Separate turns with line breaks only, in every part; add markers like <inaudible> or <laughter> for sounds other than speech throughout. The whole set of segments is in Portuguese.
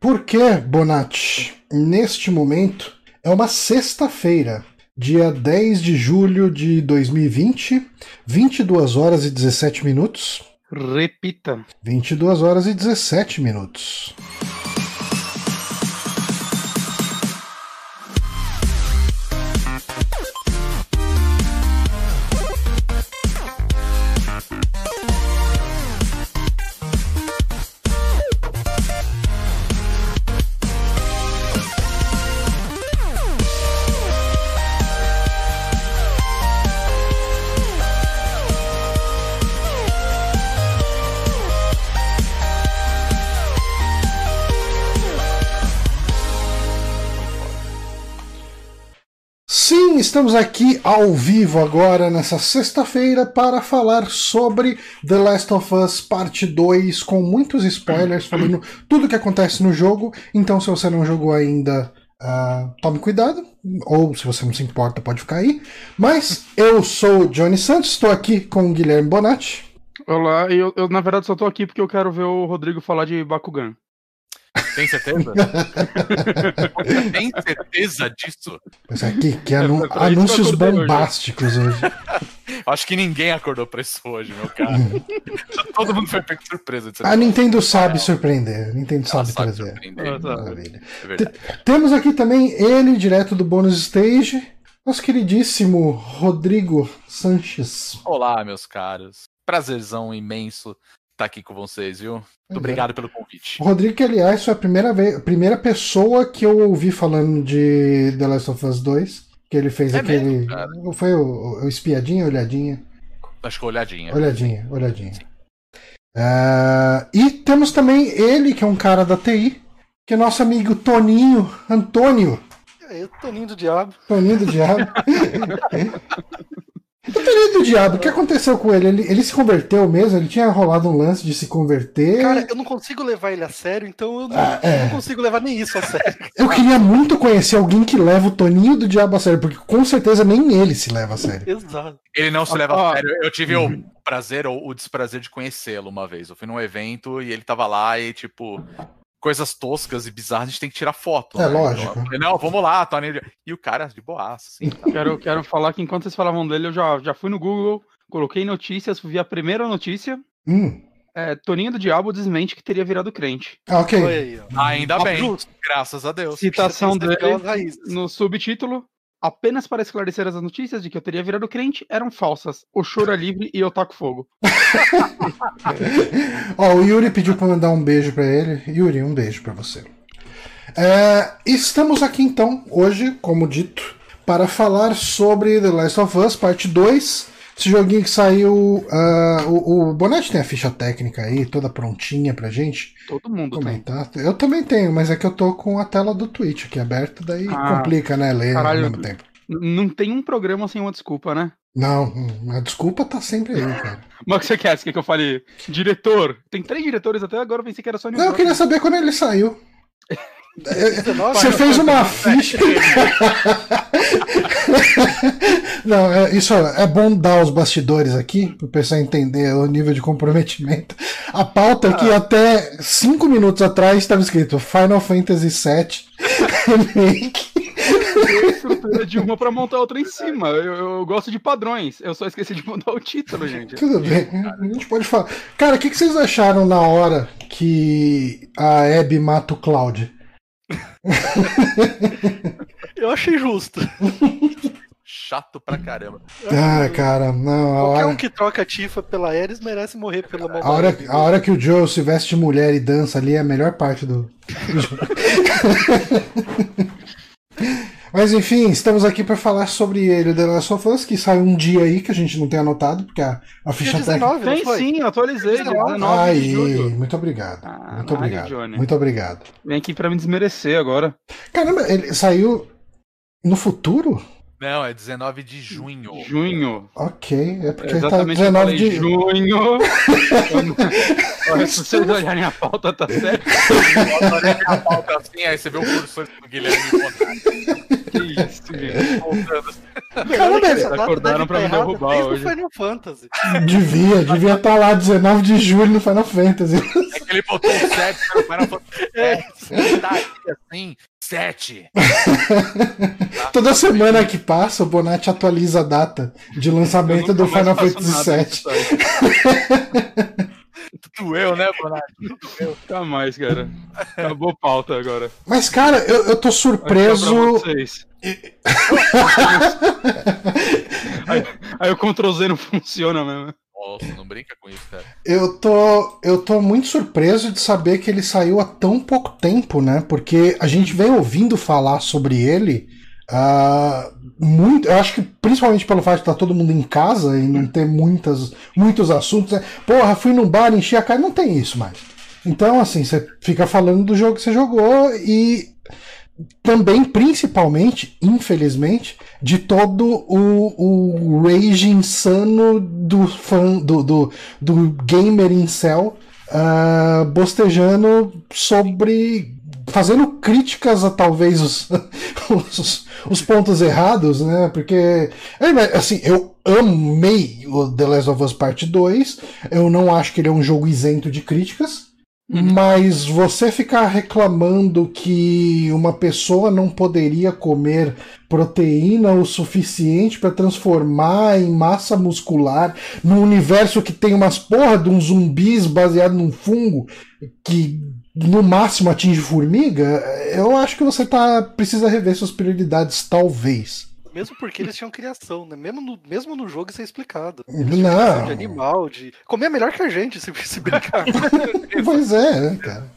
Porque, Bonatti, neste momento é uma sexta-feira, dia 10 de julho de 2020, 22 horas e 17 minutos.
Repita.
22 horas e 17 minutos. Estamos aqui ao vivo agora nessa sexta-feira para falar sobre The Last of Us Parte 2 com muitos spoilers falando tudo o que acontece no jogo. Então, se você não jogou ainda, uh, tome cuidado. Ou se você não se importa, pode ficar aí. Mas eu sou o Johnny Santos, estou aqui com o Guilherme Bonatti.
Olá, eu, eu na verdade só tô aqui porque eu quero ver o Rodrigo falar de Bakugan.
Tem certeza? <laughs> Tem certeza disso?
Mas aqui, que anu anúncios bombásticos hoje. <laughs>
Acho que ninguém acordou pra isso hoje, meu cara. <laughs> Todo mundo foi pego de surpresa.
A Nintendo sabe surpreender. A Nintendo
Ela
sabe,
sabe
trazer.
surpreender.
Maravilha.
É verdade.
Temos aqui também ele, direto do Bônus Stage, nosso queridíssimo Rodrigo Sanches.
Olá, meus caros. Prazerzão imenso estar aqui com vocês, viu? Muito obrigado pelo convite.
O Rodrigo, que aliás foi a primeira, vez, a primeira pessoa que eu ouvi falando de The Last of Us 2, que ele fez
É
aquele.
mesmo,
foi o, o espiadinha, olhadinha?
Acho que olhadinha.
Olhadinha, olhadinha. Ah, e temos também ele, que é um cara da TI, que é nosso amigo Toninho Antônio.
É, Toninho do Diabo.
Toninho do Diabo. <laughs> o Toninho do Diabo, o que aconteceu com ele? ele? Ele se converteu mesmo? Ele tinha rolado um lance de se converter?
Cara, eu não consigo levar ele a sério, então eu não,
Ah, é.
não consigo levar nem isso a sério. <laughs>
Eu queria muito conhecer alguém que leva o Toninho do Diabo a sério, porque com certeza nem ele se leva a sério.
Exato.
Ele não se leva
Ó,
a sério. Eu tive o prazer ou o desprazer de conhecê-lo uma vez. Eu fui num evento e ele tava lá e, tipo, coisas toscas e bizarras, a gente tem que tirar foto.
É,
né?
lógico.
Eu falei, não, vamos lá, Tony. E o cara, de boaça, assim. tá.
Quero, quero falar que enquanto vocês falavam dele, eu já, já fui no Google, coloquei notícias, vi a primeira notícia.
Hum.
É, Toninho do Diabo desmente que teria virado crente.
Ah, ok.
Aí.
Ainda bem, graças a Deus.
Citação dele no subtítulo. Apenas para esclarecer as notícias de que eu teria virado crente eram falsas. O choro é livre e eu taco fogo. <laughs>
Ó, o Yuri pediu pra mandar um beijo pra ele. Yuri, um beijo pra você. É, estamos aqui então, hoje, como dito, para falar sobre The Last of Us, parte 2. Esse joguinho que saiu. ah, o, o Bonatti tem a ficha técnica aí, toda prontinha pra gente
Todo mundo tem.
comentar. Eu também tenho, mas é que eu tô com a tela do Twitch aqui aberta, daí
Ah,
complica, né? Ler
caralho.
ao mesmo tempo.
Não tem um programa sem uma desculpa, né?
Não, a desculpa tá sempre aí, cara.
Mas o que você quer? Você quer que eu fale diretor? Tem três diretores até agora, eu pensei que era só
Não, eu queria saber quando ele saiu. <laughs> É,
19,
Você fez uma <laughs> ficha. <laughs> Não, é, isso é bom dar os bastidores aqui, para o pessoal entender o nível de comprometimento. A pauta aqui, até cinco minutos atrás, estava escrito Final Fantasy VII Remake.
estrutura de uma pra montar outra em cima. Eu, eu gosto de padrões. Eu só esqueci de mudar o título, gente.
Tudo bem, a gente pode falar. Cara, o que, que vocês acharam na hora que a Abby mata o Cloud?
Eu achei justo. <laughs>
Chato pra caramba.
Ah, cara, não, a
Qualquer
hora.
um que troca a Tifa pela Ares merece morrer pela
A hora, a hora que o Joe se veste de mulher e dança ali é a melhor parte do. <laughs> Mas enfim, estamos aqui para falar sobre ele, The Last of Us, que saiu um dia aí que a gente não tem anotado, porque a, a
Dia
ficha técnica.
19, não
Tem sim, atualizei. dia 19 de
Aí, muito obrigado.
Ah,
muito obrigado.
Johnny.
Muito obrigado.
Vem aqui pra me desmerecer agora.
Caramba, ele saiu no futuro?
Não, é 19 de junho.
Junho.
Ok, é porque tá
Exatamente, eu
19
falei
de.
junho. <laughs> Olha, se vocês olharem a pauta, tá certo.
a pauta assim, aí você vê o cursor do Guilherme
Que isso, gente.
voltando.
Caramba, eles
acordaram pra
tá
me derrubar
desde o
hoje.
Final Fantasy.
Devia, devia estar lá 19 de julho no Final Fantasy.
É que Ele botou o 7 no Final Fantasy VII. Tá aí, assim, 7. <laughs>
Toda semana que passa, o Bonatti atualiza a data de lançamento
Eu
do Final Fantasy
nada
VII.
disso aí. <laughs>
Doeu, né, Bonatti?
Nunca mais, cara. Acabou pauta agora.
Mas, cara, eu, eu tô surpreso.
vocês. <laughs> aí, aí o Ctrl Z não funciona mesmo.
Não brinca com isso, cara.
Eu tô, eu tô muito surpreso de saber que ele saiu há tão pouco tempo, né? Porque a gente vem ouvindo falar sobre ele. ah, muito, eu acho que principalmente pelo fato de estar todo mundo em casa e não ter muitas, muitos assuntos. Né? Porra, fui num bar, enchi a cara, não tem isso mais. Então, assim, você fica falando do jogo que você jogou e também, principalmente, infelizmente, de todo o, o rage insano do fã, do, do, do gamer incel, ah, bostejando sobre. fazendo críticas a talvez os, <laughs> os, os pontos errados, né? Porque, assim, eu amei o The Last of Us Part 2, eu não acho que ele é um jogo isento de críticas. Mas você ficar reclamando que uma pessoa não poderia comer proteína o suficiente para transformar em massa muscular num universo que tem umas porra de uns zumbis baseado num fungo que no máximo atinge formiga, eu acho que você tá precisa rever suas prioridades, talvez.
Mesmo porque eles tinham criação, né? Mesmo no, mesmo no jogo isso é explicado.
Não.
Criação De animal, de. Comer melhor que a gente, se, se brincar. <laughs>
Pois é, né, cara.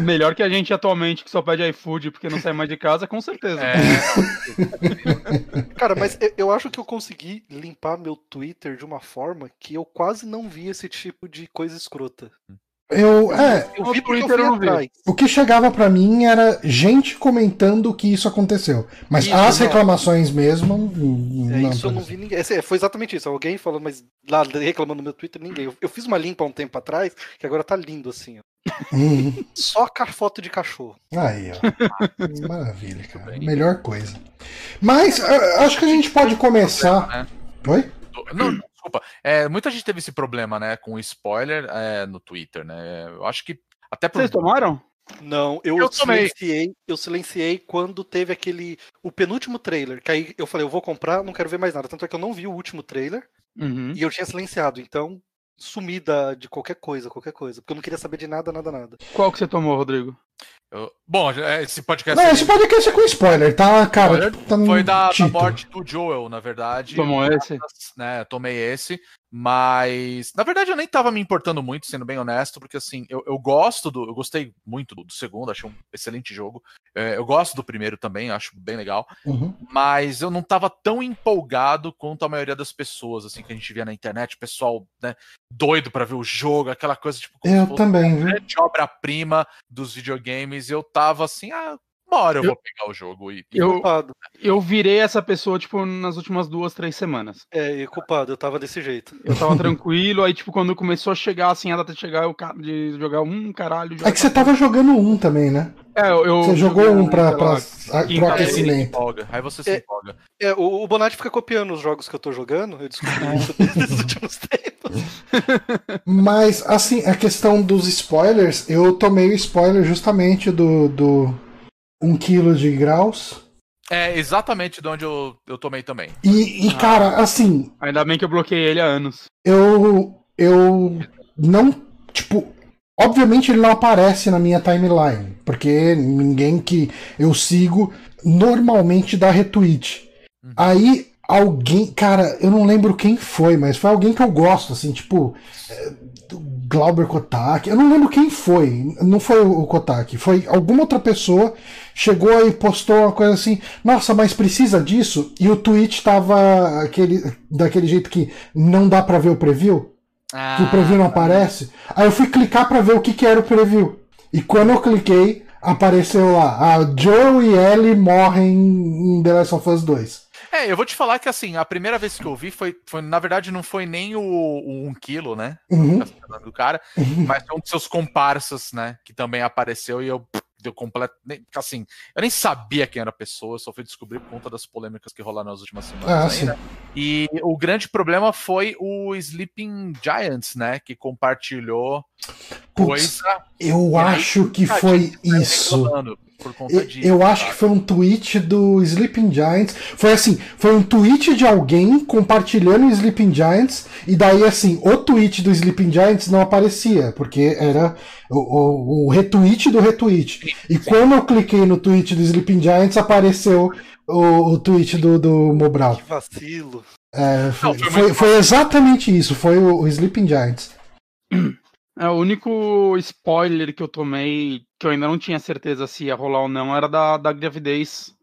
Melhor que a gente atualmente que só pede iFood porque não sai mais de casa, com certeza.
É, <laughs>
Cara, mas eu- eu acho que eu consegui limpar meu Twitter de uma forma que eu quase não vi esse tipo de coisa escrota.
Eu, é,
Eu vi porque
Twitter eu não
atrás.
O que chegava pra mim era gente comentando que isso aconteceu. Mas
Isso,
as
não.
reclamações mesmo. hum,
É,
não
isso eu não vi ninguém. Esse- foi exatamente isso. Alguém falou, mas lá reclamando no meu Twitter, ninguém. Eu, eu fiz uma limpa há um tempo atrás, que agora tá lindo assim, ó.
Hum, <laughs>
Só com a foto de cachorro.
aí, ó. <laughs> Maravilha, cara. Melhor coisa. Mas acho que a gente pode começar.
né?
Oi?
Não, desculpa. É, muita gente teve esse problema, né, com spoiler é, no Twitter, né? Eu acho que até por
Vocês tomaram?
Não, eu,
Eu tomei.
silenciei, eu silenciei quando teve aquele o penúltimo trailer, que aí eu falei, eu vou comprar, não quero ver mais nada, tanto é que eu não vi o último trailer
Uhum.
e eu tinha silenciado, então sumi da, de qualquer coisa, qualquer coisa, porque eu não queria saber de nada, nada, nada.
Qual que você tomou, Rodrigo?
Eu- bom, é, esse podcast
Não, esse podcast é com spoiler, tá, cara?
Spoiler
Tipo, tá
foi da, da morte do Joel, na verdade.
Tomou esse?
né, tomei esse, mas na verdade eu nem tava me importando muito, sendo bem honesto, porque assim, eu, eu gosto do, eu gostei muito do, do segundo, achei um excelente jogo. É, eu gosto do primeiro também, acho bem legal,
Uhum.
mas eu não tava tão empolgado quanto a maioria das pessoas, assim, que a gente via na internet, o pessoal, né, doido pra ver o jogo, aquela coisa tipo
Eu também,
uma
viu?
grande obra-prima dos videogames, eu tava assim, ah, uma hora eu,
Eu-
vou pegar o jogo e
Eu,
Culpado.
eu virei essa pessoa, tipo, nas últimas duas, três semanas.
É, e culpado, eu tava desse jeito.
Eu tava tranquilo, aí, tipo, quando começou a chegar, assim, a data de chegar, eu, de jogar um caralho.
É que você tava jogando um também, né?
É, eu,
Você jogou um pra, pra,
lá,
a-
quinta
pro
vez.
aí você se
aquecimento.
empolga, aí você se
É.
empolga.
É, o, o Bonatti fica copiando os jogos que eu tô jogando, eu descobri isso nesses últimos tempos. <laughs>
Mas, assim, a questão dos spoilers, eu tomei o spoiler justamente do, do 1 kg de graus.
É exatamente de onde eu, eu tomei também.
E, e, cara, assim,
Ainda bem que eu bloqueei ele há anos.
eu. Eu não. Tipo. Obviamente ele não aparece na minha timeline. Porque ninguém que eu sigo normalmente dá retweet.
Uhum.
Aí alguém. Cara, eu não lembro quem foi, mas foi alguém que eu gosto, assim, tipo. Glauber Kotak. Eu não lembro quem foi. Não foi o Kotak. Foi alguma outra pessoa. Chegou e postou uma coisa assim. Nossa, mas precisa disso? E o tweet tava aquele, daquele jeito que não dá pra ver o preview que o preview não aparece. Aí eu fui clicar pra ver o que, que era o preview. E quando eu cliquei, apareceu lá: a Joe e Ellie morrem em The Last of Us 2.
É, eu vou te falar que assim, a primeira vez que eu vi foi, foi na verdade, não foi nem o, o 1 quilo, né?
Uhum.
Do cara, mas foi um dos seus comparsas, né? Que também apareceu e eu deu completo. nem- Assim, eu nem sabia quem era a pessoa, eu só fui descobrir por conta das polêmicas que rolaram nas últimas semanas.
Ah,
aí, né? E o grande problema foi o Sleeping Giants, né? Que compartilhou coisa.
Eu acho que foi isso.
Por conta disso,
eu acho que foi um tweet do Sleeping Giants. Foi assim, foi um tweet de alguém compartilhando o Sleeping Giants, e daí assim, o tweet do Sleeping Giants não aparecia, porque era o, o, o retweet do retweet. E quando eu cliquei no tweet do Sleeping Giants, apareceu o, o tweet do, do Mobral.
Que vacilo.
É, foi,
Não, foi
foi, foi exatamente isso, foi o, o Sleeping Giants.
É, o único spoiler que eu tomei, que eu ainda não tinha certeza se ia rolar ou não, era da, da gravidez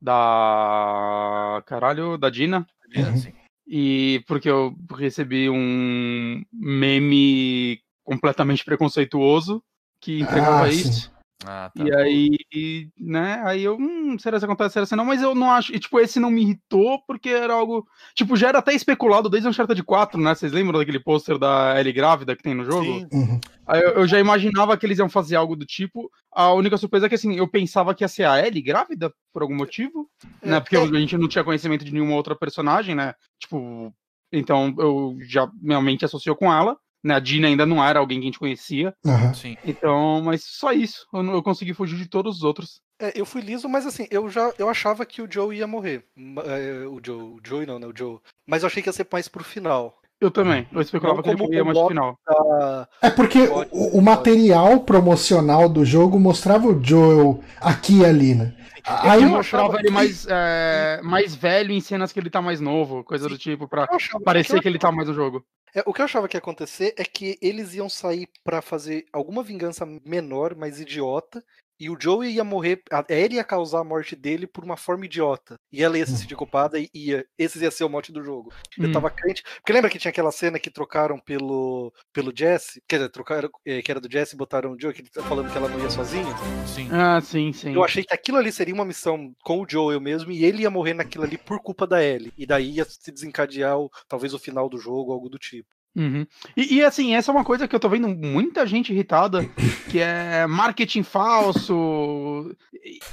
da. Caralho, da Dina.
Assim.
E porque eu recebi um meme completamente preconceituoso que entregava
Ah, sim.
Ah, tá.
E aí, né, aí eu, hum, será que acontece, será que não? Mas eu não acho, e tipo, esse não me irritou porque era algo, tipo, já era até especulado desde Uncharted 4, né, vocês lembram daquele pôster da Ellie grávida que tem no jogo?
Sim.
Uhum.
Aí eu, eu já imaginava que eles iam fazer algo do tipo, a única surpresa é que, assim, eu pensava que ia ser a Ellie grávida, por algum motivo, né, porque
É.
a gente não tinha conhecimento de nenhuma outra personagem, né, tipo, então eu já realmente associou com ela, né, a Dina ainda não era alguém que a gente conhecia.
Sim.
então, mas só isso, eu, não- eu consegui fugir de todos os outros.
É, eu fui liso, mas assim, eu já eu achava que o Joe ia morrer. É, o Joe, o Joey não, né? O Joe. Mas eu achei que ia ser mais pro final.
Eu também. Eu especulava
Não
que ele ia mais no final.
Ah,
É porque o, o material promocional do jogo mostrava o Joel aqui e ali, né? Aí
eu mostrava
achava
ele mais, é, mais velho em cenas que ele tá mais novo, coisa do tipo, pra parecer que ele tá mais no jogo.
É, o que eu achava que ia acontecer é que eles iam sair pra fazer alguma vingança menor, mais idiota, e o Joey ia morrer, a Ellie ia causar a morte dele por uma forma idiota. E ela ia se sentir culpada e ia. Esse ia ser o mote do jogo. Eu
Hum.
tava crente. Porque lembra que tinha aquela cena que trocaram pelo, pelo Jesse? Quer dizer, trocaram, eh, que era do Jesse e botaram o Joey, que ele tá falando que ela não ia sozinha?
Sim.
Ah, sim, sim.
Eu achei que aquilo ali seria uma missão com o Joel mesmo, e ele ia morrer naquilo ali por culpa da Ellie. E daí ia se desencadear o- talvez o final do jogo, algo do tipo.
Uhum. E, e, assim, essa é uma coisa que eu tô vendo muita gente irritada, <coughs> que é marketing falso.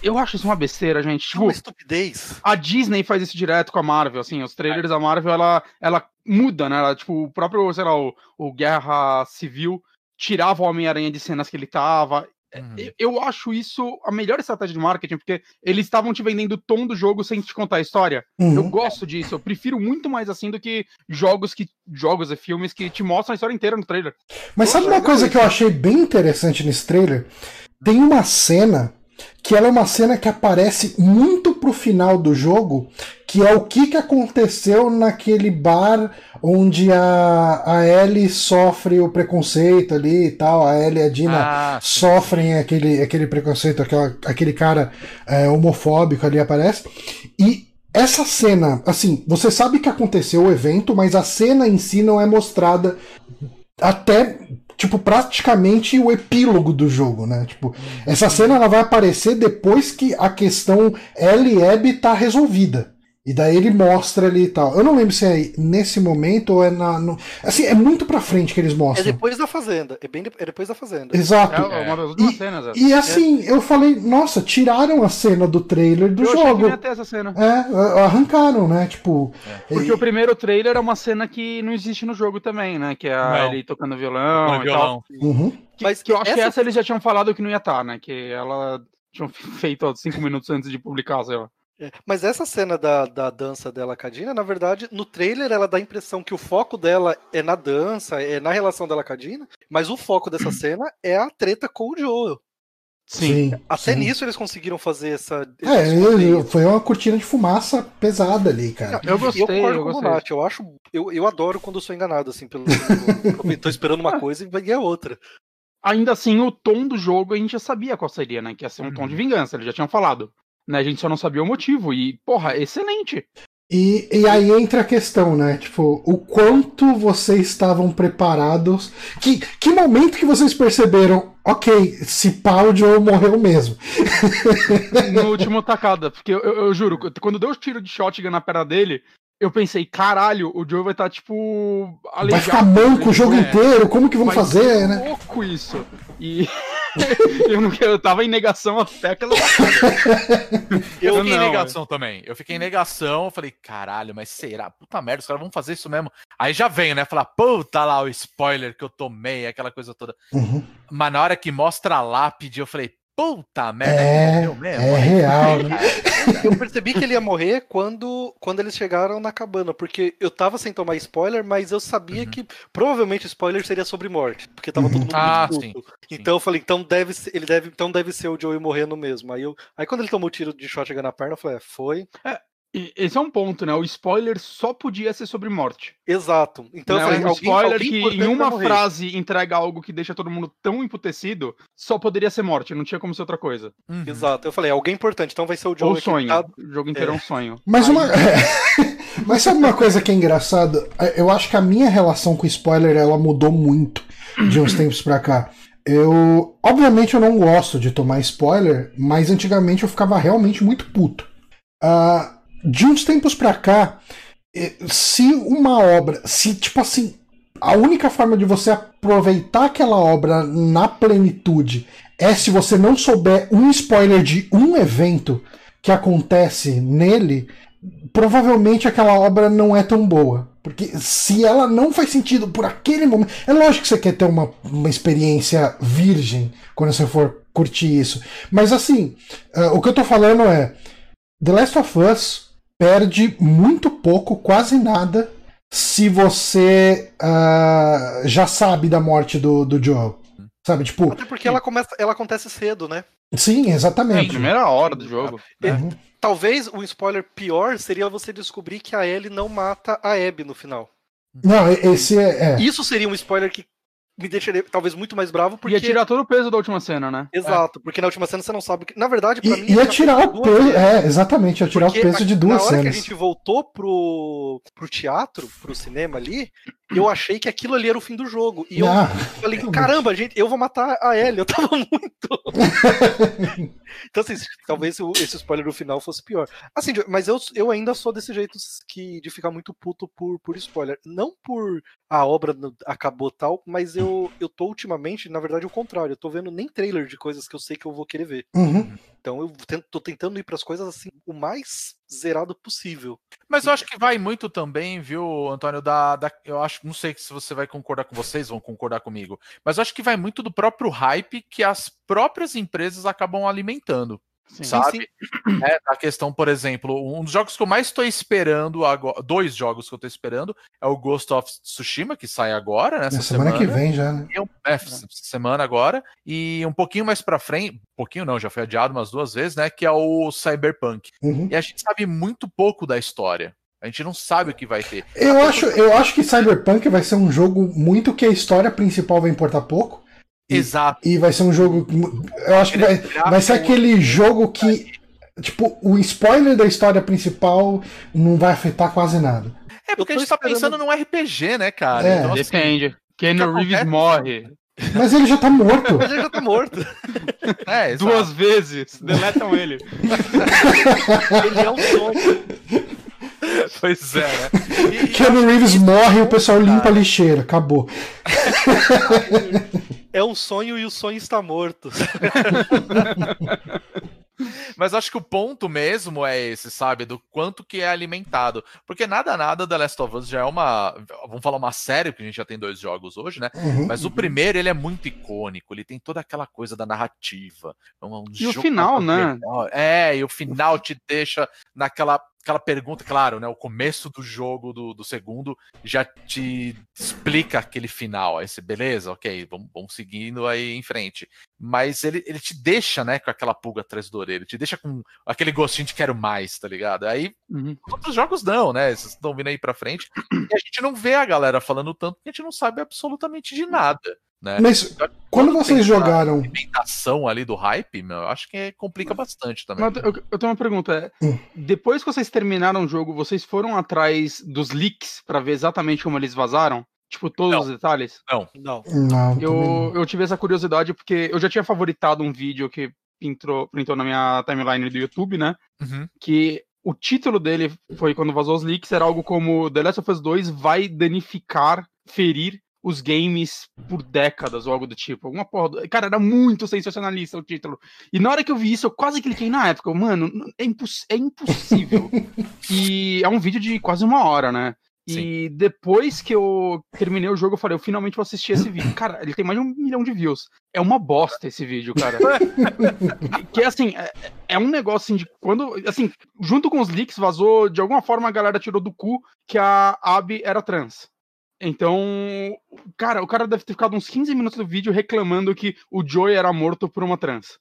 Eu acho isso uma besteira, gente.
É
Tipo,
uma estupidez.
a Disney faz isso direto com a Marvel, assim, os trailers da Marvel, ela, ela muda, né? Ela, tipo, o próprio, sei lá, o, o Guerra Civil tirava o Homem-Aranha de cenas que ele tava.
Uhum.
Eu- acho isso a melhor estratégia de marketing, porque eles estavam te vendendo o tom do jogo sem te contar a história.
Uhum.
Eu gosto disso, eu prefiro muito mais assim do que jogos que jogos e filmes que te mostram a história inteira no trailer.
Mas sabe uma coisa que eu achei bem interessante nesse trailer? Tem uma cena que ela é uma cena que aparece muito pro final do jogo, que é o que, que aconteceu naquele bar onde a, a Ellie sofre o preconceito ali e tal, a Ellie e a Dina
Ah,
sofrem aquele, aquele preconceito, aquela, aquele cara é, homofóbico ali aparece. E essa cena, assim, você sabe que aconteceu o evento, mas a cena em si não é mostrada até, tipo, praticamente o epílogo do jogo, né? Tipo, essa cena ela vai aparecer depois que a questão Ellie e Abby tá resolvida. E daí ele mostra ali e tal. Eu não lembro se é nesse momento ou é na. no- Assim, é muito pra frente que eles
É
mostram.
depois da Fazenda. É bem de- é depois da Fazenda.
Exato.
É uma das últimas
E-
cenas. essa.
E assim, eu falei, nossa, tiraram a cena do trailer do
eu achei que
jogo.
não ia ter essa cena.
É, arrancaram, né? Tipo.
Porque
e-
o primeiro trailer é uma cena que não existe no jogo também, né? Que é
Não.
Ellie tocando violão e tal.
violão.
Uhum.
Que,
Mas
que eu acho que
essa-
essa eles já tinham falado que não ia estar, né? Que ela tinha feito ó, cinco minutos antes de publicar, sei lá.
É, Mas essa cena da, da dança dela com a Dina, na verdade, no trailer ela dá a impressão que o foco dela é na dança, é na relação dela com a Dina, mas o foco dessa <clears throat> cena é a treta com o Joel.
Sim.
Até
sim.
nisso eles conseguiram fazer essa.
É, foi uma cortina de fumaça pesada ali, cara.
Eu gostei,
eu
eu
com o
gostei.
Nath, eu acho. Eu, eu adoro quando eu sou enganado, assim, pelo. eu tô esperando uma coisa e é outra.
Ainda assim, o tom do jogo a gente já sabia qual seria, né? Que ia ser um tom de vingança, eles já tinham falado. Né? A gente só não sabia o motivo. E, porra, excelente.
E, e aí entra a questão, né? Tipo, o quanto vocês estavam preparados. Que, que momento que vocês perceberam? Ok, se pá, o Joe morreu mesmo. <laughs>
No último tacada. Porque eu, eu- eu juro, quando deu o tiro de shotgun na perna dele, eu pensei, caralho, o Joe vai estar, tipo.
Vai ficar manco o jogo
É.
inteiro, como que vão fazer, né?
louco isso. E, <laughs> <laughs> eu, não, eu tava em negação até aquela. <laughs>
Eu fiquei em
não,
negação também. Eu fiquei em negação, eu falei, caralho, mas será? Puta merda, os caras vão fazer isso mesmo. Aí já vem, né? Falar, puta lá o spoiler que eu tomei, aquela coisa toda.
Uhum.
Mas na hora que mostra a lápide, eu falei, puta merda,
É,
morreu mesmo.
é real, <laughs> né?
Eu percebi que ele ia morrer quando, quando eles chegaram na cabana, porque eu tava sem tomar spoiler, mas eu sabia
Uhum.
que provavelmente o spoiler seria sobre morte, porque tava todo mundo
Ah,
muito
sim,
puto. Então eu falei, então deve ser, ele deve, então deve ser o Joey morrendo mesmo. Aí, eu, aí quando ele tomou o tiro de shotgun na perna, eu falei, é, foi.
E Esse é um ponto, né? O spoiler só podia ser sobre morte.
Exato. Então
Né?
eu falei,
um
alguém,
spoiler
alguém
que em uma frase entrega algo que deixa todo mundo tão emputecido, só poderia ser morte, não tinha como ser outra coisa.
Uhum.
Exato. Eu falei, alguém importante, então vai ser o Joey.
Ou
aqui,
sonho.
tá?
O jogo inteiro é, um sonho.
Mas
Aí-
uma. <laughs> Mas sabe uma coisa que é engraçado? Eu acho que a minha relação com spoiler ela mudou muito de uns tempos pra cá. Eu. Obviamente eu não gosto de tomar spoiler, mas antigamente eu ficava realmente muito puto. Ah, de uns tempos pra cá, eh, se uma obra. Se, tipo assim, a única forma de você aproveitar aquela obra na plenitude é se você não souber um spoiler de um evento que acontece nele, provavelmente aquela obra não é tão boa. Porque se ela não faz sentido por aquele momento. É lógico que você quer ter uma, uma experiência virgem quando você for curtir isso. Mas assim, ah, o que eu tô falando é. The Last of Us perde muito pouco, quase nada, se você ah, já sabe da morte do, do Joel. Sabe, tipo,
Até porque ela, começa, ela acontece cedo, né?
sim,
É a
exatamente.
primeira hora do jogo. né?
Uhum.
Talvez o spoiler pior seria você descobrir que a Ellie não mata a Abby no final.
Não, esse é. é.
Isso seria um spoiler que me deixaria talvez muito mais bravo, porque.
Ia tirar todo o peso da última cena, né?
Exato, porque na última cena você não sabe. que- Na verdade, pra mim.
Ia tirar o peso. É, exatamente, ia tirar
Porque
o peso de
na
duas
hora que a
cenas.
gente voltou pro, pro teatro, pro cinema ali, eu achei que aquilo ali era o fim do jogo. E eu
Ah,
falei, caramba, gente, eu vou matar a Ellie. Eu tava <laughs> muito. <laughs> então, assim, talvez esse spoiler do final fosse pior. Assim, mas eu, eu ainda sou desse jeito que, de ficar muito puto por, por spoiler. Não por a obra acabou tal, mas eu, eu tô ultimamente, na verdade, o contrário. Eu tô vendo nem trailer de coisas que eu sei que eu vou querer ver.
Uhum.
Então eu tô tentando ir pras coisas assim o mais zerado possível.
Mas eu acho que vai muito também, viu, Antônio, da, da- Eu acho, não sei se você vai concordar com vocês, vão concordar comigo, mas eu acho que vai muito do próprio hype que as próprias empresas acabam alimentando.
Sim.
sabe? É, a questão, por exemplo, um dos jogos que eu mais estou esperando agora, dois jogos que eu estou esperando é o Ghost of Tsushima, que sai agora, nessa
Na semana, que vem já, né?
Um- é, essa semana agora, e um pouquinho mais pra frente, um pouquinho não, já foi adiado umas duas vezes, né? Que é o Cyberpunk.
Uhum.
E a gente sabe muito pouco da história. A gente não sabe o que vai ter.
Eu acho, eu acho que Cyberpunk vai ser um jogo muito que a história principal vai importar pouco.
Exato.
E vai ser um jogo. Eu acho que vai, vai ser aquele jogo que. Tipo, o spoiler da história principal não vai afetar quase nada.
É porque a gente tá pensando num RPG, né, cara?
É.
Então, assim,
Depende. Keanu
que
Reeves morre
Mas ele já tá morto.
Mas ele já tá morto. <laughs>
é, exato.
duas vezes. Deletam ele. <laughs>
Ele é um sonho.
Pois é, né? E
Keanu Reeves morre e o pessoal limpa a lixeira. Acabou. <laughs>
É um sonho e o sonho está morto. <laughs>
Mas acho que o ponto mesmo é esse, sabe? Do quanto que é alimentado. Porque nada, nada The Last of Us já é uma. Vamos falar uma série, porque a gente já tem dois jogos hoje, né?
Uhum.
Mas o primeiro, ele é muito icônico. Ele tem toda aquela coisa da narrativa. É um
E o final, né?
legal. É, e o final te deixa naquela aquela pergunta, claro, né? O começo do jogo do, do segundo já te explica aquele final. Aí você, beleza, ok, vamos, vamos seguindo aí em frente. Mas ele, ele te deixa, né, com aquela pulga atrás do orelha, ele te deixa com aquele gostinho de quero mais, tá ligado? Aí
Uhum.
outros jogos não, né? Vocês estão vindo aí pra frente. E a gente não vê a galera falando tanto que a gente não sabe absolutamente de nada, né?
Mas quando vocês jogaram.
alimentação ali do hype, meu, eu acho que complica bastante também.
Mas eu, eu tenho uma pergunta. é,
Hum.
Depois que vocês terminaram o jogo, vocês foram atrás dos leaks pra ver exatamente como eles vazaram? Tipo, todos
Não.
os detalhes?
Não.
Não, também
Eu,
não.
eu tive essa curiosidade porque eu já tinha favoritado um vídeo que entrou, printou na minha timeline do YouTube, né?
Uhum.
Que o título dele foi quando vazou os leaks, era algo como The Last of Us 2 vai danificar, ferir os games por décadas ou algo do tipo. Alguma porra. Do... Cara, era muito sensacionalista o título. E na hora que eu vi isso, eu quase cliquei na época. Mano, é, imposs... é impossível. <laughs> e é um vídeo de quase uma hora, né? E Sim. depois que eu terminei o jogo, eu falei, eu finalmente vou assistir esse vídeo. Cara, ele tem mais de um milhão de views. É uma bosta esse vídeo, cara. <laughs> que assim, é, é, um negócio assim de quando. Assim, junto com os leaks, vazou, de alguma forma a galera tirou do cu que a Abby era trans. Então, cara, o cara deve ter ficado uns 15 minutos do vídeo reclamando que o Joey era morto por uma trans.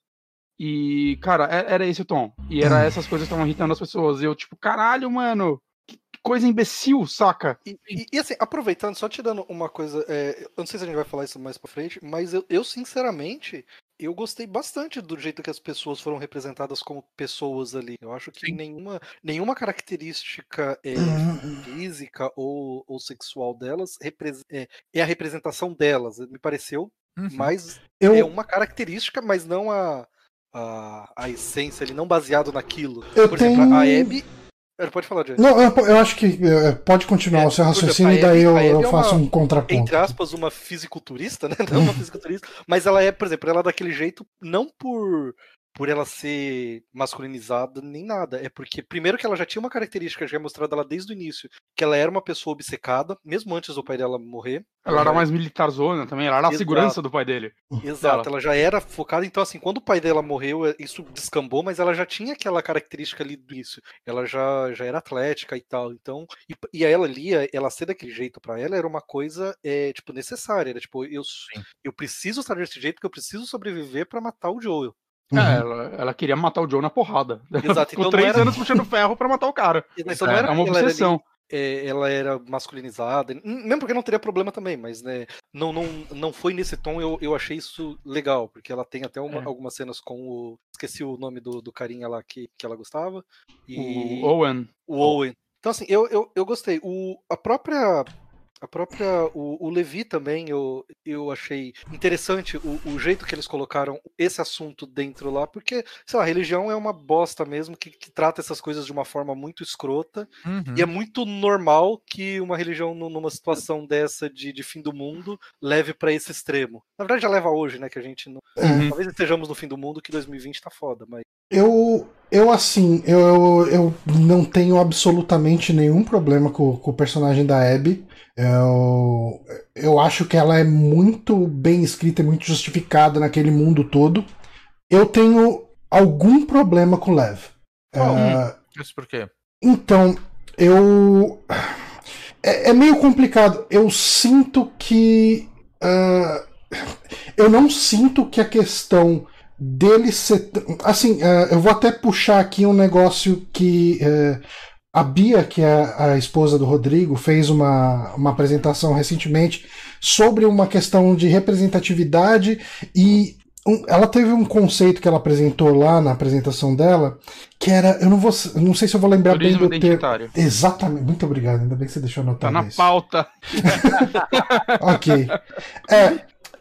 E, cara, é, era esse o tom. E era essas coisas que estavam irritando as pessoas. E eu, tipo, caralho, mano, que coisa imbecil, saca?
E, e, e assim, aproveitando, só tirando uma coisa, é, eu não sei se a gente vai falar isso mais pra frente, mas eu, eu sinceramente, eu gostei bastante do jeito que as pessoas foram representadas como pessoas ali. Eu acho que nenhuma, nenhuma característica é, física ou, ou sexual delas é, é, a representação delas. Me pareceu, uhum. mas eu... é uma característica, mas não a, a, a essência ali, não baseado naquilo.
Eu Por tenho... exemplo,
a Abby Pode falar, Jason.
Não, eu, acho que é, pode continuar é, o seu raciocínio e daí eu, eu é faço uma, um contraponto.
Entre aspas, uma fisiculturista, né? <laughs> Não uma fisiculturista, mas ela é, por exemplo, ela é daquele jeito, não por por ela ser masculinizada nem nada. É porque, primeiro, que ela já tinha uma característica já é mostrada lá desde o início, que ela era uma pessoa obcecada, mesmo antes do pai dela morrer.
Ela, ela era mais militarzona também, ela era Exato. a segurança do pai dele.
Exato, ela já era focada. Então, assim, quando o pai dela morreu, é, isso descambou, mas ela já tinha aquela característica ali do início. Ela já, já era atlética e tal. Então, e, e ela ali, ela ser daquele jeito para ela era uma coisa, é, tipo, necessária. Era tipo, eu, eu preciso estar desse jeito porque eu preciso sobreviver para matar o Joel.
É, uhum. ela, ela, queria matar o Joe na porrada. <laughs> Exato. Ficou então três era... anos puxando ferro pra matar o cara. <laughs>
Então é, é uma obsessão. Ela era, ela era masculinizada, mesmo porque não teria problema também, mas né, não, não, não foi nesse tom, eu, eu achei isso legal, porque ela tem até uma, é. algumas cenas com o. Esqueci o nome do, do carinha lá que, que ela gostava.
E... O Owen.
O Owen. Então, assim, eu, eu, eu gostei. O, a própria a própria. O, o, Levi também eu, eu achei interessante o, o, jeito que eles colocaram esse assunto dentro lá, porque, sei lá, a religião é uma bosta mesmo que, que trata essas coisas de uma forma muito escrota. Uhum. E é muito normal que uma religião, numa situação dessa de, de fim do mundo, leve para esse extremo. Na verdade, já leva hoje, né? Que a gente não. Uhum. Talvez estejamos no fim do mundo, que 2020 tá foda, mas.
Eu, eu assim, eu, eu não tenho absolutamente nenhum problema com, com o personagem da Abby. Eu, eu acho que ela é muito bem escrita e muito justificada naquele mundo todo. Eu tenho algum problema com Lev.
Oh, uh, isso por quê?
Então, eu. É, é, meio complicado. Eu sinto que. Uh, eu não sinto que a questão dele ser. Assim, uh, eu vou até puxar aqui um negócio que uh, a Bia, que é a esposa do Rodrigo, fez uma, uma apresentação recentemente sobre uma questão de representatividade e um, ela teve um conceito que ela apresentou lá na apresentação dela, que era, eu não vou, não sei se eu vou lembrar
Turismo
bem do termo. Exatamente, muito obrigado, ainda bem que você deixou anotar
Tá na isso. pauta. <laughs>
ok. É,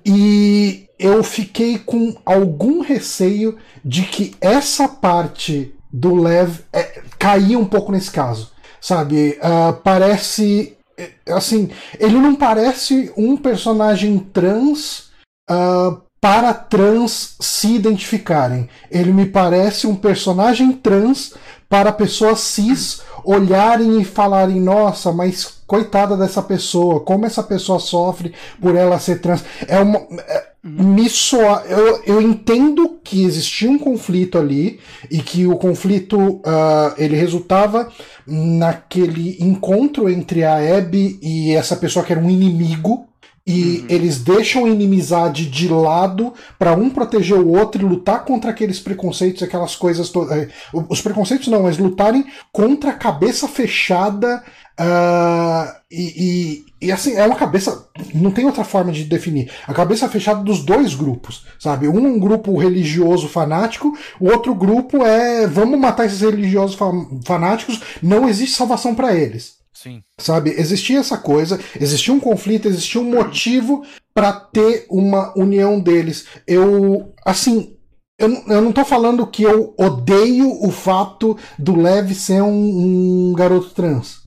e eu fiquei com algum receio de que essa parte do Lev é, caía um pouco nesse caso. Sabe? Uh, parece. É, assim, ele não parece um personagem trans uh, para trans se identificarem. Ele me parece um personagem trans para pessoas cis olharem e falarem: nossa, mas coitada dessa pessoa, como essa pessoa sofre por ela ser trans. É uma. É, me soa. Eu, eu entendo que existia um conflito ali e que o conflito uh, ele resultava naquele encontro entre a Abby e essa pessoa que era um inimigo e uhum. eles deixam a inimizade de lado para um proteger o outro e lutar contra aqueles preconceitos, aquelas coisas todas. Eh, os preconceitos não, mas lutarem contra a cabeça fechada. Uh, e, e, e, assim, é uma cabeça. Não tem outra forma de definir. A cabeça fechada dos dois grupos, sabe? Um é um grupo religioso fanático, o outro grupo é vamos matar esses religiosos fanáticos, não existe salvação para eles.
Sim.
Sabe? Existia essa coisa, existia um conflito, existia um motivo para ter uma união deles. Eu, assim, eu, eu não tô falando que eu odeio o fato do Lev ser um, um garoto trans.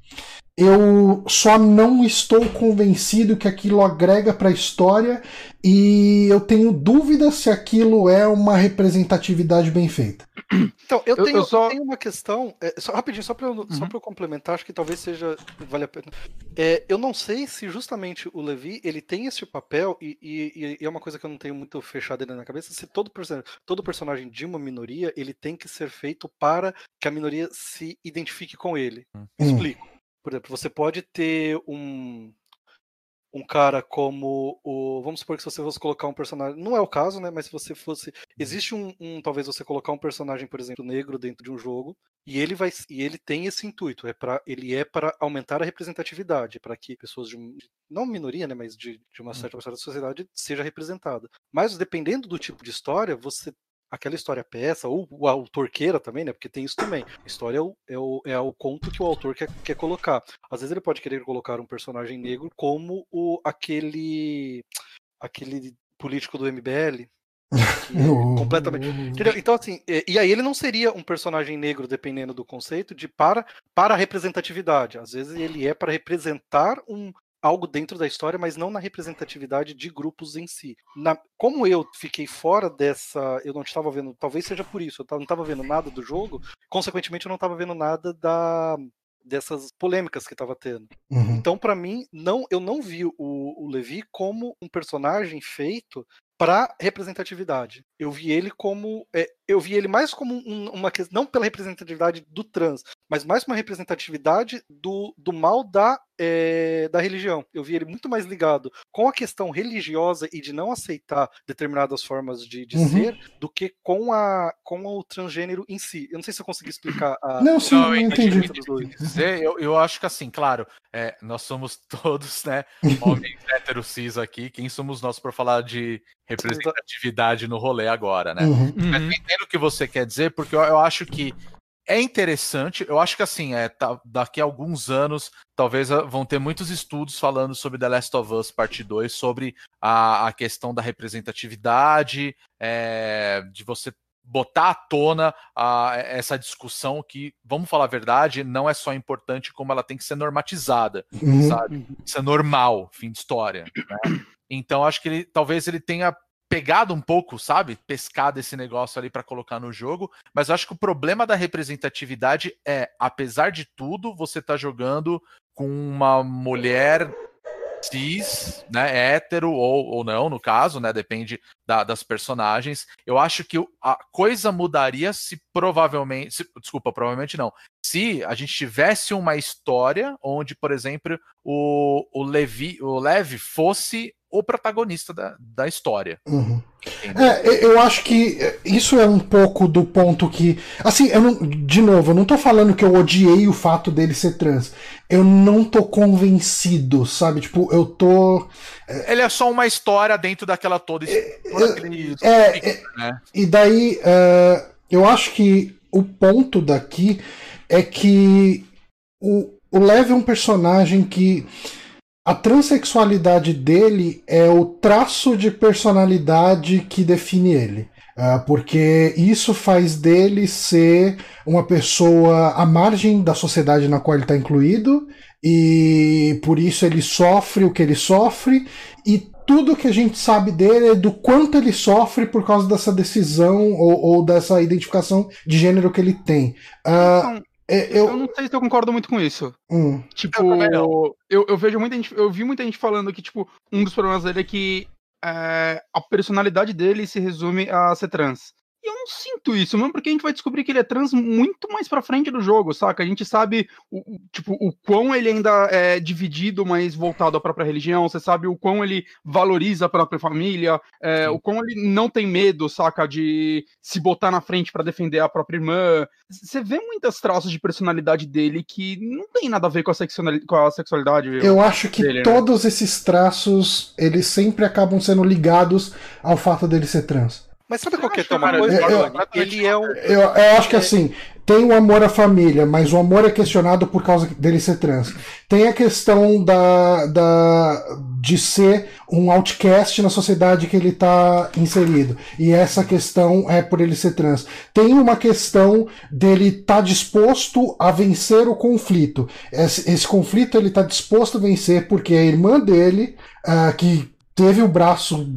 eu só não estou convencido que aquilo agrega para a história e eu tenho dúvida se aquilo é uma representatividade bem feita.
Então, eu, eu, tenho, eu só... eu tenho, uma questão, é, só, rapidinho, só para eu, uhum. eu complementar, acho que talvez seja, vale a pena. É, eu não sei se justamente o Levi, ele tem esse papel, e, e, e, é uma coisa que eu não tenho muito fechado na cabeça, se todo, todo personagem de uma minoria, ele tem que ser feito para que a minoria se identifique com ele. Hum. Explico. Por exemplo, você pode ter um, um cara como o. Vamos supor que se você fosse colocar um personagem. Não é o caso, né? Mas se você fosse. Uhum. Existe um. um talvez você colocar um personagem, por exemplo, negro dentro de um jogo. E ele vai. E ele tem esse intuito. É para ele é para aumentar a representatividade, para que pessoas de. Não minoria, né? Mas de, de uma certa parcela da sociedade seja representada. Mas dependendo do tipo de história, você aquela história peça, ou o autor queira também, né? Porque tem isso também. A história é o, é o, é o conto que o autor quer, quer colocar. Às vezes ele pode querer colocar um personagem negro como o, aquele, aquele político do MBL. É <laughs> completamente. Entendeu? Então, assim, e aí ele não seria um personagem negro, dependendo do conceito, de para, para representatividade. Às vezes ele é para representar um, algo dentro da história, mas não na representatividade de grupos em si. Na, como eu fiquei fora dessa, eu não estava vendo, talvez seja por isso, eu não estava vendo nada do jogo, consequentemente eu não estava vendo nada da dessas polêmicas que estava tendo. Uhum. Então, para mim, não, eu não vi o, o Levi como um personagem feito para representatividade. Eu vi ele como. É, eu vi ele mais como um, uma questão, não pela representatividade do trans, mas mais uma representatividade do, do mal da, é, da religião. Eu vi ele muito mais ligado com a questão religiosa e de não aceitar determinadas formas de, de uhum. ser do que com, a, com o transgênero em si. Eu não sei se eu consegui explicar a.
Não, sim, não, eu entendi.
Eu, eu acho que assim, claro, é, nós somos <laughs> todos, né, homens <laughs> héteros cis aqui. Quem somos nós para falar de representatividade no rolê agora, né? Uhum. Mas uhum. Entendo o que você quer dizer, porque eu, eu acho que é interessante. Eu acho que assim, é, tá, daqui a alguns anos, talvez ah, vão ter muitos estudos falando sobre The Last of Us Parte 2, sobre a, a questão da representatividade, é, de você botar à tona a, essa discussão que, vamos falar a verdade, não é só importante como ela tem que ser normatizada, uhum. sabe? Isso é normal, fim de história. Né? Então acho que ele talvez ele tenha pegado um pouco, sabe? Pescado esse negócio ali para colocar no jogo, mas eu acho que o problema da representatividade é, apesar de tudo, você tá jogando com uma mulher cis, né, hétero ou, ou não, no caso, né, depende da, das personagens. Eu acho que a coisa mudaria se provavelmente, se, desculpa, provavelmente não, se a gente tivesse uma história onde, por exemplo, o, o Levi, o Levi fosse o protagonista da, da história.
Uhum. É, eu acho que isso é um pouco do ponto que. Assim, eu não, de novo, eu não tô falando que eu odiei o fato dele ser trans. Eu não tô convencido, sabe? Tipo, eu tô.
É, Ele é só uma história dentro daquela toda.
É, é, é, né? E daí, uh, eu acho que o ponto daqui é que o, o Lev é um personagem que a transexualidade dele é o traço de personalidade que define ele. Uh, porque isso faz dele ser uma pessoa à margem da sociedade na qual ele está incluído, e por isso ele sofre o que ele sofre, e tudo que a gente sabe dele é do quanto ele sofre por causa dessa decisão ou, ou dessa identificação de gênero que ele tem. Uh,
é, eu... eu... não sei se eu concordo muito com isso. Hum. Tipo, eu, eu, eu, vejo muita gente. Eu vi muita gente falando que, tipo, um dos problemas dele é que é, a personalidade dele se resume a ser trans. E eu não sinto isso, mesmo porque a gente vai descobrir que ele é trans muito mais pra frente do jogo, saca? A gente sabe, o, tipo, o quão ele ainda é dividido, mas voltado à própria religião, você sabe o quão ele valoriza a própria família, é, o quão ele não tem medo, saca, de se botar na frente para defender a própria irmã. Você vê muitas traços de personalidade dele que não tem nada a ver com a, com a sexualidade.
Eu acho que dele, né? todos né? esses traços, eles sempre acabam sendo ligados ao fato dele ser trans.
Mas sabe qual que é uma coisa?
Eu, ele é um. Eu, eu acho que assim, tem o amor à família, mas o amor é questionado por causa dele ser trans. Tem a questão da, da de ser um outcast na sociedade que ele está inserido. E essa questão é por ele ser trans. Tem uma questão dele estar tá disposto a vencer o conflito. Esse, esse conflito ele está disposto a vencer porque a irmã dele, uh, que teve o braço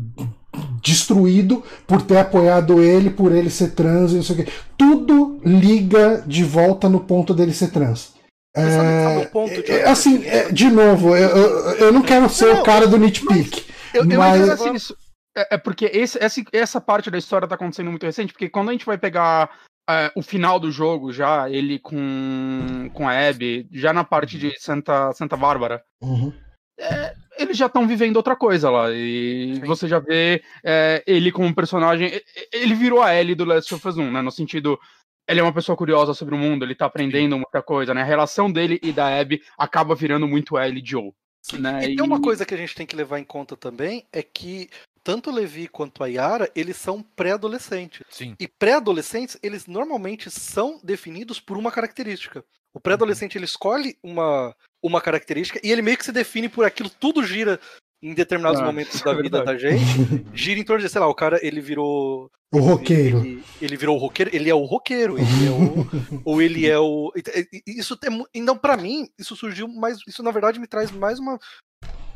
destruído por ter apoiado ele, por ele ser trans e não sei o quê. Tudo liga de volta no ponto dele ser trans. É, de... é, assim, é, de novo, eu, eu, eu não quero ser não, o cara do nitpick.
Eu, eu mas... assim, isso, é, é, porque esse, essa, essa parte da história tá acontecendo muito recente, porque quando a gente vai pegar é, o final do jogo já, ele com, com a Abby, já na parte de Santa, Santa Bárbara,
uhum.
é, eles já estão vivendo outra coisa lá. E Sim. você já vê é, ele como personagem. Ele virou a Ellie do Last of Us 1, né? No sentido. Ele é uma pessoa curiosa sobre o mundo, ele tá aprendendo muita coisa, né? A relação dele e da Abby acaba virando muito Ellie e Joe. Né?
E tem uma coisa que a gente tem que levar em conta também, é que tanto o Levi quanto a Yara, eles são pré-adolescentes.
Sim.
E pré-adolescentes, eles normalmente são definidos por uma característica. O pré-adolescente ele escolhe uma, uma característica e ele meio que se define por aquilo, tudo gira em determinados ah, momentos <laughs> da vida é da gente, <laughs> gira em torno de, sei lá, o cara ele virou.
O roqueiro.
Ele, ele virou o roqueiro, ele é o roqueiro, ele é o, <laughs> ou ele é o. Isso tem. Então, para mim, isso surgiu mais. Isso, na verdade, me traz mais uma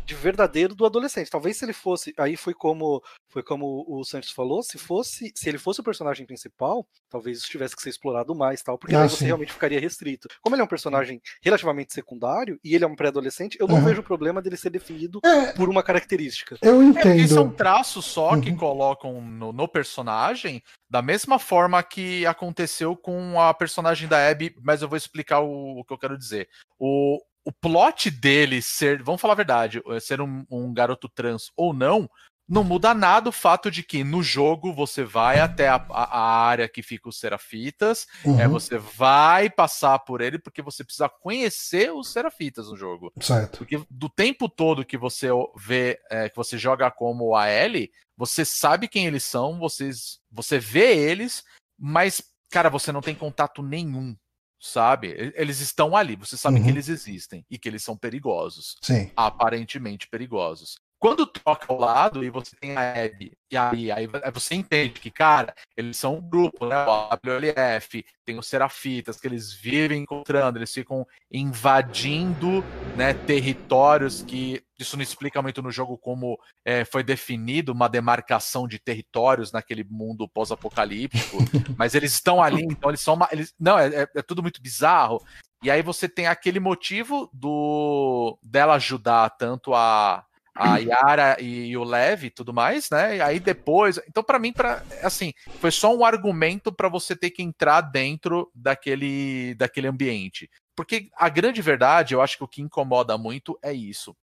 de verdadeiro do adolescente. Talvez se ele fosse, aí foi como foi como o Santos falou, se fosse, se ele fosse o personagem principal, talvez isso tivesse que ser explorado mais, tal, porque ah, aí você realmente ficaria restrito. Como ele é um personagem relativamente secundário e ele é um pré-adolescente, eu não uhum. vejo o problema dele ser definido é, por uma característica.
Eu entendo. É,
isso é um traço só uhum. que colocam no, no personagem, da mesma forma que aconteceu com a personagem da Abby, mas eu vou explicar o, o que eu quero dizer. O, o plot dele ser, vamos falar a verdade, eh, ser um, um, garoto trans ou não, não muda nada o fato de que no jogo você vai até a, a, área que fica os serafitas, é, uhum. é, você vai passar por ele porque você precisa conhecer os serafitas no jogo.
Certo.
Porque do tempo todo que você vê, é, que você joga como a Ellie, você sabe quem eles são, vocês, você vê eles, mas, cara, você não tem contato nenhum sabe? Eles estão ali, você sabe uhum. que eles existem e que eles são perigosos.
Sim.
Aparentemente perigosos. Quando troca o lado e você tem a Abby, e aí, aí você entende que, cara, eles são um grupo, né? O WLF, tem os Serafitas, que eles vivem encontrando, eles ficam invadindo né, territórios que. Isso não explica muito no jogo como é, foi definido uma demarcação de territórios naquele mundo pós-apocalíptico, <laughs> mas eles estão ali, então eles são. Uma, eles, não, é, é, é tudo muito bizarro. E aí você tem aquele motivo do dela ajudar tanto a a <clears throat> Yara e, e o Lev e tudo mais, né? E aí depois, então para mim para assim, foi só um argumento para você ter que entrar dentro daquele daquele ambiente. Porque a grande verdade, eu acho que o que incomoda muito é isso.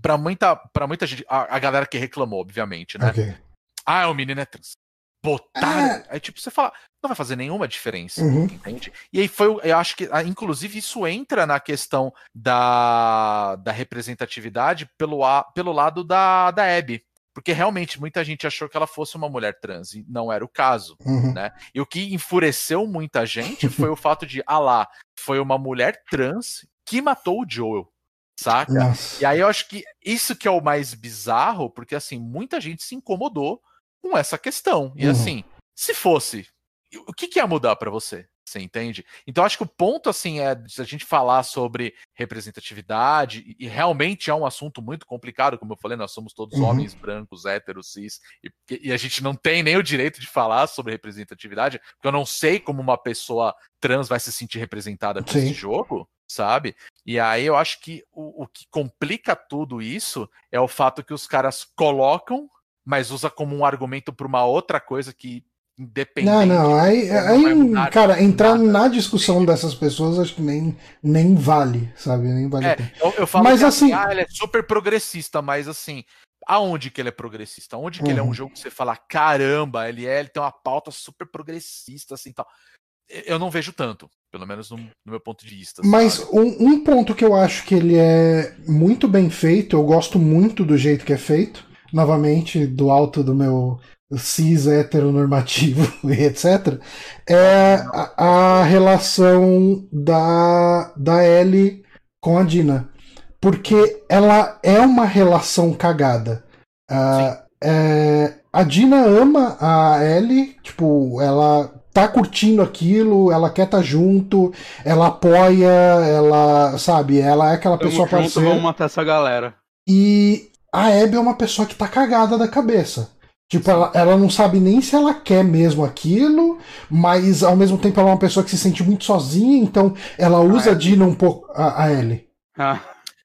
Para muita para muita gente, a, a, galera que reclamou, obviamente, né? Okay. Ah, o menino é trans botaram. É. Aí, tipo, você fala, não vai fazer nenhuma diferença, uhum. entende? E aí foi, eu acho que, ah, inclusive, isso entra na questão da, da representatividade pelo, pelo lado da, da Abby. Porque realmente muita gente achou que ela fosse uma mulher trans, e não era o caso, uhum. né? E o que enfureceu muita gente foi o <laughs> fato de, ah lá, foi uma mulher trans que matou o Joel, saca? Nossa. E aí eu acho que isso que é o mais bizarro, porque assim, muita gente se incomodou com essa questão. E uhum. assim, se fosse, o que, que ia mudar para você? Você entende? Então acho que o ponto assim é se a gente falar sobre representatividade e realmente é um assunto muito complicado, como eu falei, nós somos todos uhum. homens brancos, héteros, cis, e, e, a gente não tem nem o direito de falar sobre representatividade, porque eu não sei como uma pessoa trans vai se sentir representada nesse jogo, sabe? E aí eu acho que o, o que complica tudo isso é o fato que os caras colocam mas usa como um argumento para uma outra coisa que independente.
Não, não, aí, aí cara, entrar nada. na discussão dessas pessoas acho que nem, nem vale, sabe? Nem vale.
É, eu, eu, falo mas assim, ah, ele é super progressista, mas assim, aonde que ele é progressista? Onde que uhum. ele é um uhum. jogo que você fala, caramba, ele é, ele tem uma pauta super progressista, assim, tal. Eu não vejo tanto, pelo menos no, no meu ponto de vista.
Mas um, um ponto que eu acho que ele é muito bem feito, eu gosto muito do jeito que é feito, novamente do alto do meu cis heteronormativo <laughs> e etc., é a, a, relação da, da Ellie com a Dina. Porque ela é uma relação cagada. Uh, é, a Dina ama a Ellie, tipo, ela tá curtindo aquilo, ela quer estar tá junto, ela apoia, ela, sabe, ela é aquela
Tamo
pessoa
junto, parceira. Vamos matar essa galera.
E a Abby é uma pessoa que tá cagada da cabeça. Tipo, ela, ela não sabe nem se ela quer mesmo aquilo, mas ao mesmo tempo ela é uma pessoa que se sente muito sozinha, então ela usa a Dina um pouco. A, a Ellie.
Ah.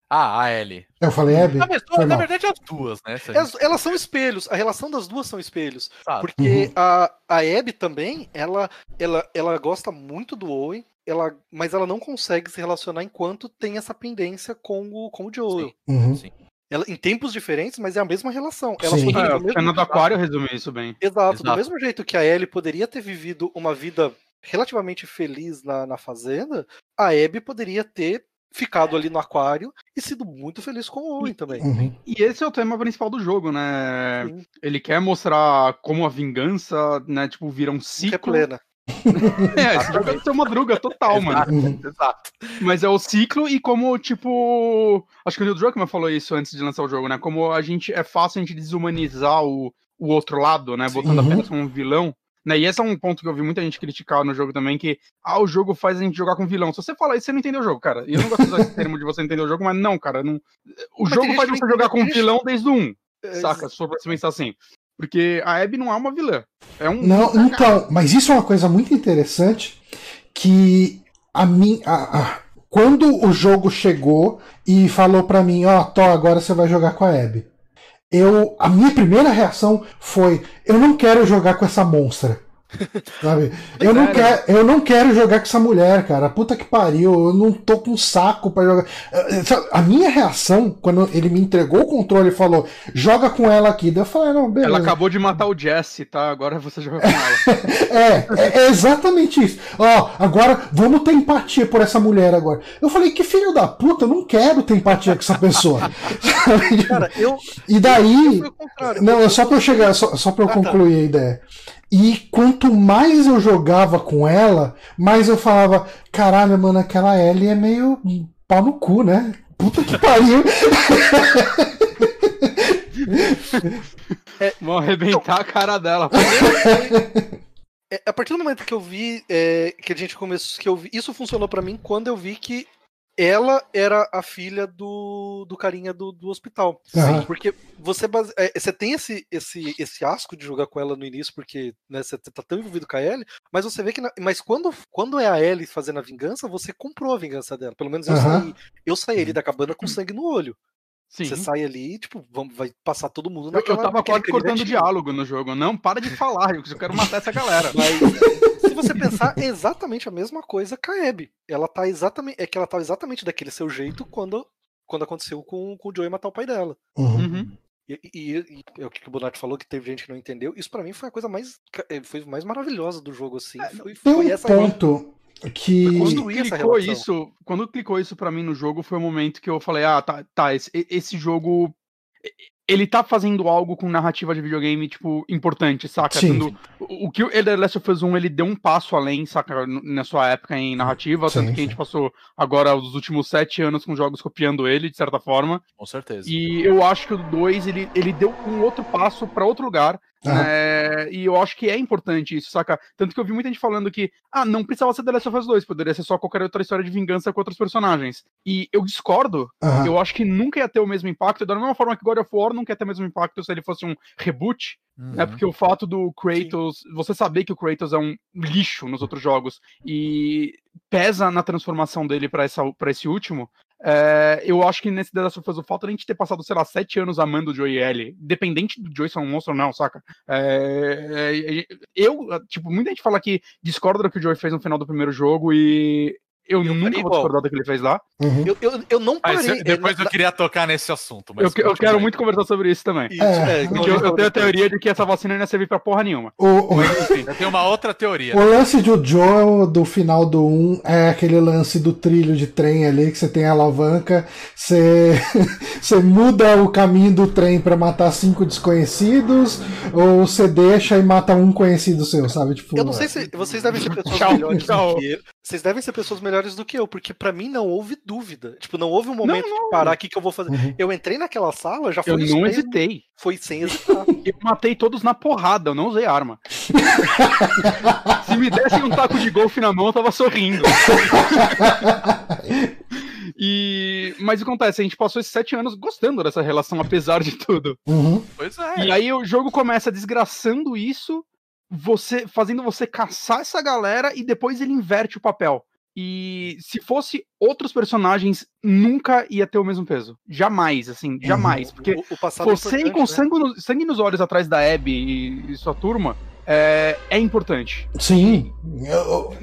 Ah, a Ellie.
Eu falei Abby?
Na, na, na verdade, as duas, né?
Elas, elas, são espelhos. A relação das duas são espelhos. Porque uhum. a, a Abby também, ela, ela, ela gosta muito do Owen, ela, mas ela não consegue se relacionar enquanto tem essa pendência com o, com o Joel.
Sim. Uhum. Sim.
Ela, em tempos diferentes, mas é a mesma relação.
Ela Sim. É, o cena do aquário resume isso bem.
Exato, Exato, do mesmo jeito que a Ellie poderia ter vivido uma vida relativamente feliz na, na fazenda, a Abby poderia ter ficado ali no aquário e sido muito feliz com o Owen também.
Uhum. E esse é o tema principal do jogo, né? Sim. Ele quer mostrar como a vingança, né, tipo, vira um ciclo. Que <laughs> é plena. é, esse jogo é uma druga total,
exato,
mano.
Exato.
Mas é o ciclo e como, tipo. Acho que o Neil Druckmann falou isso antes de lançar o jogo, né? Como a gente. É fácil a gente desumanizar o, o outro lado, né? Botando uhum. apenas como um vilão. Né? E esse é um ponto que eu vi muita gente criticar no jogo também, que ah, o jogo faz a gente jogar com vilão. Se você falar isso, você não entendeu o jogo, cara. E eu não gosto de usar esse <laughs> termo de você entender o jogo, mas não, cara. Não... O mas jogo faz você jogar com um vilão desde o 1. É, saca? Só pra você pensar assim. Porque a Abby não é uma vilã. É um.
Não, então, mas isso é uma coisa muito interessante que a mim. A, a, quando o jogo chegou e falou para mim, ó, oh, Tó, agora você vai jogar com a Abby eu a minha primeira reação foi eu não quero jogar com essa monstra <laughs> Sabe? Eu não, quero, eu não quero jogar com essa mulher, cara. Puta que pariu. Eu não tô com saco para jogar. Eh, a minha reação, quando ele me entregou o controle e falou, joga com ela aqui. Daí eu falei, não, beleza.
Ela acabou de matar o Jesse, tá? Agora você joga com ela. <laughs>
é, é, é, exatamente isso. Ó, agora vamos ter empatia por essa mulher agora. Eu falei, que filho da puta, eu não quero ter empatia com essa pessoa. <laughs> cara, eu. E daí. Eu não, é só pra eu chegar, só, só pra eu ah, tá. concluir tá. a ideia. E quanto mais eu jogava com ela, mais eu falava: caralho, mano, aquela Ellie é meio pau no cu, né? Puta que pariu.
é, Vão arrebentar a cara dela.
É, a partir do momento que eu vi é, que a gente começou, que eu vi, isso funcionou para mim quando eu vi que ela era a filha do, do carinha do, do hospital. Uhum. Porque você, base... é, você tem esse, esse, esse asco de jogar com ela no início, porque né, você tá tão envolvido com a Ellie, mas você vê que. Na... Mas quando, quando é a Ellie fazendo a vingança, você comprou a vingança dela. Pelo menos eu uhum. saí. Eu saí ali da cabana com sangue no olho. Sim. Você sai ali, tipo, vamos, vai passar todo mundo
naquela... Eu tava quase cortando diálogo no jogo. Não, para de falar, eu quero matar essa galera. <laughs>
Mas, se você pensar, é exatamente a mesma coisa com a Abby. Ela tá exatamente... É que ela tá exatamente daquele seu jeito quando, quando aconteceu com, com o Joey matar o pai dela.
Uhum. uhum.
E, e, e, é o que o Bonatti falou, que teve gente que não entendeu. Isso para mim foi a coisa mais, eh, foi mais maravilhosa do jogo, assim. É, foi,
foi um essa ponto que
quando clicou isso, quando clicou isso para mim no jogo foi o momento que eu falei, ah, tá, tá esse, esse jogo ele tá fazendo algo com narrativa de videogame, tipo, importante, saca?
Sim. Tendo,
o, o que o The Last of Us 1, ele deu um passo além, saca? Na sua época em narrativa, sim, tanto que sim. a gente passou agora os últimos sete anos com jogos copiando ele, de certa forma.
Com certeza.
E eu acho que o 2, ele, ele deu um outro passo para outro lugar, é, e eu acho que é importante isso, saca? Tanto que eu vi muita gente falando que, ah, não precisava ser The Last of Us 2, poderia ser só qualquer outra história de vingança com outros personagens. E eu discordo, uhum. eu acho que nunca ia ter o mesmo impacto, da mesma forma que God of War nunca ia ter o mesmo impacto se ele fosse um reboot, né? uhum. né? Porque o fato do Kratos, Sim. você saber que o Kratos é um lixo nos outros jogos e pesa na transformação dele para esse último, é, eu acho que nesse The Last of Us, o fato de a gente ter passado, sei lá, sete anos amando o Joey e Ellie, independente do Joey ser um monstro ou não, saca? É, é, eu, tipo, muita gente fala que discorda do que o Joey fez no final do primeiro jogo e Eu,
Eu
nunca vou
igual.
discordar do que ele fez lá.
Uhum.
Eu, eu, eu não
Mas
parei.
depois
é,
eu queria tocar nesse assunto. Mas
Eu, eu quero muito conversar sobre isso também.
Isso,
É,
é,
Porque eu, eu tenho a teoria de que essa vacina não ia servir pra porra nenhuma.
O, o,
Mas enfim.
Eu tenho uma outra teoria.
o lance do Joel do final do 1 é aquele lance do trilho de trem ali, que você tem a alavanca, você, <laughs> você muda o caminho do trem pra matar cinco desconhecidos, ou você deixa e mata um conhecido seu, sabe? Tipo,
Eu não sei se vocês devem ser <laughs> pessoas melhores
tchau.
do que eu. Vocês devem ser pessoas melhores do que eu, porque pra mim não houve dúvida. Tipo, não houve um momento
não.
de parar o que, eu vou fazer.
Uhum.
Eu entrei naquela sala, já foi
Eu não hesitei.
Foi sem hesitar. <laughs>
Eu matei todos na porrada, eu não usei arma. <laughs> Se me dessem um taco de golfe na mão, eu tava sorrindo. <laughs> E... Mas o que acontece? A gente passou esses sete anos gostando dessa relação, apesar de tudo.
Uhum.
Pois é.
E aí o jogo começa desgraçando isso, você fazendo você caçar essa galera e depois ele inverte o papel. E se fosse outros personagens, nunca ia ter o mesmo peso. Jamais, assim, jamais. Porque
o, o passado é
você ir
importante,
com
né?
sangue, no- sangue nos olhos atrás da Abby e, e sua turma é, é importante.
Sim.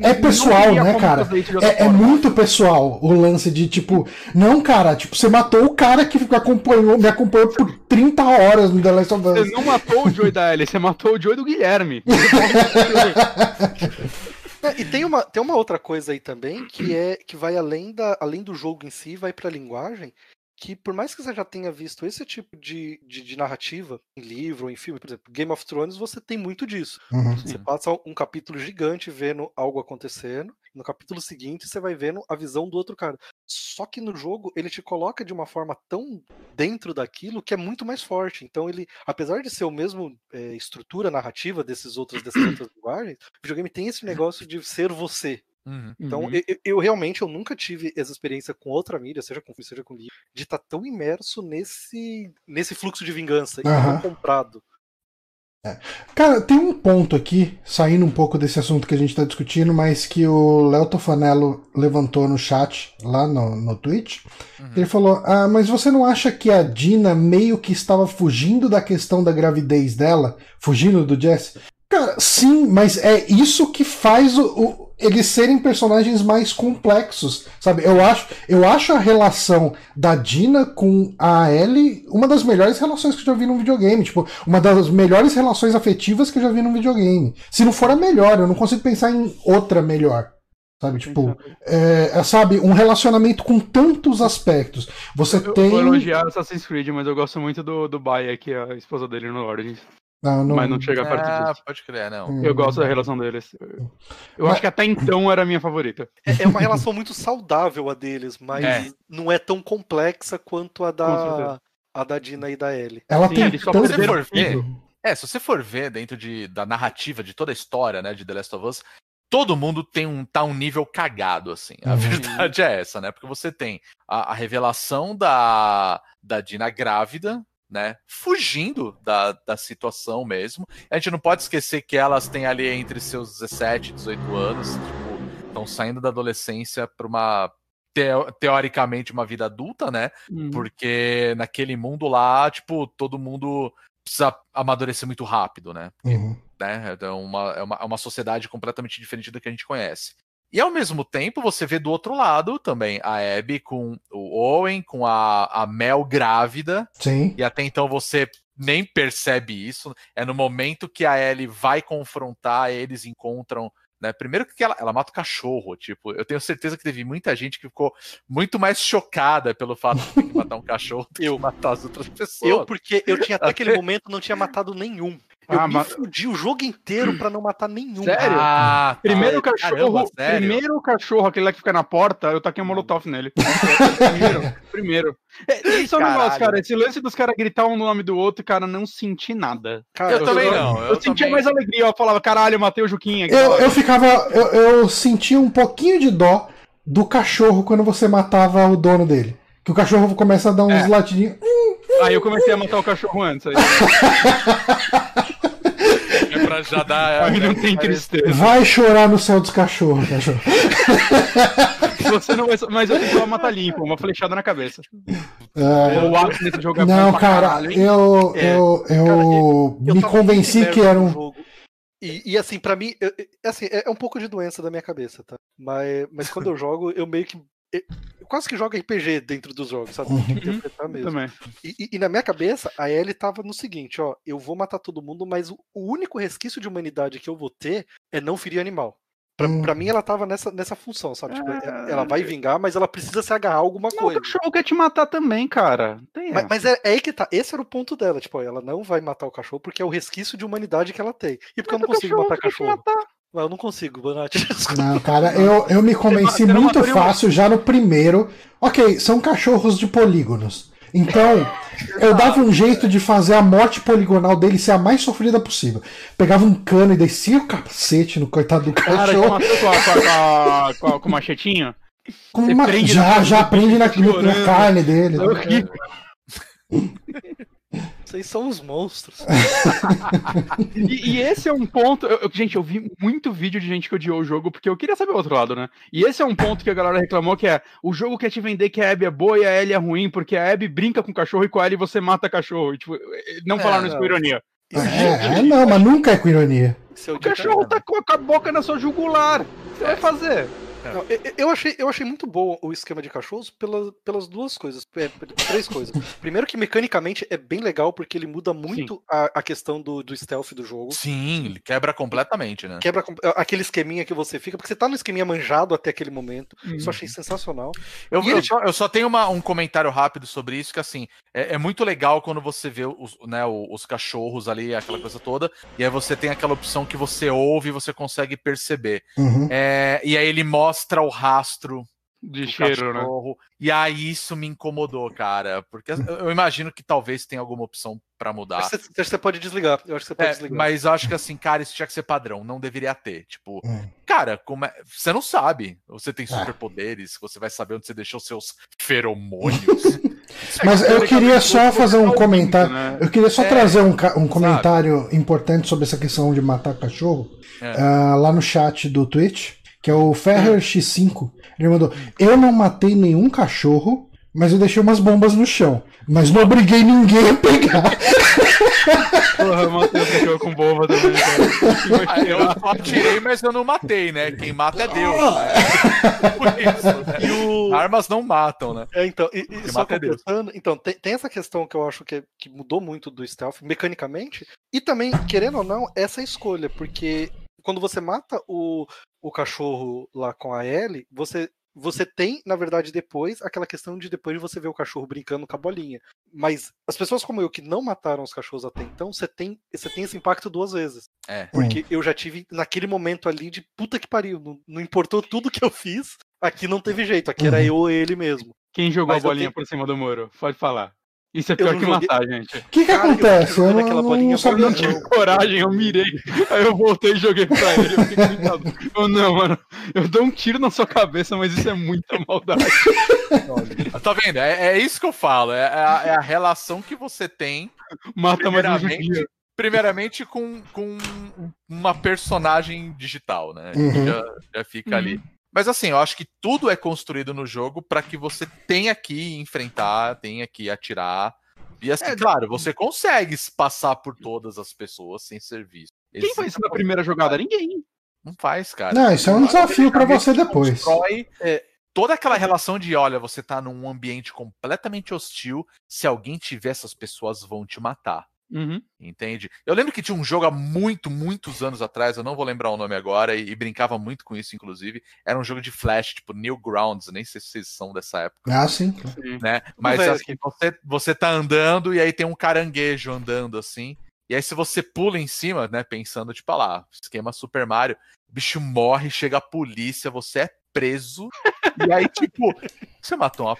É pessoal, né, cara? É, é muito pessoal o lance de tipo, não, cara, tipo, você matou o cara que acompanhou, me acompanhou por 30 horas no The Last of Us.
Você não matou o Joey da Ellie, você matou o Joey do Guilherme. <laughs>
É, e tem uma, tem uma outra coisa aí também que é que vai além, da, além do jogo em si, vai pra linguagem. Que por mais que você já tenha visto esse tipo de, de, de narrativa em livro ou em filme, por exemplo, Game of Thrones, você tem muito disso.
Uhum.
Você passa um capítulo gigante vendo algo acontecendo, no capítulo seguinte você vai vendo a visão do outro cara. Só que no jogo ele te coloca de uma forma tão dentro daquilo que é muito mais forte. Então ele, apesar de ser o mesmo é, estrutura narrativa desses outros dessas <clears throat> outras linguagens, o videogame tem esse negócio de ser você.
Uhum.
Então,
Uhum.
eu, eu- realmente eu nunca tive essa experiência com outra mídia, seja com seja com livro, de estar tão imerso nesse, nesse fluxo de vingança e
Aham.
não comprado.
Cara, tem um ponto aqui, saindo um pouco desse assunto que a gente tá discutindo, mas que o Léo Tofanello levantou no chat, lá no, no Twitch.
Uhum.
Ele falou: Ah, mas você não acha que a Dina meio que estava fugindo da questão da gravidez dela? Fugindo do Jesse? Cara, sim, mas é isso que faz o, o- eles serem personagens mais complexos, sabe? Eu acho, eu acho a relação da Dina com a Ellie uma das melhores relações que eu já vi num videogame. Tipo, uma das melhores relações afetivas que eu já vi num videogame. Se não for a melhor, eu não consigo pensar em outra melhor. Sabe, tipo, é, é, sabe, um relacionamento com tantos aspectos. Você
Eu
tem.
vou elogiar Assassin's Creed, mas eu gosto muito do, do Baia, que é a esposa dele no Origins.
Não, não-
Mas não chega perto
Ah,
disso.
pode crer, não.
Hum.
Eu gosto da relação deles. Eu
Mas-
acho que até então era a minha favorita.
É, é uma relação muito saudável a deles, mas
É.
não é tão complexa quanto a da, a da Dina e da Ellie.
Ela
Sim,
tem
eles só
tanto-
for ver. É, se você for ver dentro de, da narrativa de toda a história, né, de The Last of Us, todo mundo tem um tá um nível cagado assim. A
Uhum.
verdade é essa, né? Porque você tem a, a revelação da da Dina grávida, né, fugindo da, da situação mesmo. A gente não pode esquecer que elas têm ali entre seus 17 e 18 anos, tipo, estão saindo da adolescência para uma teo- teoricamente uma vida adulta, né?
Uhum.
Porque naquele mundo lá, tipo, todo mundo precisa amadurecer muito rápido, né?
Uhum.
né? É uma, é, uma, é uma sociedade completamente diferente da que a gente conhece. E ao mesmo tempo, você vê do outro lado também a Abby com o Owen, com a, a Mel grávida,
Sim.
e até então você nem percebe isso. É no momento que a Ellie vai confrontar, eles encontram. Né? Primeiro que ela, ela mata o cachorro, tipo, eu tenho certeza que teve muita gente que ficou muito mais chocada pelo fato de ter que matar um cachorro do <laughs> que
Eu.
matar as outras pessoas.
Eu, porque eu tinha até aquele momento não tinha matado nenhum. Eu
Ah,
me
mas-
fudi o jogo inteiro pra não matar nenhum.
Sério?
Ah, tá.
Primeiro o cachorro,
Caramba, sério?
primeiro o cachorro, aquele lá que fica na porta, eu taquei um molotov nele. <laughs> primeiro, primeiro. É, isso é um negócio, cara. Esse lance dos caras gritar um no nome do outro, cara, não senti nada.
Cara,
Eu também
eu-
não.
Eu,
Eu,
sentia
também...
mais alegria, eu falava, caralho, eu matei o Juquinha. aqui,
Eu, eu ficava. Eu, eu sentia um pouquinho de dó do cachorro quando você matava o dono dele. Que o cachorro começa a dar uns
É.
latidinhos.
Aí eu comecei a matar o cachorro antes. Aí, <laughs>
pra já dar. <laughs>
aí não tem tristeza.
Vai chorar no céu dos cachorros, cachorro. <laughs>
Você não vai. Mas eu tentava matar limpo, uma flechada na cabeça.
É,
O ápice nesse jogo é bom
não, cara,
caralho, hein?
eu,
É,
eu, eu,
Cara, eu
me convenci que era um.
jogo. E, e assim, pra mim, eu- assim, é é um pouco de doença da minha cabeça, tá? Mas, mas quando eu jogo, eu meio que. Eu quase que jogo RPG dentro dos jogos, sabe? Tem que interpretar mesmo.
Também.
E, e- e na minha cabeça, a Ellie tava no seguinte, ó, eu vou matar todo mundo, mas o, o único resquício de humanidade que eu vou ter é não ferir animal. Pra,
Hum.
pra mim, ela tava nessa, nessa função, sabe? Tipo,
Ah.
ela vai vingar, mas ela precisa se agarrar a alguma
Não, o
coisa.
cachorro quer te matar também, cara. Tem
Mas, mas é, é aí que tá. Esse era o ponto dela. Tipo, ela não vai matar o cachorro porque é o resquício de humanidade que ela tem. E porque eu não
Mas o
consigo matar
quer te
cachorro.
matar.
Mas eu não consigo, Bonatti. <laughs>
Não, cara, eu, eu me convenci
não
muito fácil já no primeiro. Ok, são cachorros de polígonos. Então, eu dava um jeito de fazer a morte poligonal dele ser a mais sofrida possível. Pegava um cano e descia o capacete no coitado do
Cara,
cachorro.
matou com, a, com, a, com, a, com o machetinho?
com uma-
prende
já,
na-
já prende na, na carne dele.
É horrível.
Vocês são os monstros. <laughs>
E, e esse é um ponto. eu- eu- gente, eu vi muito vídeo de gente que odiou o jogo porque eu queria saber o outro lado, né? E esse é um ponto que a galera reclamou que é o jogo quer te vender que a Abby é boa e a Ellie é ruim, porque a Abby brinca com o cachorro e com a Ellie você mata cachorro. E, tipo, não
É,
falaram isso
não.
com ironia.
Isso
É, é, não, mas nunca é com ironia.
O
cachorro tá com a, com a boca na sua jugular. O que você vai fazer?
Não, eu- achei, eu achei muito bom o esquema de cachorros pelas, pelas duas coisas. é, três coisas. <laughs> Primeiro que mecanicamente é bem legal, porque ele muda muito a, a questão do, do stealth do jogo.
Sim, ele quebra completamente, né?
Quebra aquele esqueminha que você fica, porque você tá no esqueminha manjado até aquele momento.
Uhum.
Isso eu achei sensacional.
Eu, eu
ele-
só, eu só tenho uma- um comentário rápido sobre isso, que assim, é, é muito legal quando você vê os, né, os cachorros ali, aquela coisa toda, e aí você tem aquela opção que você ouve e você consegue perceber.
Uhum.
É, e aí ele mostra o rastro
De
do
cheiro, né?
cachorro, e aí isso me incomodou, cara, porque eu, imagino que talvez tenha alguma opção pra mudar.
Você, você pode desligar. Eu acho que você pode
É,
desligar.
mas eu acho que assim, cara, isso tinha que ser padrão, não deveria ter. Tipo,
Hum.
cara, como é- você não sabe. Você tem
É.
superpoderes, você vai saber onde você deixou seus feromônios. <laughs>
Mas eu queria só fazer um comentário.
Né?
Eu queria só trazer um, um comentário importante sobre essa questão de matar cachorro.
É.
ah, lá no chat do Twitch, que é o Ferrer X5. Ele mandou: Eu não matei nenhum cachorro, mas eu deixei umas bombas no chão. Mas não obriguei ninguém a pegar. <laughs>
Porra, eu matei o cachorro com bomba também, cara.
Ah, eu só atirei, mas eu não matei, né? Quem mata é Deus. Né? Por isso, né?
E o-
Armas não matam, né?
É, então, e, e só
é
completando, então, tem, tem essa questão que eu acho que, é- que mudou muito do stealth, mecanicamente, e também, querendo ou não, essa escolha, porque quando você mata o, o cachorro lá com a Ellie, você, você tem, na verdade, depois, aquela questão de depois de você ver o cachorro brincando com a bolinha. Mas as pessoas como eu que não mataram os cachorros até então, você tem, você tem esse impacto duas vezes.
É.
Porque eu já tive naquele momento ali de puta que pariu, não, não importou tudo que eu fiz, aqui não teve jeito, aqui era
Uhum.
eu ou ele mesmo.
Quem jogou
Mas
a bolinha
tenho-
por cima do muro? Pode falar. Isso é pior
não
que
joguei-
matar, gente.
O que, que
Cara,
acontece? Eu não, não
bolinha
sabia.
Eu não tive coragem, eu mirei. Aí eu voltei e joguei pra ele. Eu fiquei. Eu não, mano. Eu dou um tiro na sua cabeça, mas isso é muita maldade.
Tá vendo? É, é isso que eu falo. É, é a, é a relação que você tem,
Mata mais um
primeiramente, com, com uma personagem digital, né?
Uhum.
Já, já fica ali. Mas assim, eu acho que tudo é construído no jogo para que você tenha que enfrentar, tenha que atirar. E assim,
É,
claro, você consegue se passar por todas as pessoas sem serviço.
Quem faz isso na primeira jogada? Ninguém.
Não faz, cara.
Não, isso é um desafio pra você depois.
Constrói é, toda aquela relação de, olha, você tá num ambiente completamente hostil, se alguém tiver, essas pessoas vão te matar.
Uhum.
Entende? Eu lembro que tinha um jogo há muito, muitos anos atrás, eu não vou lembrar o nome agora, e, e brincava muito com isso, inclusive. Era um jogo de flash, tipo Newgrounds, nem sei se vocês são dessa época,
Ah, sim.
né? Mas
velho
assim, você, você tá andando e aí tem um caranguejo andando assim. E aí, se você pula em cima, né? Pensando, tipo, ah lá, esquema Super Mario, o bicho morre, chega a polícia, você é preso. <laughs> e aí, tipo, você matou uma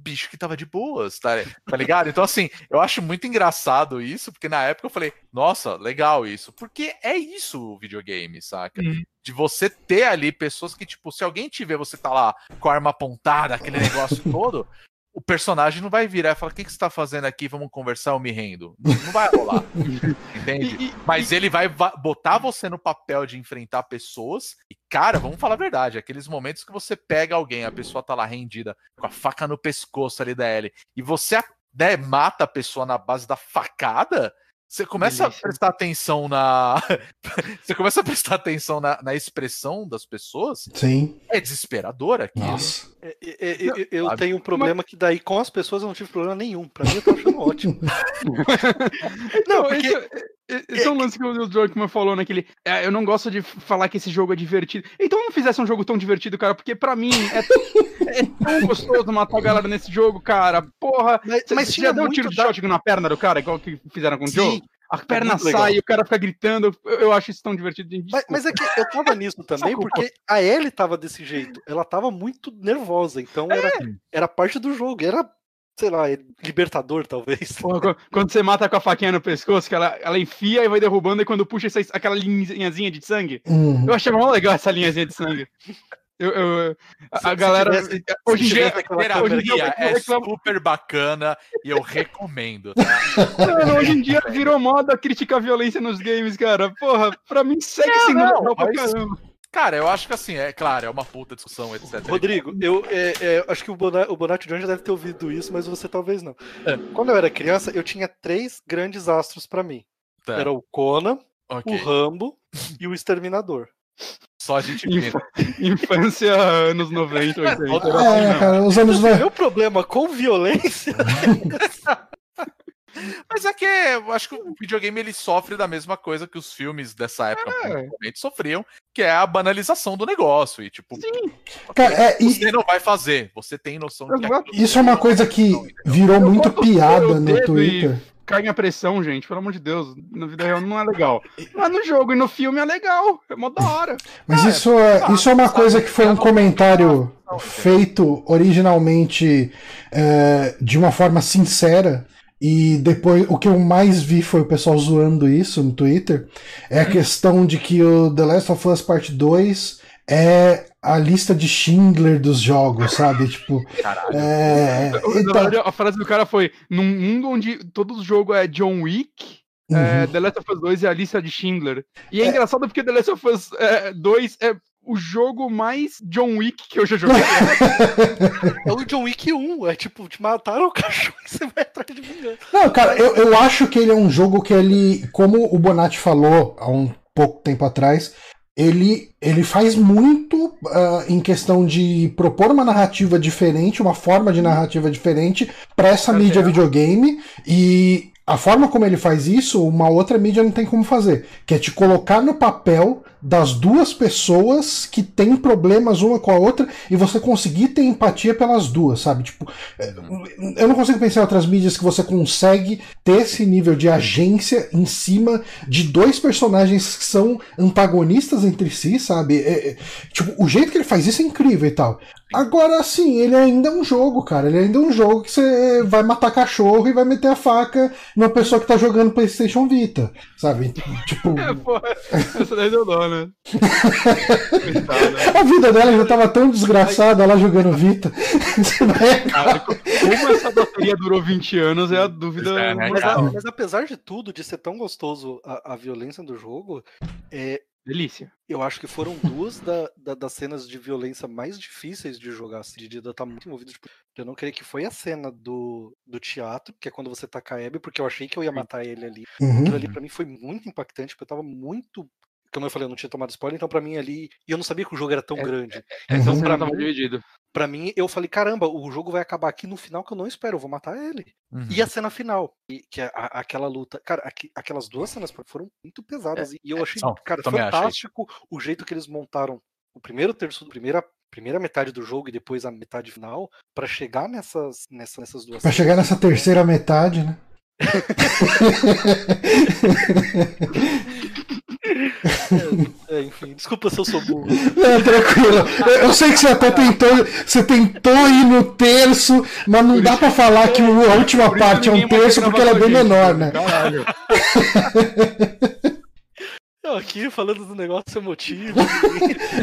bicho que tava de boas, tá, tá ligado? Então, assim, eu acho muito engraçado isso, porque na época eu falei, nossa, legal isso. Porque é isso o videogame, saca?
Uhum.
De você ter ali pessoas que, tipo, se alguém te vê, você tá lá com a arma apontada, aquele negócio <laughs> todo, o personagem não vai virar e falar: o que, que você tá fazendo aqui? Vamos conversar, eu me rendo. Não não vai rolar. <laughs> entende?
E- e-
Mas ele vai va- botar você no papel de enfrentar pessoas. E, cara, vamos falar a verdade: aqueles momentos que você pega alguém, a pessoa tá lá rendida, com a faca no pescoço ali da Ellie, e você né, mata a pessoa na base da facada. Você começa
Delícia.
a prestar atenção na. <laughs> você começa a prestar atenção na, na expressão das pessoas.
Sim.
É desesperador aqui.
Nossa.
É, é, é, eu- eu
sabe?
tenho um problema que daí com as pessoas eu não tive problema nenhum. Pra mim eu tô achando ótimo. <laughs>
Não,
porque-
esse, é um lance que o Druckmann falou naquele. é, eu não gosto de falar que esse jogo é divertido. Então não fizesse um jogo tão divertido, cara, porque pra mim é, <laughs> é tão gostoso matar a galera nesse jogo, cara. Porra.
Mas, mas
você já deu um tiro de
da-
shotgun na perna do cara, igual que fizeram com o Joe? A perna
muito legal.
sai o cara fica gritando. Eu, eu acho isso tão divertido.
Mas, mas é que eu tava nisso também, porque a Ellie tava desse jeito. Ela tava muito nervosa, então era,
É.
era parte do jogo. Era, sei lá, libertador, talvez.
Porra, qu- quando você mata com a faquinha no pescoço, que ela, ela enfia e vai derrubando, e quando puxa essa, aquela linhazinha de sangue.
Uhum.
Eu achava mó legal essa linhazinha de sangue. Eu, eu- a,
Se-
a
se
galera.
tivesse-
hoje em dia.
Terapia
hoje em dia
é super bacana e eu recomendo. Tá?
Mano, hoje em dia virou moda criticar a violência nos games, cara. Porra, pra mim segue
Não,
sendo
não,
legal pra
mas-
caramba.
Cara, eu acho que assim, é claro, é uma puta discussão, etc.
Rodrigo, eu é, é, acho que o Bonatti, o Bonatti John já deve ter ouvido isso, mas você talvez não.
É.
Quando eu era criança, eu tinha três grandes astros pra mim.
Tá,
Era o Conan,
ok.
o Rambo e o Exterminador.
Só a gente vê. <laughs>
Infância, anos 90, 80. era assim,
É,
não.
cara, os anos.
O meu problema com violência <laughs>
Mas é que eu acho que o videogame ele sofre da mesma coisa que os filmes dessa época
É.
sofriam, que é a banalização do negócio. E tipo,
Sim.
Cara, é, e-
você não vai fazer, você tem noção de que.
Isso é uma coisa que virou muito piada no Twitter.
Cai a pressão, gente, pelo amor de Deus. Na vida real não é legal. Mas no jogo e no filme é legal. É mó da hora.
Mas
Ah,
isso é, isso é uma
sabe,
coisa que foi um
não-
comentário feito originalmente é, de uma forma sincera. E depois o que eu mais vi foi o pessoal zoando isso no Twitter. É a questão de que o The Last of Us Part 2 é a lista de Schindler dos jogos, sabe? Tipo.
Caralho.
É,
Na
então,
verdade, a frase do cara foi: num mundo onde todo jogo é John Wick. é,
uhum.
The Last of Us 2 é a lista de Schindler. E é, engraçado porque The Last of Us é, 2 é o jogo mais John Wick que eu já joguei. <laughs>
é o John Wick 1. É tipo, te mataram o cachorro e você vai atrás de vingança.
Não, cara, eu, eu acho que ele é um jogo que ele, como o Bonatti falou há um pouco tempo atrás, ele, ele faz muito ah, em questão de propor uma narrativa diferente, uma forma de narrativa diferente para essa mídia
é.
videogame e a forma como ele faz isso, uma outra mídia não tem como fazer, que é te colocar no papel das duas pessoas que têm problemas uma com a outra e você conseguir ter empatia pelas duas, sabe? Tipo, eu não consigo pensar em outras mídias que você consegue ter esse nível de agência em cima de dois personagens que são antagonistas entre si, sabe? É- é- tipo, o jeito que ele faz isso é incrível e tal. Agora, sim, ele ainda é um jogo, cara. Ele ainda é um jogo que você vai matar cachorro e vai meter a faca numa pessoa que tá jogando PlayStation Vita, sabe? Tipo,
É, porra, essa daí deu dó, né? Coitada.
a vida dela já tava tão desgraçada lá jogando Vita.
Cara, como essa bateria durou 20 anos é a dúvida.
É, né,
Mas, a- mas apesar de tudo, de ser tão gostoso a, a violência do jogo, é,
Delícia.
eu acho que foram duas da- da- das cenas de violência mais difíceis de jogar. Assim, de estar muito envolvido. Tipo, eu não creio que foi a cena do, do teatro, que é quando você taca a Abby, porque eu achei que eu ia matar ele ali.
Uhum.
Aquilo ali pra mim foi muito impactante, porque eu tava muito. Como eu falei, eu não tinha tomado spoiler, então pra mim ali. E eu não sabia que o jogo era tão
É,
grande.
Essa
Uhum.
cena
pra mim-
dividido.
Pra mim, eu falei, caramba, o jogo vai acabar aqui no final que eu não espero, eu vou matar ele.
Uhum.
E a cena final, que é a- aquela luta. Cara, aqui- aquelas duas cenas foram muito pesadas. e eu achei,
são,
cara,
também achei.
fantástico o jeito que eles montaram o primeiro terço, a primeira, primeira metade do jogo e depois a metade final, pra chegar nessas, nessas, nessas duas
Pra chegar nessa terceira metade, né? <laughs> <laughs>
É, enfim, desculpa se eu sou burro.
Não, tranquilo. Eu, eu sei que você até tentou, você tentou ir no terço, mas não dá pra falar que a última parte é um terço porque ela é bem
gente,
menor, né?
Caralho. <laughs>
Eu aqui falando do negócio emotivo.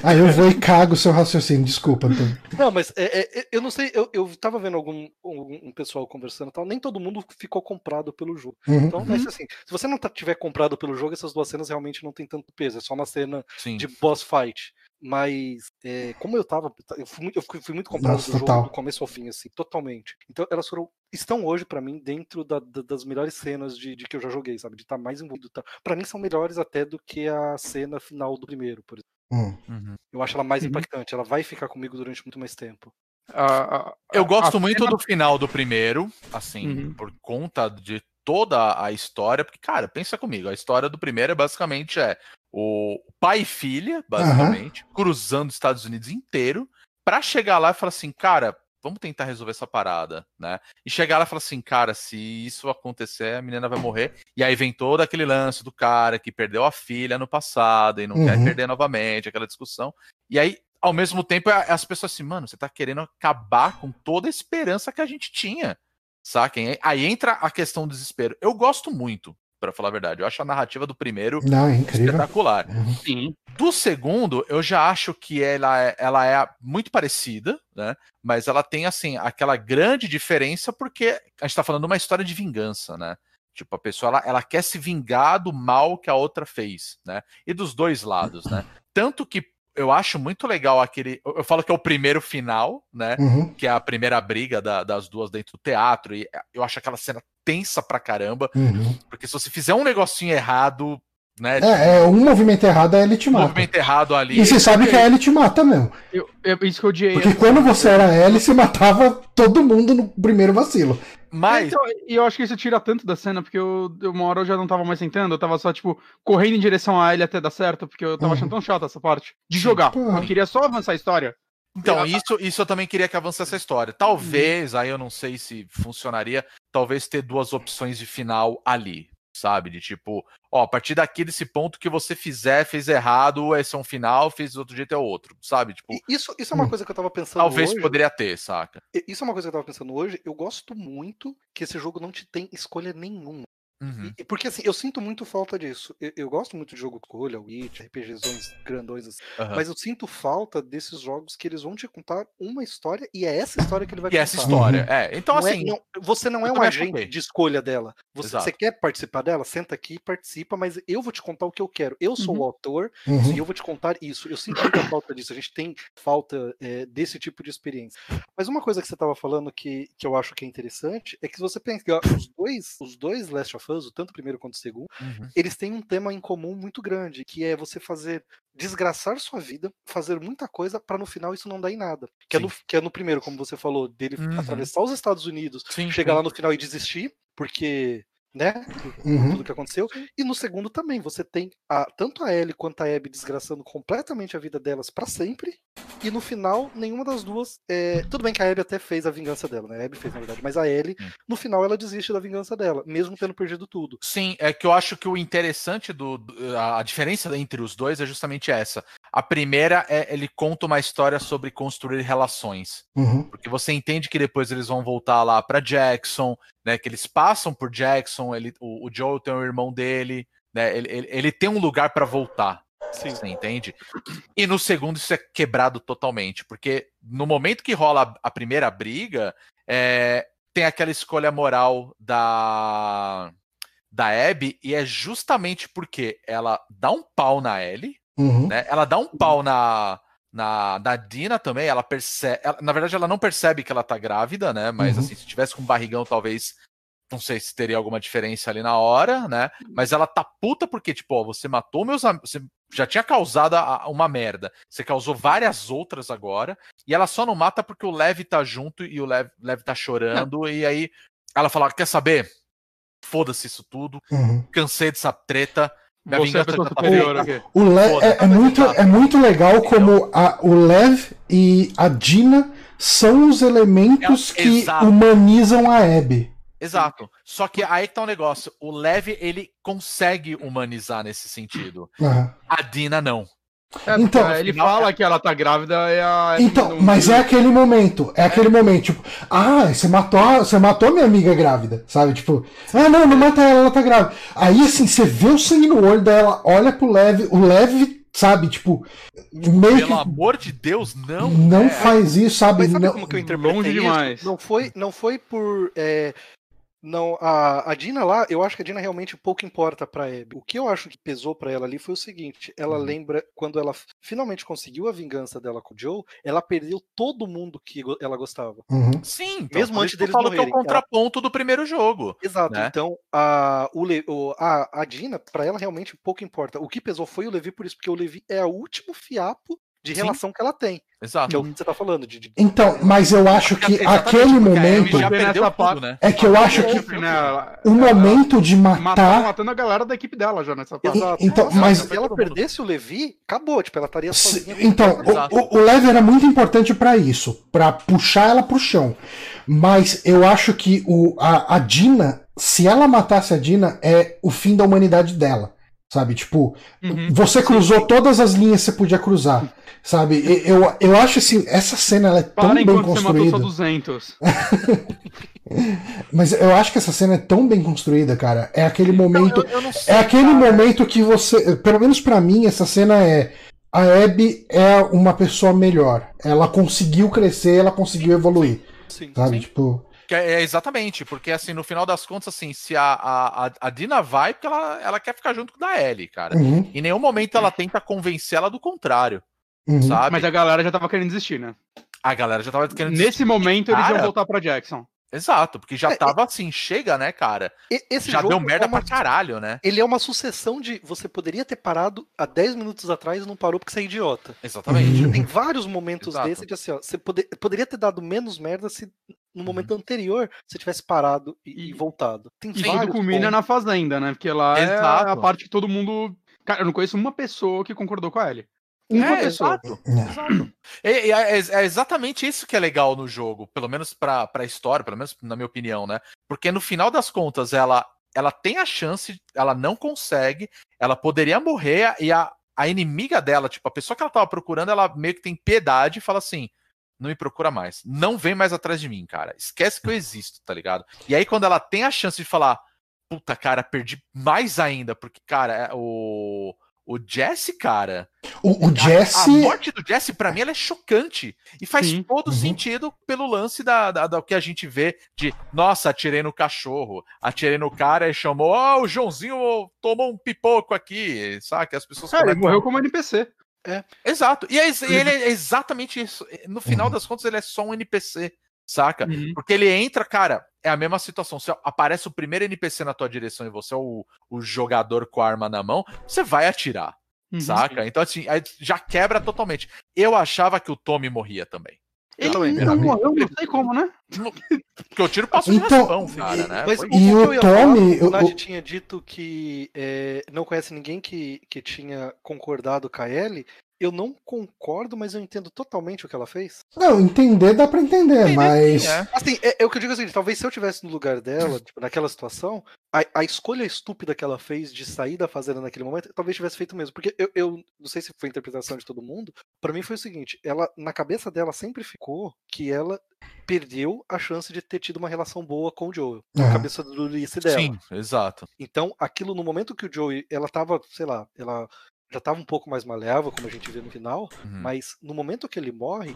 Aí <laughs> eu vou e cago o seu raciocínio, desculpa, Antônio.
Não, mas é, é, é, eu não sei, eu, eu tava vendo algum um, um pessoal conversando e tal, nem todo mundo ficou comprado pelo jogo.
Uhum.
Então, vai ser assim, se você não tá, tiver comprado pelo jogo, essas duas cenas realmente não tem tanto peso, é só uma cena
Sim.
de boss fight. Mas é, como eu tava. Eu fui muito, eu fui, fui muito comprado
Nossa,
do
total.
jogo do começo ao fim, assim, totalmente. Então elas foram. Estão hoje, pra mim, dentro da- da- das melhores cenas de, de que eu já joguei, sabe? De estar mais envolvido. Tá? Pra mim, são melhores até do que a cena final do primeiro, por exemplo.
Hum.
Uhum.
Eu acho ela mais
Uhum.
impactante. Ela vai ficar comigo durante muito mais tempo.
A- a-
Eu gosto
a
muito
cena-
do final do primeiro, assim,
Uhum.
por conta de toda a história, porque, cara, pensa comigo, a história do primeiro é basicamente é o pai e filha, basicamente, cruzando os Estados Unidos inteiro, pra chegar lá e falar assim, cara, vamos tentar resolver essa parada, né? E chegar lá e falar assim, cara, se isso acontecer, a menina vai morrer. E aí vem todo aquele lance do cara que perdeu a filha no passado e não quer
Uhum.
perder novamente, aquela discussão. E aí, ao mesmo tempo, a- as pessoas assim, mano, você tá querendo acabar com toda a esperança que a gente tinha. Saquem? Aí entra a questão do desespero. Eu gosto muito, pra falar a verdade. Eu acho a narrativa do primeiro
Não, é
espetacular.
Uhum.
Sim.
Do segundo, eu já acho que ela é, ela é muito parecida, né? Mas ela tem, assim, aquela grande diferença porque a gente tá falando de uma história de vingança, né? Tipo, a pessoa, ela, ela quer se vingar do mal que a outra fez, né? E dos dois lados, né? Tanto que eu acho muito legal aquele... Eu eu falo que é o primeiro final, né?
Uhum.
Que é a primeira briga da- das duas dentro do teatro. E eu acho aquela cena tensa pra caramba.
Uhum.
Porque se você fizer um negocinho errado, né?
É, é um movimento errado, a ele te
um
mata.
movimento errado ali.
E você sabe que a Ellie te mata mesmo.
Eu, eu- isso que eu odiei.
Porque quando você era Ellie, você matava todo mundo no primeiro vacilo.
Mas
Então, e eu acho que isso tira tanto da cena, porque eu, uma hora eu já não tava mais tentando, eu tava só, tipo, correndo em direção a ele até dar certo, porque eu tava
Uhum.
achando tão chata essa parte. De jogar.
Pô.
Eu queria só avançar a história.
Então, isso, isso eu também queria que avançasse essa história. Talvez, aí eu não sei se funcionaria, talvez ter duas opções de final ali, sabe? De tipo, ó, a partir daqui desse ponto que você fizer, fez errado, esse é um final, fez do outro jeito é outro, sabe? Tipo,
isso, isso é uma
Hum.
coisa que eu tava pensando
talvez
hoje.
poderia ter, saca?
Isso é uma coisa que eu tava pensando hoje. Eu gosto muito que esse jogo não te tem escolha nenhuma.
Uhum.
E- Porque assim, eu sinto muito falta disso. Eu, eu gosto muito de jogo de escolha, Witch, RPGzões grandões assim.
aham.
Mas eu sinto falta desses jogos que eles vão te contar uma história e é essa história que ele vai
E
contar.
essa história,
Uhum.
é. Então,
Não é-
assim,
não- você não é um agente de escolha dela. Você, você quer participar dela? Senta aqui e participa, mas eu vou te contar o que eu quero. Eu sou
Uhum.
o autor
Uhum.
e eu vou te contar isso. Eu sinto muita falta disso. A gente tem falta é, desse tipo de experiência. Mas uma coisa que você estava falando que, que eu acho que é interessante é que se você pegar os dois, os dois Last of Us, tanto o primeiro quanto o segundo,
uhum.
eles têm um tema em comum muito grande, que é você fazer desgraçar sua vida, fazer muita coisa para no final isso não dar em nada. Que é, no, que é no primeiro, como você falou, dele
Uhum.
atravessar os Estados Unidos,
sim,
chegar
sim.
lá no final e desistir, porque, né,
Uhum.
tudo que aconteceu. E no segundo também, você tem a, tanto a Ellie quanto a Abby desgraçando completamente a vida delas para sempre. E no final, nenhuma das duas. é, Tudo bem que a Abby até fez a vingança dela, né? A Abby fez, na verdade, mas a Ellie, no final, ela desiste da vingança dela, mesmo tendo perdido tudo.
Sim, é que eu acho que o interessante do. a diferença entre os dois é justamente essa. A primeira é ele conta uma história sobre construir relações.
Uhum.
Porque você entende que depois eles vão voltar lá pra Jackson, né? Que eles passam por Jackson, ele, o, o Joel tem o irmão dele, né? Ele, ele, ele tem um lugar pra voltar.
Sim.
Você entende? E no segundo isso é quebrado totalmente, porque no momento que rola a, a primeira briga, é, tem aquela escolha moral da da Abby e é justamente porque ela dá um pau na Ellie,
Uhum.
né? Ela dá um pau na na, na Dina também, ela percebe, ela- na verdade ela não percebe que ela tá grávida, né? Mas
Uhum.
assim, se tivesse com barrigão talvez não sei se teria alguma diferença ali na hora, né? Mas ela tá puta porque, tipo, ó, você matou meus amigos. Você já tinha causado a- uma merda. Você causou várias outras agora. E ela só não mata porque o Lev tá junto e o Lev, Lev tá chorando. E aí ela fala: quer saber? Foda-se isso tudo.
Uhum.
Cansei dessa treta. Minha
Você é a pessoa
tá
superior aqui.
O Le
Foda,
é, é muito, é muito legal como a- o Lev e a Dina são os elementos
É,
que
exato.
humanizam a Abby.
Exato. Só que aí que tá um negócio. O Lev, ele consegue humanizar nesse sentido.
Aham.
A Dina não.
É,
Então,
ele
final,
fala que ela tá grávida e a.
Então,
não-
mas é aquele momento, é aquele momento, tipo, ah, você matou, a- você matou minha amiga grávida, sabe? Tipo, ah, não, não mata ela, ela tá grávida. Aí, assim, você vê o sangue no olho dela, olha pro Lev, o Lev, sabe, tipo, meio
Pelo
que
amor de Deus, não.
não
é.
faz isso, sabe?
Mas sabe
Não-
como que eu interpretei
longe
isso?
demais.
Não foi, não foi por. é, Não, a, a Dina lá, eu acho que a Dina realmente pouco importa pra Abby. O que eu acho que pesou pra ela ali foi o seguinte: ela
Uhum.
lembra quando ela finalmente conseguiu a vingança dela com o Joe, ela perdeu todo mundo que ela gostava.
Uhum.
Sim, então,
Mesmo antes deles
falo que é o
morrerem, ela-
contraponto do primeiro jogo.
Exato.
né?
Então, a, o, Le- o- a, a Dina, pra ela realmente pouco importa. O que pesou foi o Levi por isso, porque o Levi é o último fiapo de
Sim.
relação que ela tem.
Exato.
Que é o que você tá falando. De, de-
Então, mas eu acho que
Exatamente,
aquele momento.
Já perdeu tudo, né?
É que eu acho que
né,
o momento de
Mataram
matar.
matando a galera da equipe dela já nessa parte.
Então,
Nossa,
mas-
se ela perdesse o Levi, acabou. Tipo, ela estaria sozinha.
Então,
o
o, o, Levi era muito importante pra isso, pra puxar ela pro chão. Mas eu acho que o, a, a Dina, se ela matasse a Dina, é o fim da humanidade dela. Sabe? Tipo,
Uhum.
você cruzou todas as linhas que você podia cruzar. Sabe? Eu, eu acho assim, essa cena ela é tão
Para
bem
enquanto você matou só
construída. <laughs>
200.
Mas eu acho que essa cena é tão bem construída, cara. É aquele momento.
Eu- eu não sei,
É aquele
cara.
momento que você. Pelo menos pra mim, essa cena é. A Abby é uma pessoa melhor. Ela conseguiu crescer, ela conseguiu evoluir.
Sim,
Sabe?
Sim.
Tipo.
Que é, é exatamente, porque assim, no final das contas, assim, se a, a, a- Dina vai, porque ela, ela quer ficar junto com a da Ellie, cara.
Uhum,
Em nenhum momento ela tenta convencer ela do contrário,
uhum.
sabe?
Mas a galera já tava querendo desistir, né?
A galera já tava querendo
Nesse momento eles iam
Cara.
voltar pra Jackson.
Exato, porque já
É,
tava assim, chega, né, cara?
Esse
já
jogo
deu merda
é uma,
pra caralho, né?
Ele é uma sucessão de. Você poderia ter parado há 10 minutos atrás e não parou porque você é idiota.
Exatamente.
Uhum.
Tem vários momentos
Exato.
desses de assim, ó. Você pode- poderia ter dado menos merda se no
Uhum.
momento anterior você tivesse parado e, e
E-
voltado. Tem
E tudo
vários
culmina
pontos.
na fazenda, né? Porque lá é
Exato.
a parte que todo mundo. Cara, eu não conheço uma pessoa que concordou com a Ellie. Uma
É,
pessoa.
exato.
É.
Exato. E É, é exatamente isso que é legal no jogo, pelo menos pra, pra história, pelo menos na minha opinião, né? Porque no final das contas, ela, ela tem a chance, ela não consegue, ela poderia morrer e a, a inimiga dela, tipo, a pessoa que ela tava procurando, ela meio que tem piedade e fala assim: não me procura mais, não vem mais atrás de mim, cara, esquece que eu existo, tá ligado? E aí, quando ela tem a chance de falar, puta, cara, perdi mais ainda, porque, cara, é- o. O Jesse, cara,
O, o
a-
Jesse.
A, morte do Jesse, pra mim, ela é chocante. E faz
Sim.
todo
Uhum.
sentido pelo lance da, da, da- que a gente vê de, nossa, atirei no cachorro, atirei no cara e chamou, ó, o Joãozinho tomou um pipoco aqui, sabe? Que as pessoas
Cara, ele
comentam.
morreu como NPC.
Exato. E é ele é exatamente isso. No final
Uhum.
das contas, ele é só um NPC, saca?
Uhum.
Porque ele entra, cara, é a mesma situação. Se aparece o primeiro NPC na tua direção e você é o, o jogador com a arma na mão, você vai atirar.
Uhum.
Saca? Então, assim, aí já quebra totalmente. Eu achava que o Tommy morria também.
Ele não
mim.
morreu, não sei como, né?
Porque o tiro passou de
Então-
raspão, cara, né?
Mas
Foi-
E
o
Tommy,
o
o-
tinha dito que é, não conhece ninguém que, que tinha concordado com a Ellie. Eu não concordo, mas eu entendo totalmente o que ela fez.
Não, entender dá pra entender,
Entender,
mas.
sim, é.
Assim, é, é o que eu digo assim, talvez se eu tivesse no lugar dela, <laughs> tipo, naquela situação, a, a escolha estúpida que ela fez de sair da fazenda naquele momento, talvez tivesse feito mesmo. Porque eu, eu não sei se foi a interpretação de todo mundo, pra mim foi o seguinte, ela, na cabeça dela sempre ficou que ela perdeu a chance de ter tido uma relação boa com o Joel. Na
Aham.
cabeça do Ulisses dela.
Sim, exato.
Então, aquilo no momento que o Joey, ela tava, sei lá, ela já tava um pouco mais maleável, como a gente vê no final,
Uhum.
mas no momento que ele morre,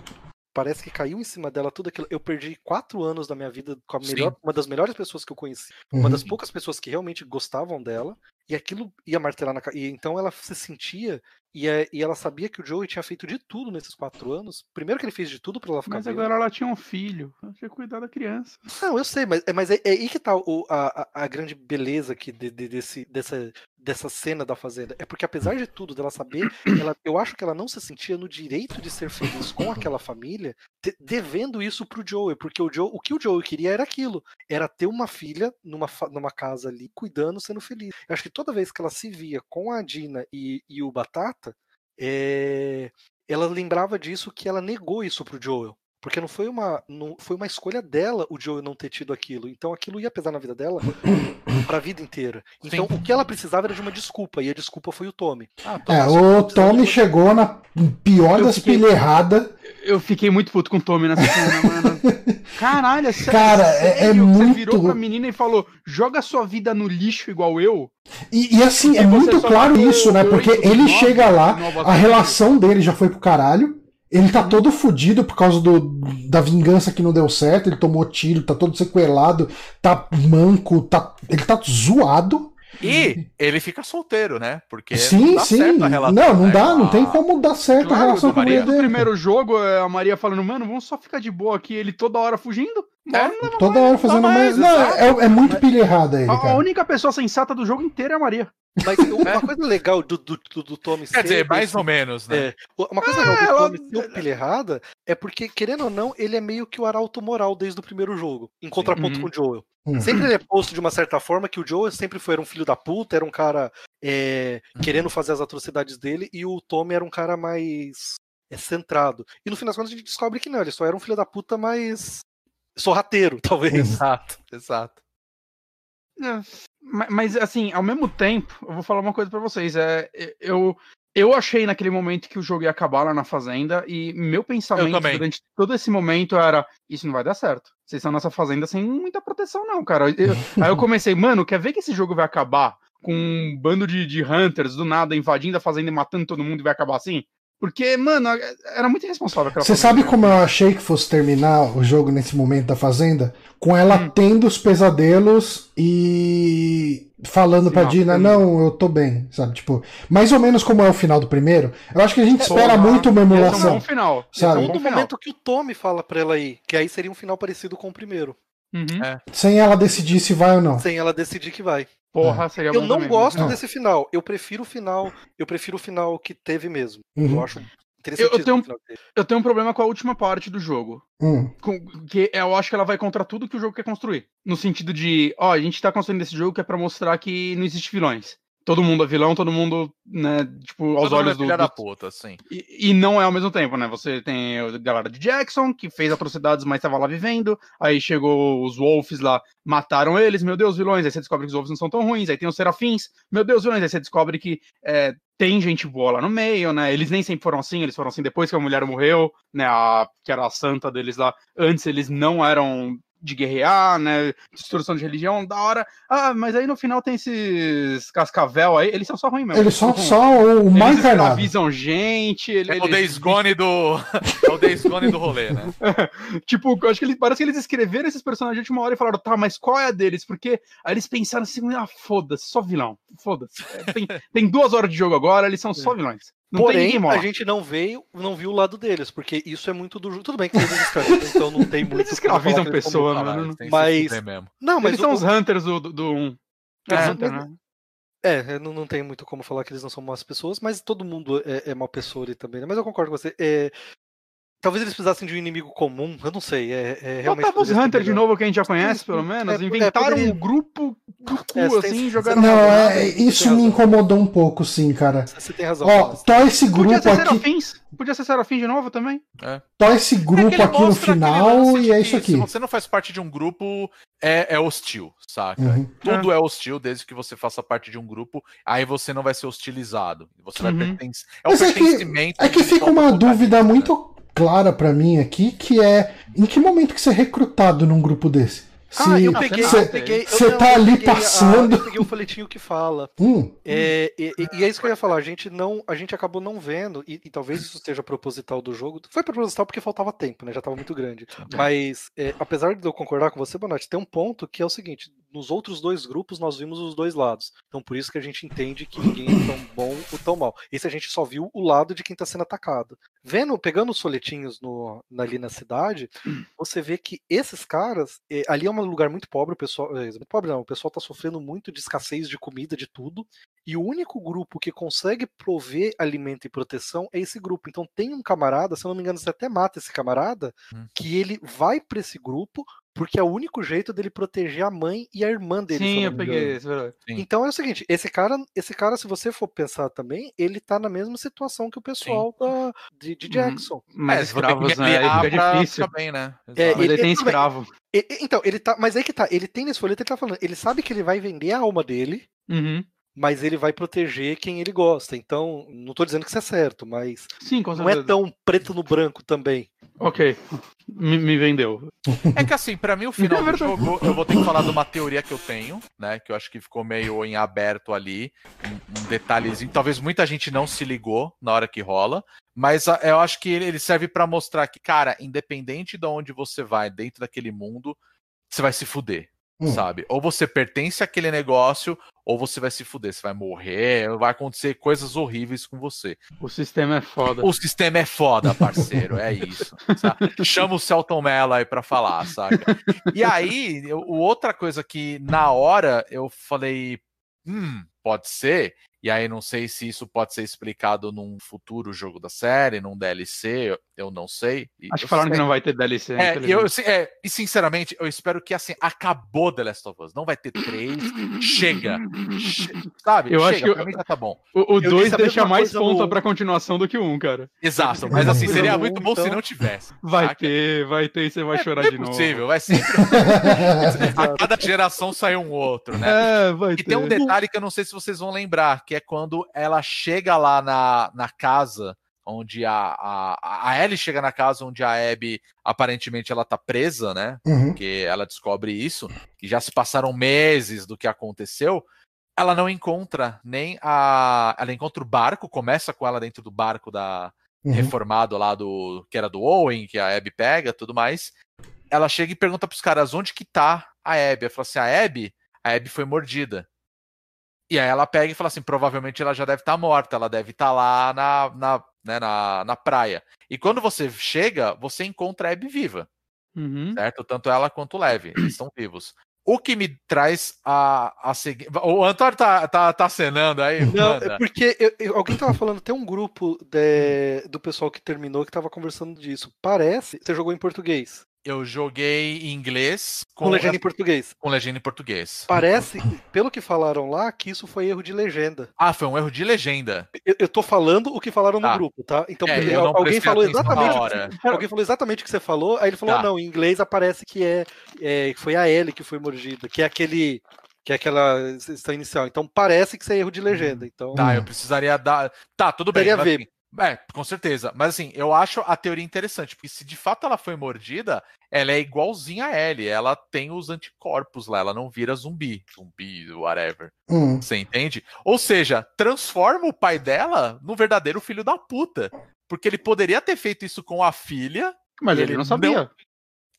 parece que caiu em cima dela tudo aquilo. Eu perdi quatro anos da minha vida com a melhor,
Sim.
uma das melhores pessoas que eu conheci, uma
Uhum.
das poucas pessoas que realmente gostavam dela, e aquilo ia martelar na. E então ela se sentia, e, é- e ela sabia que o Joey tinha feito de tudo nesses quatro anos. Primeiro que ele fez de tudo pra ela ficar
Mas agora ela tinha um filho. Ela tinha que cuidar da criança.
Não, eu sei, mas, é- mas é, é aí que tá o- a, a, grande beleza aqui de- de- desse, dessa, dessa cena da Fazenda. É porque, apesar de tudo, dela saber, ela, eu acho que ela não se sentia no direito de ser feliz com aquela família, de- devendo isso pro Joey. Porque o, Joe, o que o Joey queria era aquilo: era ter uma filha numa, numa casa ali, cuidando, sendo feliz. Eu acho que toda vez que ela se via com a Dina e, e o Batata, é, ela lembrava disso que ela negou isso pro Joel. Porque não foi uma, não foi uma escolha dela o Joel não ter tido aquilo. Então aquilo ia pesar na vida dela <coughs> pra vida inteira. Então
Sim.
o que ela precisava era de uma desculpa. E a desculpa foi o Tommy.
Ah,
É, o Tommy chegou na pior
Eu
das
fiquei-
pilhas erradas.
Eu fiquei muito puto com o Tommy nessa cena, mano. <laughs> Caralho, é sério.
Cara, é- é?
Você
muito-
virou pra menina e falou: joga sua vida no lixo igual eu.
E, e assim, é
você
muito claro isso, né? Porque ele chega lá, a relação dele já foi pro caralho. Ele tá todo fudido por causa do, da vingança que não deu certo, ele tomou tiro, tá todo sequelado, tá manco, tá, ele tá zoado.
E <laughs> ele fica solteiro, né? Porque
sim,
não dá
sim.
certo a relação.
não, não
né,
dá, não
a-
tem como dar certo a
Claro,
relação
do
com a mulher
Maria.
No primeiro jogo, é a Maria falando, mano, vamos só ficar de boa aqui, ele toda hora fugindo.
É,
não
Toda hora fazendo
mais,
mais. Não, é, é muito pilha errada ele,
A, a única pessoa sensata do jogo inteiro é a Maria.
Mas <laughs> uma coisa legal do, do, do, do Tommy
Quer dizer, mais
esse-
ou menos, né?
É, uma coisa
É,
legal do
ela-
Tommy ser pilha errada é porque, querendo ou não, ele é meio que o arauto moral desde o primeiro jogo, em contraponto
Uhum.
com o Joel. Sempre ele é posto de uma certa forma que o Joel sempre foi era um filho da puta, era um cara é, querendo fazer as atrocidades dele, e o Tommy era um cara mais é, centrado. E no fim das contas a gente descobre que não, ele só era um filho da puta mais sorrateiro, <laughs> talvez.
Exato, exato.
É, ma- Mas, assim, ao mesmo tempo, eu vou falar uma coisa pra vocês. É, eu, eu achei naquele momento que o jogo ia acabar lá na fazenda, e meu pensamento durante todo esse momento era: isso não vai dar certo. Vocês estão nessa fazenda sem muita proteção, não, cara. Eu- aí eu comecei, mano, quer ver que esse jogo vai acabar com um bando de, de hunters do nada invadindo a fazenda e matando todo mundo e vai acabar assim? Porque, mano, era muito irresponsável aquela
Você sabe como eu achei que fosse terminar o jogo nesse momento da fazenda? Com ela
Hum.
tendo os pesadelos e falando
Sim,
pra
não,
Dina, não, eu tô bem, sabe? Tipo, mais ou menos como é o final do primeiro. Eu acho que a gente espera
Porra,
muito uma
Esse é um
emulação.
bom final.
Sabe?
É um final.
momento que o Tommy fala pra ela ir, que aí seria um final parecido com o primeiro,
Uhum.
É.
Sem ela decidir se vai ou não.
sem ela decidir que vai.
Porra, seria
Eu não
também,
gosto
né?
desse final. Eu prefiro o final. Eu prefiro o final que teve mesmo.
Uhum.
Eu acho interessante.
Eu- eu tenho um-
final que teve.
Eu tenho um problema com a última parte do jogo.
Hum.
com- que eu acho que ela vai contra tudo que o jogo quer construir. No sentido de, ó, a gente tá construindo esse jogo que é pra mostrar que não existe vilões. Todo mundo é vilão, todo mundo, né, tipo, aos
Todo mundo
olhos
é
do.
filha
do-
da puta, assim.
E, e não é ao mesmo tempo, né? Você tem a galera de Jackson, que fez atrocidades, mas tava lá vivendo. Aí chegou os Wolves lá, mataram eles, meu Deus, vilões. Aí você descobre que os Wolves não são tão ruins. Aí tem os Serafins, meu Deus, vilões. Aí você descobre que é, tem gente boa lá no meio, né? Eles nem sempre foram assim, eles foram assim depois que a mulher morreu, né? A, que era a santa deles lá. Antes eles não eram de guerrear, né? Destruição de religião, da hora. Ah, mas aí no final tem esses cascavel aí, eles são só ruins mesmo.
Eles são
São-
só o
eles
mais encarnado.
escravizam gente. Ele,
É o
eles-
Days Gone do. <laughs> É o Days Gone do rolê, né? <laughs>
Tipo, eu acho que eles, parece que eles escreveram esses personagens de última hora e falaram, tá, mas qual é a deles? Porque aí eles pensaram assim, ah, foda-se, só vilão. Foda-se. É, Tem, <laughs> tem duas horas de jogo agora, eles são só vilões. Não
Porém, a gente não veio, não viu o lado deles, porque isso é muito do jogo. Tudo bem que eles escravizam, então não tem <laughs> muito.
Eles escravizam
são
pessoa,
muito-
mano.
Mas-
mesmo.
Não, mas
Eles são
o-
os Hunters do 1. Do, um. É,
É,
Hunter,
mas-
né?
É, não, não tem muito como falar que eles não são más pessoas, mas todo mundo é, é mau pessoa ali também, né? Mas eu concordo com você. É, talvez eles precisassem de um inimigo comum, eu não sei. É, é realmente.
Botava os Hunter de novo que a gente já conhece, pelo menos.
É, é,
Inventaram
poderia-
um grupo do cu,
É, tem-
assim,
você
jogaram
Não, é, isso
tem
me incomodou um pouco, sim, cara.
Você tem razão.
Ó, tó esse
Podia
grupo
ser
aqui,
Serafins. Podia ser Serafim de novo também.
tó esse
É
grupo aqui no final e é isso aqui.
Se você não faz parte de um grupo, é, é hostil, saca?
Uhum.
Tudo é hostil desde que você faça parte de um grupo, aí você não vai ser hostilizado. Você vai
Uhum.
pertencer. É o
é que-
pertencimento.
É que fica uma dúvida
né?
muito clara pra mim aqui, que é em que momento que você é recrutado num grupo desse? Se,
Ah, eu peguei,
você
eu peguei.
você tá
eu
ali
peguei a-
passando.
eu peguei o folhetinho que fala.
Hum,
É, e, e- e é isso que eu ia falar. A gente não, a gente acabou não vendo e, e talvez isso seja proposital do jogo. Foi proposital porque faltava tempo, né? Já estava muito grande. Mas é, apesar de eu concordar com você, Bonatti, tem um ponto que é o seguinte: nos outros dois grupos nós vimos os dois lados. Então por isso que a gente entende que ninguém é tão bom ou tão mal. Esse a gente só viu o lado de quem está sendo atacado. Vendo, pegando os folhetinhos no, ali na cidade, <clears throat> você vê que esses caras, eh, ali é um lugar muito pobre, o pessoal, eh, muito pobre não, o pessoal tá sofrendo muito de escassez de comida, de tudo, e o único grupo que consegue prover alimento e proteção é esse grupo. Então tem um camarada, se eu não me engano, você até mata esse camarada,
Hum.
que ele vai para esse grupo porque é o único jeito dele proteger a mãe e a irmã dele.
Sim, eu peguei esse, verdade.
Sim.
Então é o seguinte, esse cara, esse cara, se você for pensar também, ele tá na mesma situação que o pessoal da, de, de
Uhum.
Jackson.
Mas
É,
escravos, né?
Guerrear
fica difícil.
bem, né?
É, ele-
ele tem escravo.
E- e- então, ele tá. Mas aí que tá, ele tem nesse folheto, ele tá falando, ele sabe que ele vai vender a alma dele
Uhum.
Mas ele vai proteger quem ele gosta. Então, não tô dizendo que isso é certo, mas
Sim, com
não é tão preto no branco também.
Ok. Me, me vendeu. <laughs>
É que assim, pra mim o final
É
do jogo, eu vou ter que falar de uma teoria que eu tenho, né? Que eu acho que ficou meio em aberto ali. Um, um detalhezinho. Talvez muita gente não se ligou na hora que rola. Mas ah, eu acho que ele ele serve pra mostrar que, cara, independente de onde você vai dentro daquele mundo, você vai se fuder.
Hum.
Sabe? Ou você pertence àquele negócio, ou você vai se fuder. Você vai morrer, vai acontecer coisas horríveis com você.
O sistema é foda.
O sistema é foda, parceiro, é isso. sabe? Chama o Celton Mello aí pra falar, saca? E aí, eu- outra coisa que na hora eu falei, hum, pode ser. E aí não sei se isso pode ser explicado num futuro jogo da série, num DLC, eu, eu não sei. E
Acho que falaram que
sei-
não vai ter DLC.
é, eu, se- é, e sinceramente, eu espero que assim, acabou The Last of Us. Não vai ter três. Chega. Che- sabe?
Eu
Chega,
acho que eu-
pra mim já tá bom.
O
Eu
2
disse a
deixa mais ponta pra continuação do que o 1, um, cara.
Exato, <laughs> mas assim, seria muito bom se
então.
não tivesse.
Vai
saca?
ter, vai ter e você vai chorar
é
de novo.
possível, vai sempre. <laughs> A cada geração sai um outro, né?
É, vai
E
ter.
tem um detalhe que eu não sei se vocês vão lembrar, que é quando ela chega lá na, na casa onde a, a, a Ellie chega na casa onde a Abby aparentemente ela tá presa, né?
Uhum.
Porque ela descobre isso, e já se passaram meses do que aconteceu. Ela não encontra nem a. Ela encontra o barco, começa com ela dentro do barco da,
Uhum.
reformado lá do que era do Owen, que a Abby pega, tudo mais. Ela chega e pergunta pros caras onde que tá a Abby. Ela fala assim: "A Abby, a Abby foi mordida". E aí ela pega e fala assim: "Provavelmente ela já deve estar morta, ela deve estar lá na na, né, na na praia". E quando você chega, você encontra a Abby viva,
Uhum.
certo? Tanto ela quanto o Leve, eles estão vivos. O que me traz a, a seguinte. O Antônio tá, tá, tá acenando aí?
Não,
manda.
é porque eu- eu- alguém tava falando, tem um grupo de- do pessoal que terminou que tava conversando disso. Parece. Você jogou em português.
Eu joguei em inglês
Com legenda em português.
com legenda em português.
Parece, pelo que falaram lá, que isso foi erro de legenda.
Ah, foi um erro de legenda.
Eu, eu tô falando o que falaram no
Tá.
grupo, tá? Então,
É,
alguém falou exatamente. o
hora.
que- alguém falou exatamente o que você falou, aí ele falou:
Tá.
ah, não, em inglês aparece que é, é foi a Ellie que foi mordida, que é aquele. Que é aquela questão inicial. Então parece que isso é erro de legenda. Então,
Tá,
Hum.
eu precisaria dar. Tá, tudo bem. Mas,
ver.
É, com certeza. Mas assim, eu acho a teoria interessante, porque se de fato ela foi mordida, ela é igualzinha a Ellie. Ela tem os anticorpos lá, ela não vira zumbi. Zumbi, whatever.
Hum.
Você entende? Ou seja, transforma o pai dela no verdadeiro filho da puta. Porque ele poderia ter feito isso com a filha,
Mas ele
ele
não sabia.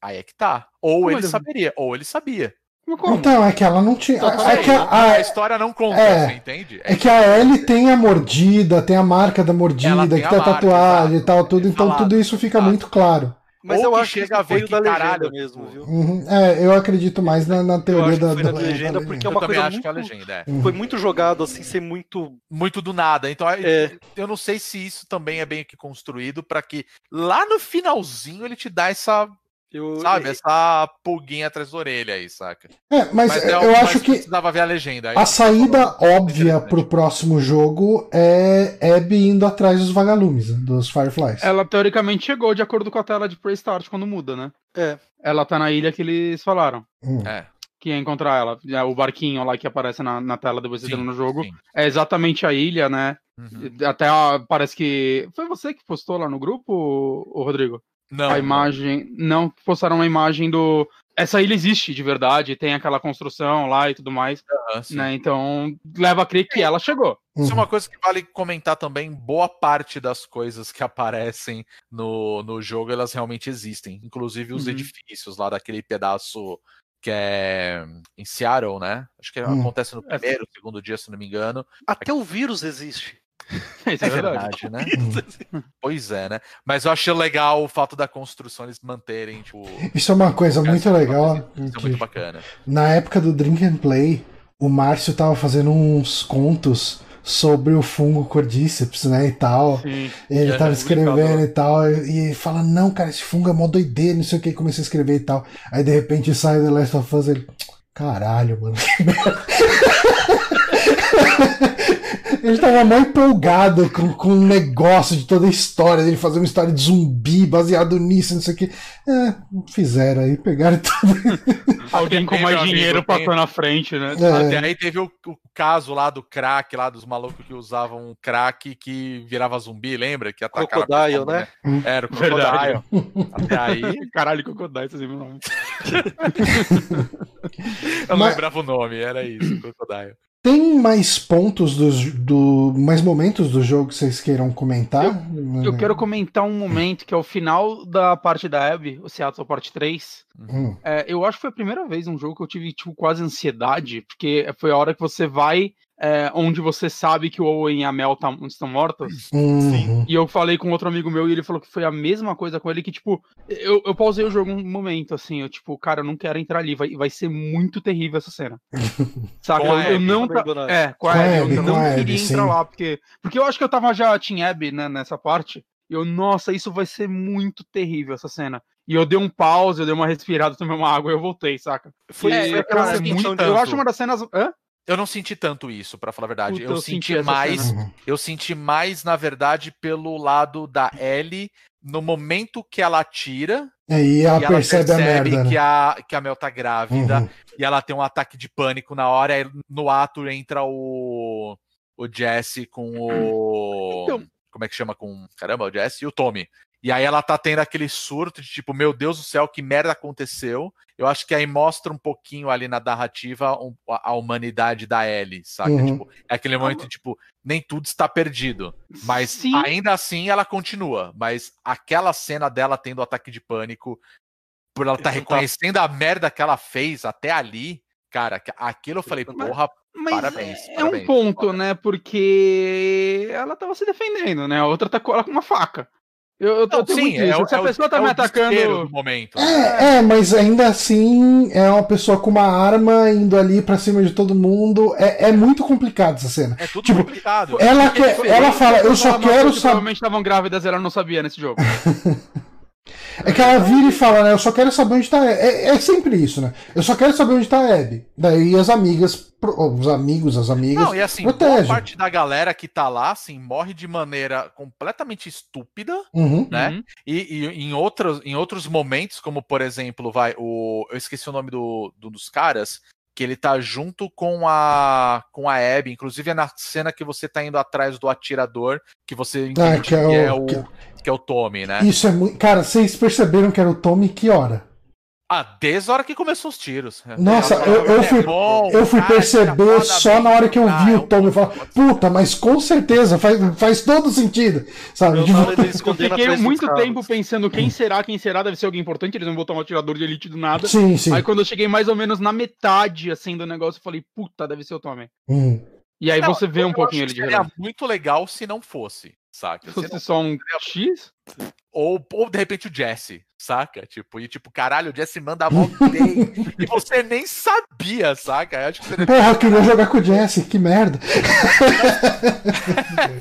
aí é que tá. Ou
Como
ele
ele-
saberia, ou ele sabia.
Como?
Então, é que ela não tinha.
Só
É
que
que a,
a
a-
história não conta,
é.
você entende?
é que a Ellie tem a mordida, tem a marca da mordida, que
a
tem a
marca,
tatuagem
exato.
e tal, tudo. Então
Falado,
tudo isso fica muito claro.
mas
ou
eu
que
acho que
chega
isso
a ver
foi o
que
da legenda
caralho,
mesmo, viu?
Uhum. É, eu acredito mais na, na
Eu
teoria da,
na
da-
legenda,
da
porque é
Eu
uma
também
coisa
acho que é a
muito-
legenda, é.
Uhum.
Foi muito jogado assim, ser muito.
muito do nada. Então,
É.
eu não sei se isso também é bem que construído para que lá no finalzinho ele te dá essa,
Eu,
sabe,
é-
essa pulguinha atrás da orelha aí, saca?
É, mas,
é
eu
algo mais
acho que
precisava ver a legenda. Aí
a saída
falou,
óbvia pro próximo jogo é Abby indo atrás dos vagalumes, né, dos Fireflies.
Ela teoricamente chegou de acordo com a tela de Pre-Start quando muda, né?
É.
Ela tá na ilha que eles falaram.
Hum.
É,
Que ia encontrar ela. É O barquinho lá que aparece na, na tela depois de
sim,
no jogo.
sim.
É exatamente a ilha, né?
Uhum.
Até ah, parece que. Foi você que postou lá no grupo, o Rodrigo?
Não,
a imagem. Não, postaram uma imagem do. Essa ilha existe de verdade, tem aquela construção lá e tudo mais, né? Então leva a crer que ela chegou.
Isso é
Uhum.
uma coisa que vale comentar também. Boa parte das coisas que aparecem no, no jogo, elas realmente existem. Inclusive os
Uhum.
edifícios lá daquele pedaço que é em Seattle, né? Acho que
Hum.
acontece no primeiro, segundo dia, se não me engano.
Até o vírus existe. <laughs>
Isso é verdade.
né? <laughs> Pois é, né? Mas eu achei legal o fato da construção eles manterem, tipo.
Isso é uma coisa muito legal.
Isso é muito bacana.
na época do Drink and Play, o Márcio tava fazendo uns contos sobre o fungo cordíceps, né, e tal.
Sim.
Ele
É,
tava
é
escrevendo
brincando.
e tal, e e fala, não, cara, esse fungo é mó doideira, não sei o que, comecei a escrever e tal. Aí de repente sai The Last of Us, ele, caralho, mano, que merda. <laughs> Ele tava mó empolgado com, com o negócio de toda a história dele fazer uma história de zumbi baseado nisso, não sei o que. É, fizeram aí, pegaram tudo. <laughs>
Alguém com
Tem,
mais
amigo,
dinheiro
tem.
passou na frente, né?
É.
Até aí teve o, o caso lá do crack, lá dos malucos que usavam um crack que virava zumbi, lembra? Que atacava
Crocodile,
pessoa,
né?
Era o
Verdade.
Crocodile. Até aí, <laughs>
Caralho, Crocodile, vocês viram o nome.
eu não
Mas-
lembrava o nome, era isso, Crocodile.
Tem mais pontos dos, do. mais momentos do jogo que vocês queiram comentar?
Eu quero comentar um momento que é o final da parte da Abby, o Seattle Parte 3.
Hum,
É, eu acho que foi a primeira vez um jogo que eu tive, tipo, quase ansiedade, porque foi a hora que você vai é, onde você sabe que o Owen e a Mel tá- estão mortos.
uhum.
E eu falei com outro amigo meu e ele falou que foi a mesma coisa com ele, que, tipo, eu, eu pausei o jogo um momento, assim, eu, tipo, cara, eu não quero entrar ali, vai, vai ser muito terrível essa cena. <laughs> Saca? Eu, eu
Abby,
não. tá-. É, com a Abby,
Abby,
eu não
a
queria
Abby,
entrar
sim.
lá, porque. Porque eu acho que eu tava já Team Abby, né, nessa parte. E eu, nossa, isso vai ser muito terrível, essa cena. E eu dei um pause, eu dei uma respirada, tomei uma água e eu voltei, saca?
Foi,
E,
foi aquela
é eu acho uma das cenas. Hã?
Eu não senti tanto isso, pra falar a verdade.
Puta,
eu,
eu
senti
senti
mais,
cena. Uhum.
eu senti mais, na verdade, pelo lado da Ellie, no momento que ela atira,
Aí ela
e ela
percebe, a merda,
que,
né?
a, que a Mel tá grávida,
Uhum.
e ela tem um ataque de pânico na hora, aí no ato entra o, o Jesse com o.
Então-
Como é que chama com. Caramba, o Jesse e o Tommy. E aí ela tá tendo aquele surto de tipo, meu Deus do céu, que merda aconteceu. Eu acho que aí mostra um pouquinho ali na narrativa um- a, a humanidade da Ellie, saca?
Uhum.
Tipo, é aquele momento, tipo, nem tudo está perdido. Mas
Sim.
ainda assim ela continua. Mas aquela cena dela tendo o ataque de pânico, por ela estar
Isso tá-
reconhecendo a merda que ela fez até ali, cara, que- aquilo eu falei,
Mas-
porra,
Mas
Parabéns,
é, é
parabéns.
um ponto, né? Porque ela tava se defendendo, né? A outra atacou ela com uma faca. Eu, eu,
não,
eu tenho
sim,
muito
é,
isso.
o-
Se a
é
pessoa tá
é
me atacando.
do momento.
É, é, mas ainda assim é uma pessoa com uma arma indo ali pra cima de todo mundo. É, é muito complicado essa cena.
É tudo
Tipo,
complicado.
Ela,
é
quer, ela fala, eu só quero
que
saber.
provavelmente estavam grávidas e ela não sabia nesse jogo. <laughs>
É que ela vira e fala, né? Eu só quero saber onde tá a Abby. É, é sempre isso, né? Eu só quero saber onde tá a Abby. Daí as amigas, os amigos, as amigas.
Não, e assim, boa
protege.
parte da galera que tá lá, assim, morre de maneira completamente estúpida,
Uhum.
né?
Uhum.
E, e em, outros, em outros momentos, como por exemplo, vai, o. Eu esqueci o nome do, do- dos caras, que ele tá junto com a com a Abby, inclusive é na cena que você tá indo atrás do atirador, que você entende
Ah, que é o-
o, que é o Tommy, né?
Isso é muito. Cara, vocês perceberam que era o Tommy que hora?
Ah, desde a hora que começou os tiros.
Nossa,
Ela-
eu- eu
é
fui-
bom,
Eu fui
cara
perceber só na hora que eu vi
é
o Tommy e falar, puta, mas com certeza, faz, faz todo sentido. Sabe?
Eu
Tipo,
Eu fiquei muito
carros.
tempo pensando quem será, quem será, deve ser alguém importante, eles vão botar um atirador de elite do nada.
sim, sim.
Aí quando eu cheguei mais ou menos na metade, assim, do negócio, eu falei, puta, deve ser o Tommy.
Hum.
E aí
Não,
você vê um
eu
pouquinho ele de
Seria muito legal se não fosse, saca?
Se fosse só um X?
ou, ou de repente o Jesse, saca? Tipo, e tipo, caralho, o Jesse manda mó bem. <laughs> e você nem sabia, saca? Eu acho que seria
Porra, eu queria jogar com o Jesse, que merda. <laughs>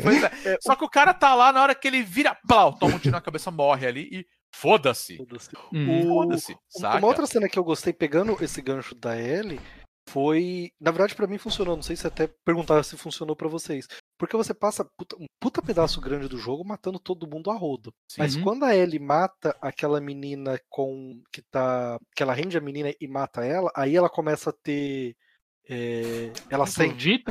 Pois é. Só que o cara tá lá na hora que ele vira, plau, toma um tiro na cabeça, morre ali e foda-se.
Foda-se.
Foda-se,
Uma-
saca?
Uma outra cena que eu gostei pegando esse gancho da Ellie foi. Na verdade, pra mim funcionou. Não sei se até perguntar se funcionou pra vocês. Porque você passa puta- um puta pedaço grande do jogo matando todo mundo a rodo. Mas
Uhum.
quando a Ellie mata aquela menina com. que tá. que ela rende a menina e mata ela, aí ela começa a ter. é, ela sente.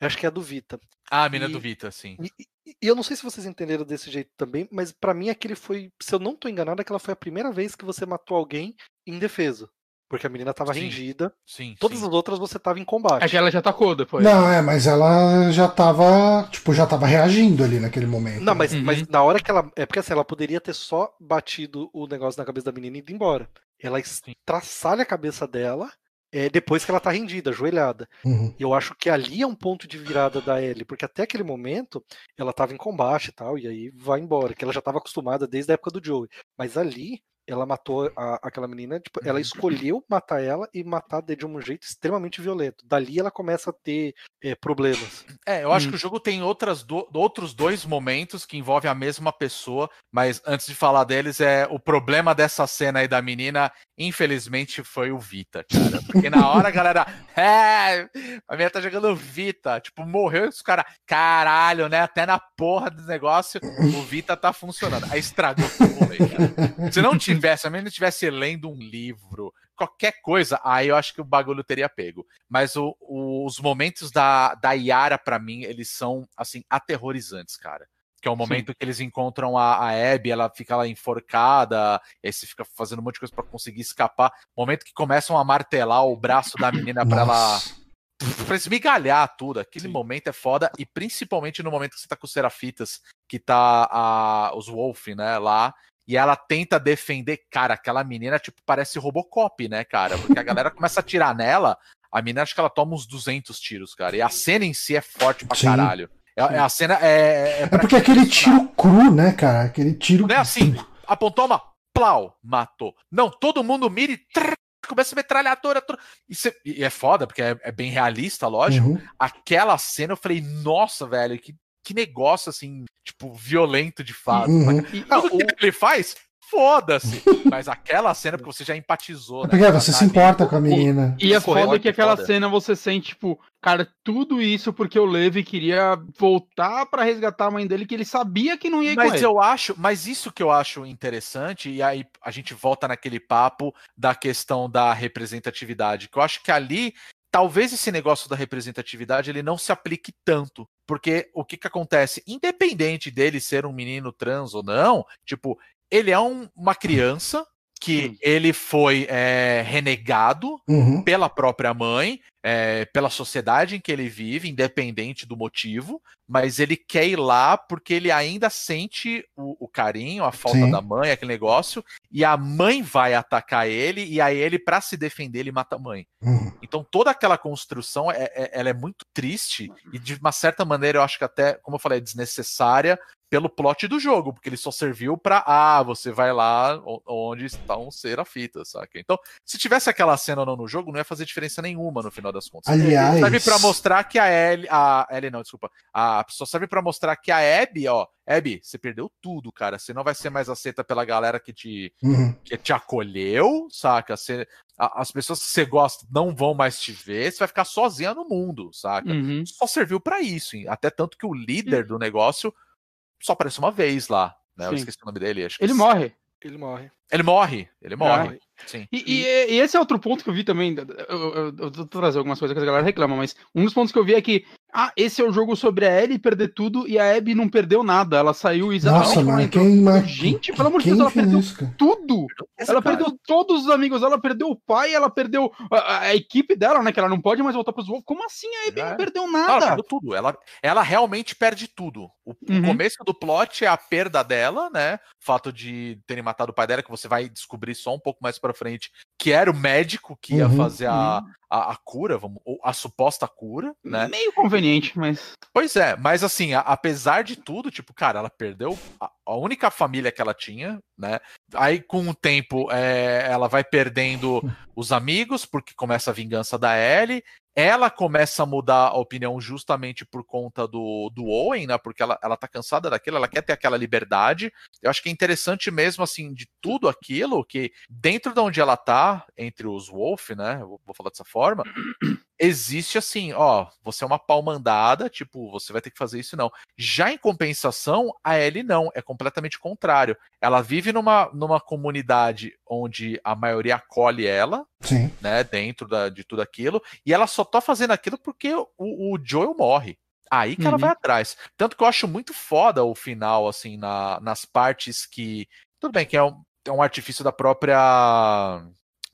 Acho que é a do Vita.
Ah, a mina
E-
do Vita, sim.
E, e- eu não sei se vocês entenderam desse jeito também, mas pra mim aquele foi. Se eu não tô enganado, aquela foi a primeira vez que você matou alguém em defesa. Porque a menina tava
Sim.
rendida.
Sim.
Todas
sim.
as outras você tava em combate.
É que ela já atacou depois.
Não, é, mas ela já tava, tipo, já tava reagindo ali naquele momento.
Não, mas,
Uhum.
mas na hora que ela. É porque assim, ela poderia ter só batido o negócio na cabeça da menina e ido embora. Ela estraçalha a cabeça dela é, depois que ela tá rendida, ajoelhada.
Uhum.
Eu acho que ali é um ponto de virada da Ellie, porque até aquele momento ela tava em combate e tal, e aí vai embora, que ela já tava acostumada desde a época do Joey. Mas ali ela matou a- aquela menina, tipo, ela
Uhum.
escolheu matar ela e matar de um jeito extremamente violento. Dali ela começa a ter é, problemas.
É, eu acho
Hum.
que o jogo tem outras do- outros dois momentos que envolvem a mesma pessoa, mas antes de falar deles, é o problema dessa cena aí da menina, infelizmente, foi o Vita, cara. Porque na hora a <laughs> galera, é, a menina tá jogando Vita, tipo, morreu e os caras, caralho, né? Até na porra do negócio, o Vita tá funcionando. Aí estragou o rolê, cara. Se não tivesse, a menina estivesse lendo um livro, qualquer coisa, aí eu acho que o bagulho teria pego. Mas o- o- os momentos da, da Yara, pra mim, eles são, assim, aterrorizantes, cara. Que é o momento que eles encontram a, a Abby, ela fica lá enforcada, e aí você fica fazendo um monte de coisa pra conseguir escapar. Momento que começam a martelar o braço da menina pra ela
Nossa.
pra esmigalhar tudo. Aquele
Sim.
momento é foda. E principalmente no momento que você tá com os Serafitas, que tá a, os Wolf, né, lá. E ela tenta defender. Cara, aquela menina, tipo, parece Robocop, né, cara? Porque a galera começa a atirar nela. A menina, acho que ela toma uns 200 tiros, cara. E a cena em si é forte pra
Sim.
caralho. É, é a cena é. É,
É porque aquele tiro cru, né, cara? Aquele tiro.
Não é assim, apontou uma plau, matou. Não, todo mundo mira e trrr, começa a metralhadora. trrr. E, cê- e é foda, porque é, é bem realista, lógico.
Uhum.
Aquela cena eu falei, nossa, velho, que, que negócio assim, tipo, violento de fato.
Uhum.
E-
Tudo que ele faz, foda-se. <laughs> Mas aquela cena, porque você já empatizou,
É
né?
porque você
tá
se
ali.
importa com a menina.
E é foda
ótimo,
que aquela
foda.
cena você sente, tipo, cara, tudo isso porque o Levi queria voltar pra resgatar a mãe dele, que ele sabia que não ia ir com
Mas eu acho, mas isso que eu acho interessante, e aí a gente volta naquele papo da questão da representatividade, que eu acho que ali talvez esse negócio da representatividade ele não se aplique tanto, porque o que que acontece, independente dele ser um menino trans ou não, tipo, ele é um- uma criança que
Sim.
ele foi é, renegado
Uhum.
pela própria mãe, é, pela sociedade em que ele vive, independente do motivo, mas ele quer ir lá porque ele ainda sente o, o carinho, a falta
Sim.
da mãe, aquele negócio, e a mãe vai atacar ele, e aí ele, pra se defender, ele mata a mãe.
Uhum.
Então toda aquela construção, é, é- ela é muito triste, e de uma certa maneira eu acho que até, como eu falei, é desnecessária pelo plot do jogo, porque ele só serviu pra, ah, você vai lá onde estão serafitas, saca? Então, se tivesse aquela cena ou não no jogo, não ia fazer diferença nenhuma no final das contas.
Aliás-
Serve pra mostrar que a Ellie, a Ellie não, desculpa, a só serve pra mostrar que a Abby, ó, Abby, você perdeu tudo, cara, você não vai ser mais aceita pela galera que te,
Uhum.
que te acolheu, saca? Você, a- as pessoas que você gosta não vão mais te ver, você vai ficar sozinha no mundo, saca?
Uhum.
Só serviu pra isso, hein? até tanto que o líder do negócio só aparece uma vez lá, né? Eu
Sim.
esqueci o nome dele, acho que
Ele morre.
Ele morre.
Ele morre, ele morre, sim.
E, e- e esse é outro ponto que eu vi também. Eu, eu, eu vou trazer algumas coisas que a galera reclama, mas um dos pontos que eu vi é que, ah, esse é o jogo sobre a Ellie perder tudo e a Abby não perdeu nada. Ela saiu exatamente
Nossa, mas quem. Mas...
Gente, pelo amor de Deus, ela perdeu
isso,
tudo. Ela
Cara,
perdeu todos os amigos, ela perdeu o pai, ela perdeu a, a equipe dela, né? Que ela não pode mais voltar pros Wolves. Como assim a Abby
Já
não perdeu
Não, ela
nada?
perdeu tudo. Ela, ela realmente perde tudo. O, o
Uhum.
começo do plot é a perda dela, né? O fato de terem matado o pai dela, que você vai descobrir só um pouco mais pra frente, que era o médico que ia
Uhum,
fazer a, a, a cura, vamos, ou a suposta cura, né?
Meio conveniente, mas.
Pois é, mas assim, a- apesar de tudo, tipo, cara, ela perdeu a, a única família que ela tinha, né? Aí, com o tempo, é, ela vai perdendo <laughs> os amigos, porque começa a vingança da Ellie. Ela começa a mudar a opinião justamente por conta do, do Owen, né? Porque ela, ela tá cansada daquilo, ela quer ter aquela liberdade. Eu acho que é interessante mesmo, assim, de tudo aquilo, que dentro de onde ela tá, entre os Wolf, né? eu Vou falar dessa forma, existe assim, ó, você é uma pau mandada, tipo, você vai ter que fazer isso não. Já em compensação, a Ellie não, é completamente contrário. Ela vive numa, numa comunidade onde a maioria acolhe ela,
Sim.
né, dentro da- de tudo aquilo, e ela só tá fazendo aquilo porque o, o Joel morre. Aí que ela
Uhum.
vai atrás. Tanto que eu acho muito foda o final, assim, na- nas partes que. Tudo bem que é um, é um artifício da própria.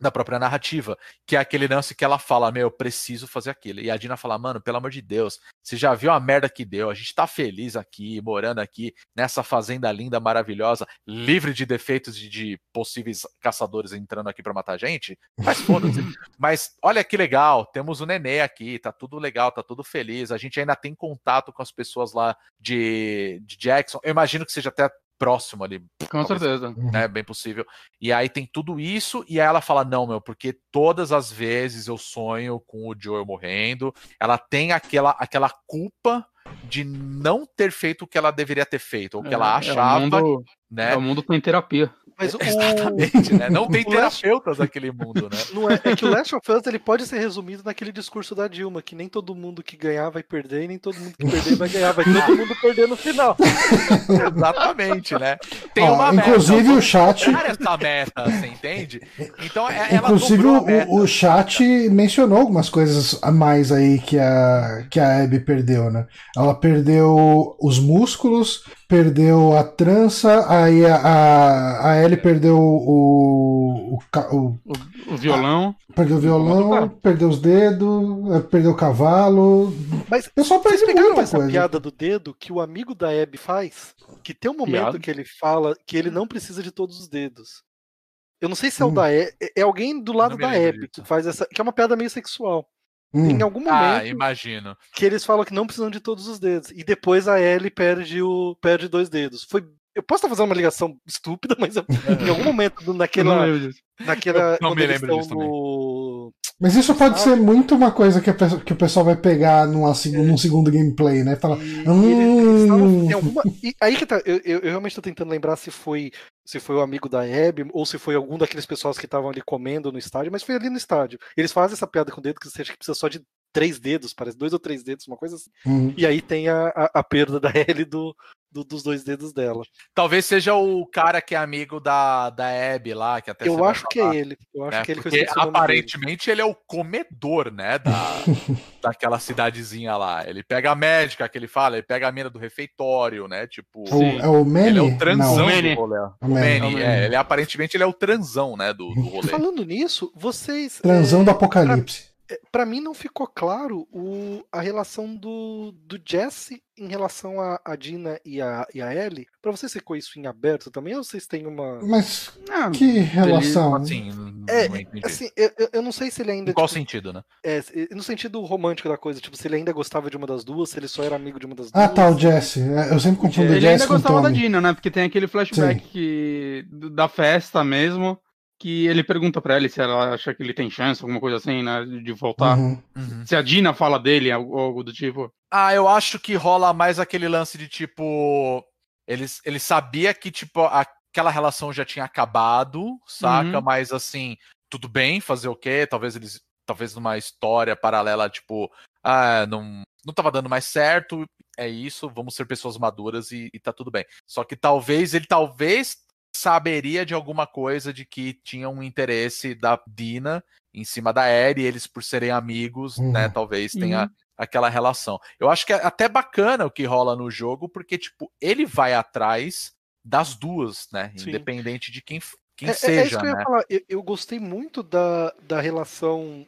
Da própria narrativa, que é aquele lance que ela fala, meu, eu preciso fazer aquilo. E a Dina fala, mano, pelo amor de Deus, você já viu a merda que deu, a gente tá feliz aqui, morando aqui, nessa fazenda linda, maravilhosa, livre de defeitos de, de possíveis caçadores entrando aqui pra matar a gente. Mas foda-se. <laughs> Mas olha que legal, temos o Nenê aqui, tá tudo legal, tá tudo feliz. A gente ainda tem contato com as pessoas lá de, de Jackson. Eu imagino que seja até próximo ali.
Com
talvez,
certeza.
Né, bem possível. E aí tem tudo isso, e aí ela fala: não, meu, porque todas as vezes eu sonho com o Joel morrendo. Ela tem aquela, aquela culpa de não ter feito o que ela deveria ter feito, ou que ela
É,
achava,
É o mundo,
né?
é o mundo tem terapia.
Mas o,
Exatamente, né? Não tem terapeutas naquele mundo, né?
Não é, é que o Last of Us ele pode ser resumido naquele discurso da Dilma, que nem todo mundo que ganhar vai perder e nem todo mundo que perder vai ganhar, vai todo mundo perder no final. <laughs>
Exatamente, né? Tem
Ó,
uma
inclusive
meta,
o chat-
essa meta, você entende? Então é- ela
Inclusive o, o chat mencionou algumas coisas a mais aí que a, que a Abby perdeu, né? Ela perdeu os músculos, perdeu a trança, aí a, a, a Ellie perdeu o, o, ca- o-
O, o violão.
perdeu o violão, perdeu os dedos, perdeu o cavalo.
Mas
O pessoal perde
pegaram
muita
essa
coisa.
piada do dedo que o amigo da Abby faz? Que tem um momento
Piada?
que ele fala que ele não precisa de todos os dedos. Eu não sei se é o
Hum.
da Abby, é alguém do lado da Abby que faz essa, que é uma piada meio sexual.
Hum.
Em algum
Ah,
momento
imagino.
que eles falam que não precisam de todos os dedos. E depois a Ellie perde, o, perde dois dedos. Foi. Eu posso estar fazendo uma ligação estúpida, mas eu- em algum momento naquela. naquela
Eu não me lembro disso
no.
Mas isso pode
Sabe?
ser muito uma coisa que, pessoa- que o pessoal vai pegar numa, seg- num segundo gameplay, né? Fala,
E, eles-
Hum.
eles alguma- e aí que tá, eu, eu- eu realmente tô tentando lembrar se foi se foi o amigo da Abby ou se foi algum daqueles pessoas que estavam ali comendo no estádio, mas foi ali no estádio. Eles fazem essa piada com o dedo que você acha que precisa só de três dedos, parece dois ou três dedos, uma coisa assim.
hum,
E aí tem a, a, a perda da Ellie do, do- dos dois dedos dela.
Talvez seja o cara que é amigo da, da Abby lá, que até
eu acho que é ele. Eu acho
né?
que é ele que eu
Porque
o
aparentemente ele é o comedor, né, da, <laughs> daquela cidadezinha lá. Ele pega a médica que ele fala, ele pega a mina do refeitório, né, tipo...
é o-
Sim.
é o Manny?
Ele é o transão
Não,
O Manny.
do rolê.
o
O
Manny.
Manny, é, ele é, aparentemente ele é o transão, né, do, do rolê.
Falando nisso, vocês.
Transão
é,
do apocalipse.
Pra mim não ficou claro o, a relação do, do Jesse em relação a, a Dina e a, e a Ellie. Pra vocês ficou isso em aberto também ou vocês têm uma.
Mas
Ah,
que relação?
Assim, não
É,
não.
Assim, eu, eu- não sei se ele ainda.
em qual
tipo,
sentido, né?
é, no sentido romântico da coisa, tipo, se ele ainda gostava de uma das duas, se ele só era amigo de uma das duas.
Ah, tá, o Jesse. É, Eu sempre confundo o
Ele ainda
Jesse com o
gostava da. Dina, né? Porque tem aquele flashback que, da festa mesmo, que ele pergunta pra ela se ela acha que ele tem chance, alguma coisa assim, né? De voltar.
Uhum.
Se a Dina fala dele, algo, algo do tipo.
Ah, eu acho que rola mais aquele lance de tipo. Ele, ele sabia que, tipo, aquela relação já tinha acabado, saca?
Uhum.
Mas assim, tudo bem, fazer o quê? Talvez eles. Talvez numa história paralela, tipo, ah, não, não tava dando mais certo, é isso, vamos ser pessoas maduras e, e tá tudo bem. Só que talvez ele talvez saberia de alguma coisa de que tinha um interesse da Dina em cima da Ellie, eles por serem amigos,
Uhum.
né, talvez tenha
Uhum.
aquela relação. Eu acho que é até bacana o que rola no jogo, porque, tipo, ele vai atrás das duas, né?
Sim.
Independente de quem, quem
É- é,
seja,
é isso que eu ia
né?
falar. Eu, eu gostei muito da, da relação.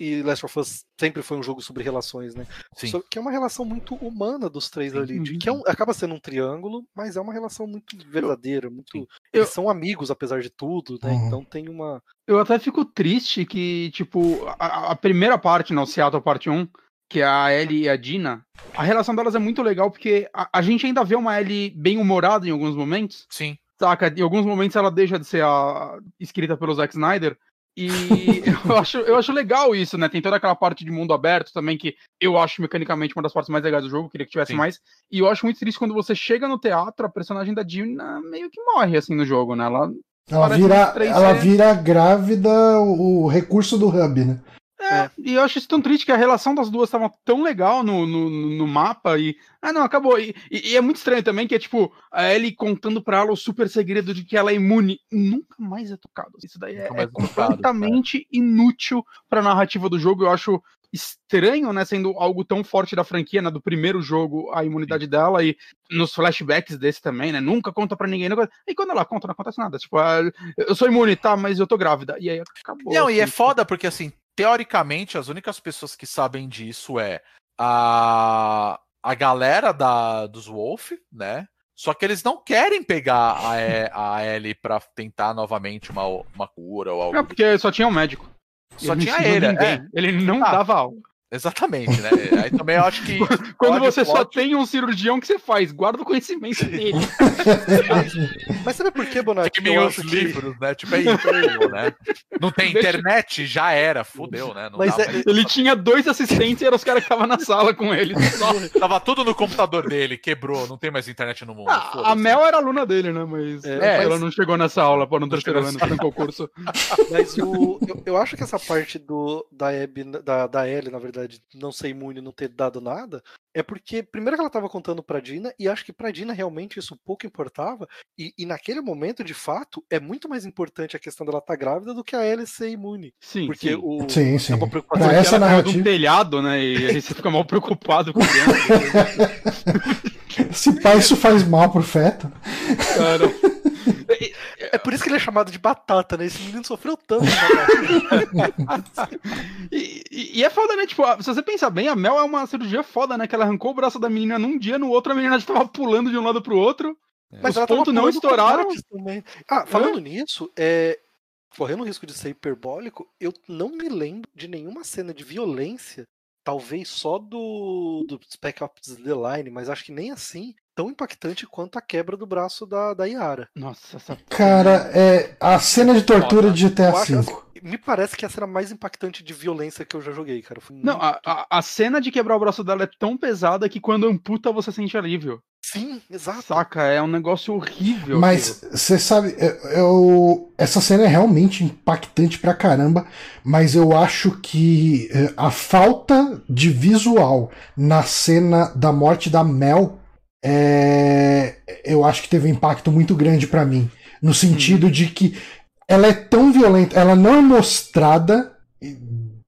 E Last of Us sempre foi um jogo sobre relações, né?
Sim.
Só que é uma relação muito humana dos três
Sim.
ali. de- que é um- acaba sendo um triângulo, mas é uma relação muito verdadeira, muito.
Eu-
Eles são amigos, apesar de tudo, né?
Uhum.
Então tem uma.
Eu até fico triste que, tipo, a, a primeira parte, no Seattle parte 1, que é a Ellie e a Dina, a relação delas é muito legal porque a, a gente ainda vê uma Ellie bem humorada em alguns momentos,
Sim.
saca? Em alguns momentos ela deixa de ser a, escrita pelo Zack Snyder. E <laughs> eu acho, eu acho legal isso, né? Tem toda aquela parte de mundo aberto também, que eu acho mecanicamente uma das partes mais legais do jogo, queria que tivesse
Sim.
mais. E eu acho muito triste quando você chega no teatro, a personagem da Dina meio que morre, assim, no jogo, né? Ela
Ela vira, ela vira grávida, o, o recurso do hub, né?
É, e eu acho isso tão triste que a relação das duas estava tão legal no, no, no mapa e. Ah, não, acabou. E, e- e é muito estranho também que é tipo, a Ellie contando pra ela o super segredo de que ela é imune. Nunca mais é tocado. Isso daí é, é
é tocado,
completamente inútil pra narrativa do jogo. Eu acho estranho, né? Sendo algo tão forte da franquia, né? Do primeiro jogo, a imunidade dela e nos flashbacks desse também, né? Nunca conta pra ninguém. nunca- E quando ela conta, não acontece nada. Tipo, ah, eu sou imune, tá? Mas eu tô grávida. E aí acabou.
Não, e é
assim.
foda porque, assim, teoricamente, as únicas pessoas que sabem disso é a, a galera da, dos Wolf, né? Só que eles não querem pegar a, E- a Ellie pra tentar novamente uma, uma cura ou algo.
É porque só tinha um médico.
Só
Ele
tinha ele, é.
Ele não
Ah.
dava aula.
Exatamente, né? Aí também eu acho que. <laughs>
Quando você só
pode-
tem um cirurgião, o que você faz? Guarda o conhecimento dele. <laughs>
Mas sabe por que, Bonatti?
Que
eu
os
acho que-
livros, né? Tipo, é isso, <laughs> né? Não tem internet, já era, fudeu, né? Não
Mas
dá
é-.
Ele tinha dois assistentes e eram os caras que estavam na sala com ele. Só.
Tava tudo no computador dele, quebrou, não tem mais internet no mundo.
Ah, a. Mel era aluna dele, né? Mas
É,
ela
mas-
não chegou nessa aula para não terceiro
chegou
ano, trancou o curso.
Mas o, eu, eu acho que essa parte do, da Abby, da, da Ellie, na verdade, não ser imune e não ter dado nada, é porque, primeiro que ela tava contando pra Dina, e acho que pra Dina realmente isso pouco importava, e, e naquele momento, de fato, é muito mais importante a questão dela estar grávida do que a Ellie ser imune.
Sim,
Porque
sim.
o.
Sim, sim.
é uma preocupação
Pra essa
ela caiu de um
narrativa.
telhado, né? E aí você fica mal preocupado com criança. <laughs>
Se pá, isso faz mal pro feto.
cara.
É por isso que ele é chamado de batata, né? Esse menino sofreu tanto. né? <laughs>
E, e- e é foda, né? Tipo, se você pensar bem, a Mel é uma cirurgia foda, né? Que ela arrancou o braço da menina num dia, no outro a menina já tava pulando de um lado pro outro.
Mas
Os pontos não estouraram.
Ah, falando nisso, é, correndo o risco de ser hiperbólico, eu não me lembro de nenhuma cena de violência, talvez só do, do Spec Ops The Line, mas acho que nem assim, tão impactante quanto a quebra do braço da, da Yara.
Nossa, essa.
Cara, é a cena de tortura de GTA V.
me parece que é a cena mais impactante de violência que eu já joguei, cara. Foi
Não,
muito-
a, a, a cena de quebrar o braço dela é tão pesada que quando amputa você sente alívio.
Sim, exato.
Saca? É um negócio horrível.
Mas você sabe, eu, eu- essa cena é realmente impactante pra caramba, mas eu acho que eh, a falta de visual na cena da morte da Mel é, eu acho que teve um impacto muito grande pra mim, no sentido de que ela é tão violenta, ela não é mostrada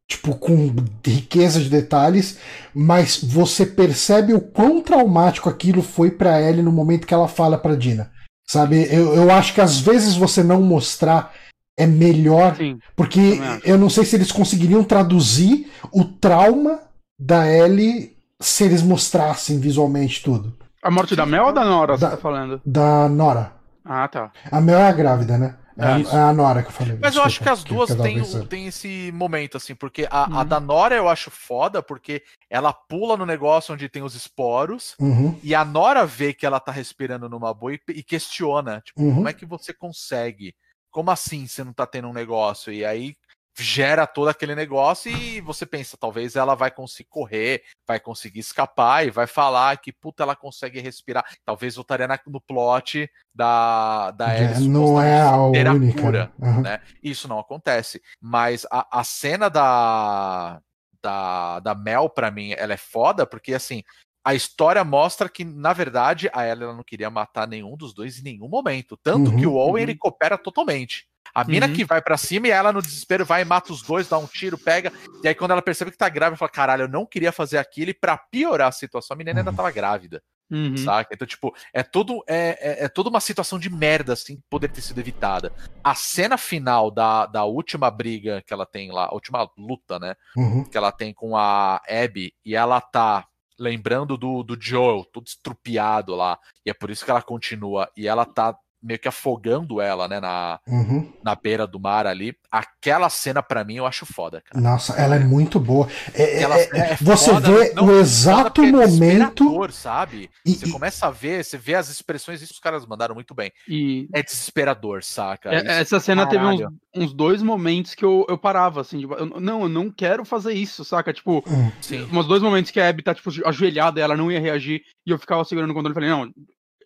tipo com riqueza de detalhes, mas você percebe o quão traumático aquilo foi pra Ellie no momento que ela fala pra Dina. Sabe, eu, eu acho que às vezes você não mostrar é melhor,
Sim.
porque eu não sei se eles conseguiriam traduzir o trauma da Ellie se eles mostrassem visualmente tudo.
A morte da Mel ou da Nora, você
Da-
tá falando?
Da Nora.
Ah, tá.
A Mel é a grávida, né? É, a- é a Nora que eu falei.
Mas eu acho que
desculpa,
as duas têm, têm esse momento, assim, porque a, a
Uhum.
da Nora eu acho foda, porque ela pula no negócio onde tem os esporos,
Uhum,
e a Nora vê que ela tá respirando numa boa e, e questiona, tipo,
Uhum.
como é que você consegue? Como assim você não tá tendo um negócio? E aí gera todo aquele negócio e você pensa, talvez ela vai conseguir correr, vai conseguir escapar e vai falar que, puta, ela consegue respirar. Talvez voltaria na- no plot da, da
É,
Ellie
não é a única.
cura
né?
Né? Isso não acontece. Mas a, a cena da, da, da Mel, pra mim, ela é foda, porque assim, a história mostra que, na verdade, a ela não queria matar nenhum dos dois em nenhum momento. Tanto
Uhum,
que o Owen
uhum.
ele coopera totalmente. A mina
Uhum.
que vai pra cima e ela no desespero vai e mata os dois, dá um tiro, pega. E aí quando ela percebe que tá grávida, ela fala: caralho, eu não queria fazer aquilo. E pra piorar a situação, a menina ainda
Uhum.
tava grávida
Uhum.
saca? Então, tipo, é tudo é, é, é toda uma situação de merda, assim, que poderia ter sido evitada. A cena final da, da última briga que ela tem lá, a última luta, né?
Uhum.
Que ela tem com a Abby, e ela tá lembrando do, do Joel, todo estrupiado lá, e é por isso que ela continua, e ela tá meio que afogando ela, né, na,
Uhum.
na beira do mar ali. Aquela cena, pra mim, eu acho foda, cara.
Nossa, ela é muito boa. É- é-
cena é
você
foda,
vê
não-
o exato
é
momento.
desesperador, sabe?
E,
Você
e-
começa a ver, você vê as expressões, isso os caras mandaram muito bem.
E
É desesperador, saca?
é-
Isso-
essa cena teve uns,
caralho.
uns dois momentos que eu, eu parava, assim, tipo, eu- não, eu não quero fazer isso, saca? Tipo,
Hum,
Sim.
uns dois momentos que a Abby tá, tipo, ajoelhada e ela não ia reagir, e eu ficava segurando o controle e falei, não,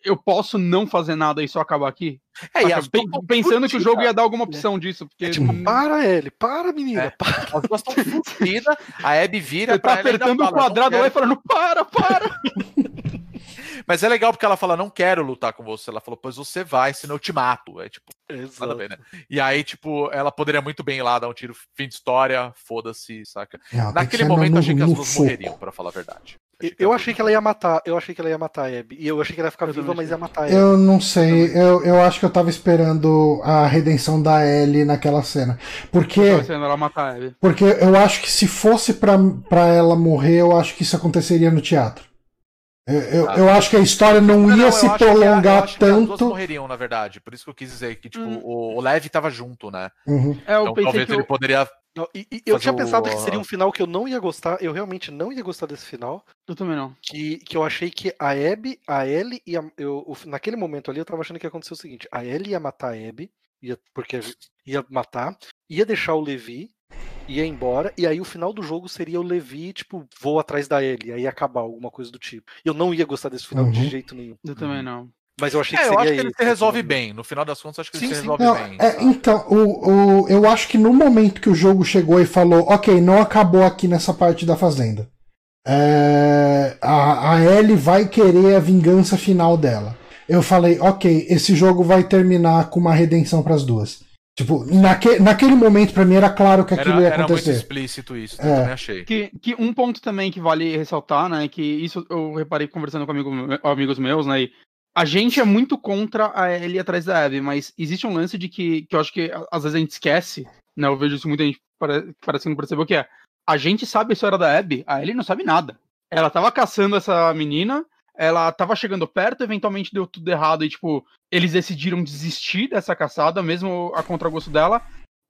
eu posso não fazer nada e só acabar aqui?
É, e as
Pen- pensando que o jogo ia dar alguma opção disso, porque
É tipo,
hum,
para, Ellie, para, menina,
É.
para.
As duas estão fudidas, a Abby vira
você tá
pra ela e ainda
apertando o
fala, "Não
quadrado lá e
quero".
falando, para, para! <laughs>
Mas é legal porque ela fala, não quero lutar com você. Ela falou, pois você vai, senão eu te mato. É tipo, a
Exato.
ver, né? E aí, tipo, ela poderia muito bem ir lá dar um tiro, fim de história, foda-se, saca?
tem que
Naquele momento
no-
eu achei que as duas morreriam, pra falar a verdade.
Eu achei que ela ia matar, eu achei que ela ia matar a Abby. E eu achei que ela ia ficar
Eu
viva, mas ia matar a Abby.
Eu não sei, eu, eu acho que eu tava esperando a redenção da Ellie naquela cena. Porque,
Tava sendo ela matar a Abby.
porque eu acho que se fosse pra, pra ela morrer, eu acho que isso aconteceria no teatro. Eu, eu,
Ah.
eu acho que a história não,
Não,
ia
não, eu
se
a- eu
prolongar
que As duas
tanto.
morreriam, na verdade. Por isso que eu quis dizer que, tipo,
Hum.
o, o Levi tava junto, né?
É, eu
Então talvez
que
ele
o-
poderia
Não, e, e eu tinha pensado que
o-
seria um final que eu não ia gostar. Eu realmente não ia gostar desse final.
Eu também não.
Que, que eu achei que a Abby, a Ellie e a. Eu, o- naquele momento ali, eu tava achando que ia acontecer o seguinte: a Ellie ia matar a Abby, ia, porque ia matar, ia deixar o Levi, ia embora, e aí o final do jogo seria o Levi, tipo, vou atrás da Ellie, aí ia acabar alguma coisa do tipo. Eu não ia gostar desse final de
Uhum.
jeito nenhum.
Eu também não.
Mas eu achei que
É, eu
seria
acho que ele
esse,
se resolve bem. No final das contas, eu acho que ele
Sim,
se
sim.
resolve
Não,
bem.
é, então, o, o, eu acho que no momento que o jogo chegou e falou, ok, não acabou aqui nessa parte da fazenda. É, a, a Ellie vai querer a vingança final dela. Eu falei, ok, esse jogo vai terminar com uma redenção para as duas. Tipo, naque, naquele momento pra mim era claro que aquilo
Era,
ia
era muito
acontecer.
explícito isso,
É.
eu também achei.
Que, que um ponto também que vale ressaltar, né? Que isso eu reparei conversando com amigo- amigos meus, né? E a gente é muito contra a Ellie atrás da Abby, mas existe um lance de que, que eu acho que às vezes a gente esquece, né? Eu vejo isso muita gente pare- parece que não percebeu que é. A gente sabe a história da Abby, a Ellie não sabe nada. Ela tava caçando essa menina, ela tava chegando perto, eventualmente deu tudo errado e, tipo, eles decidiram desistir dessa caçada, mesmo a contragosto dela.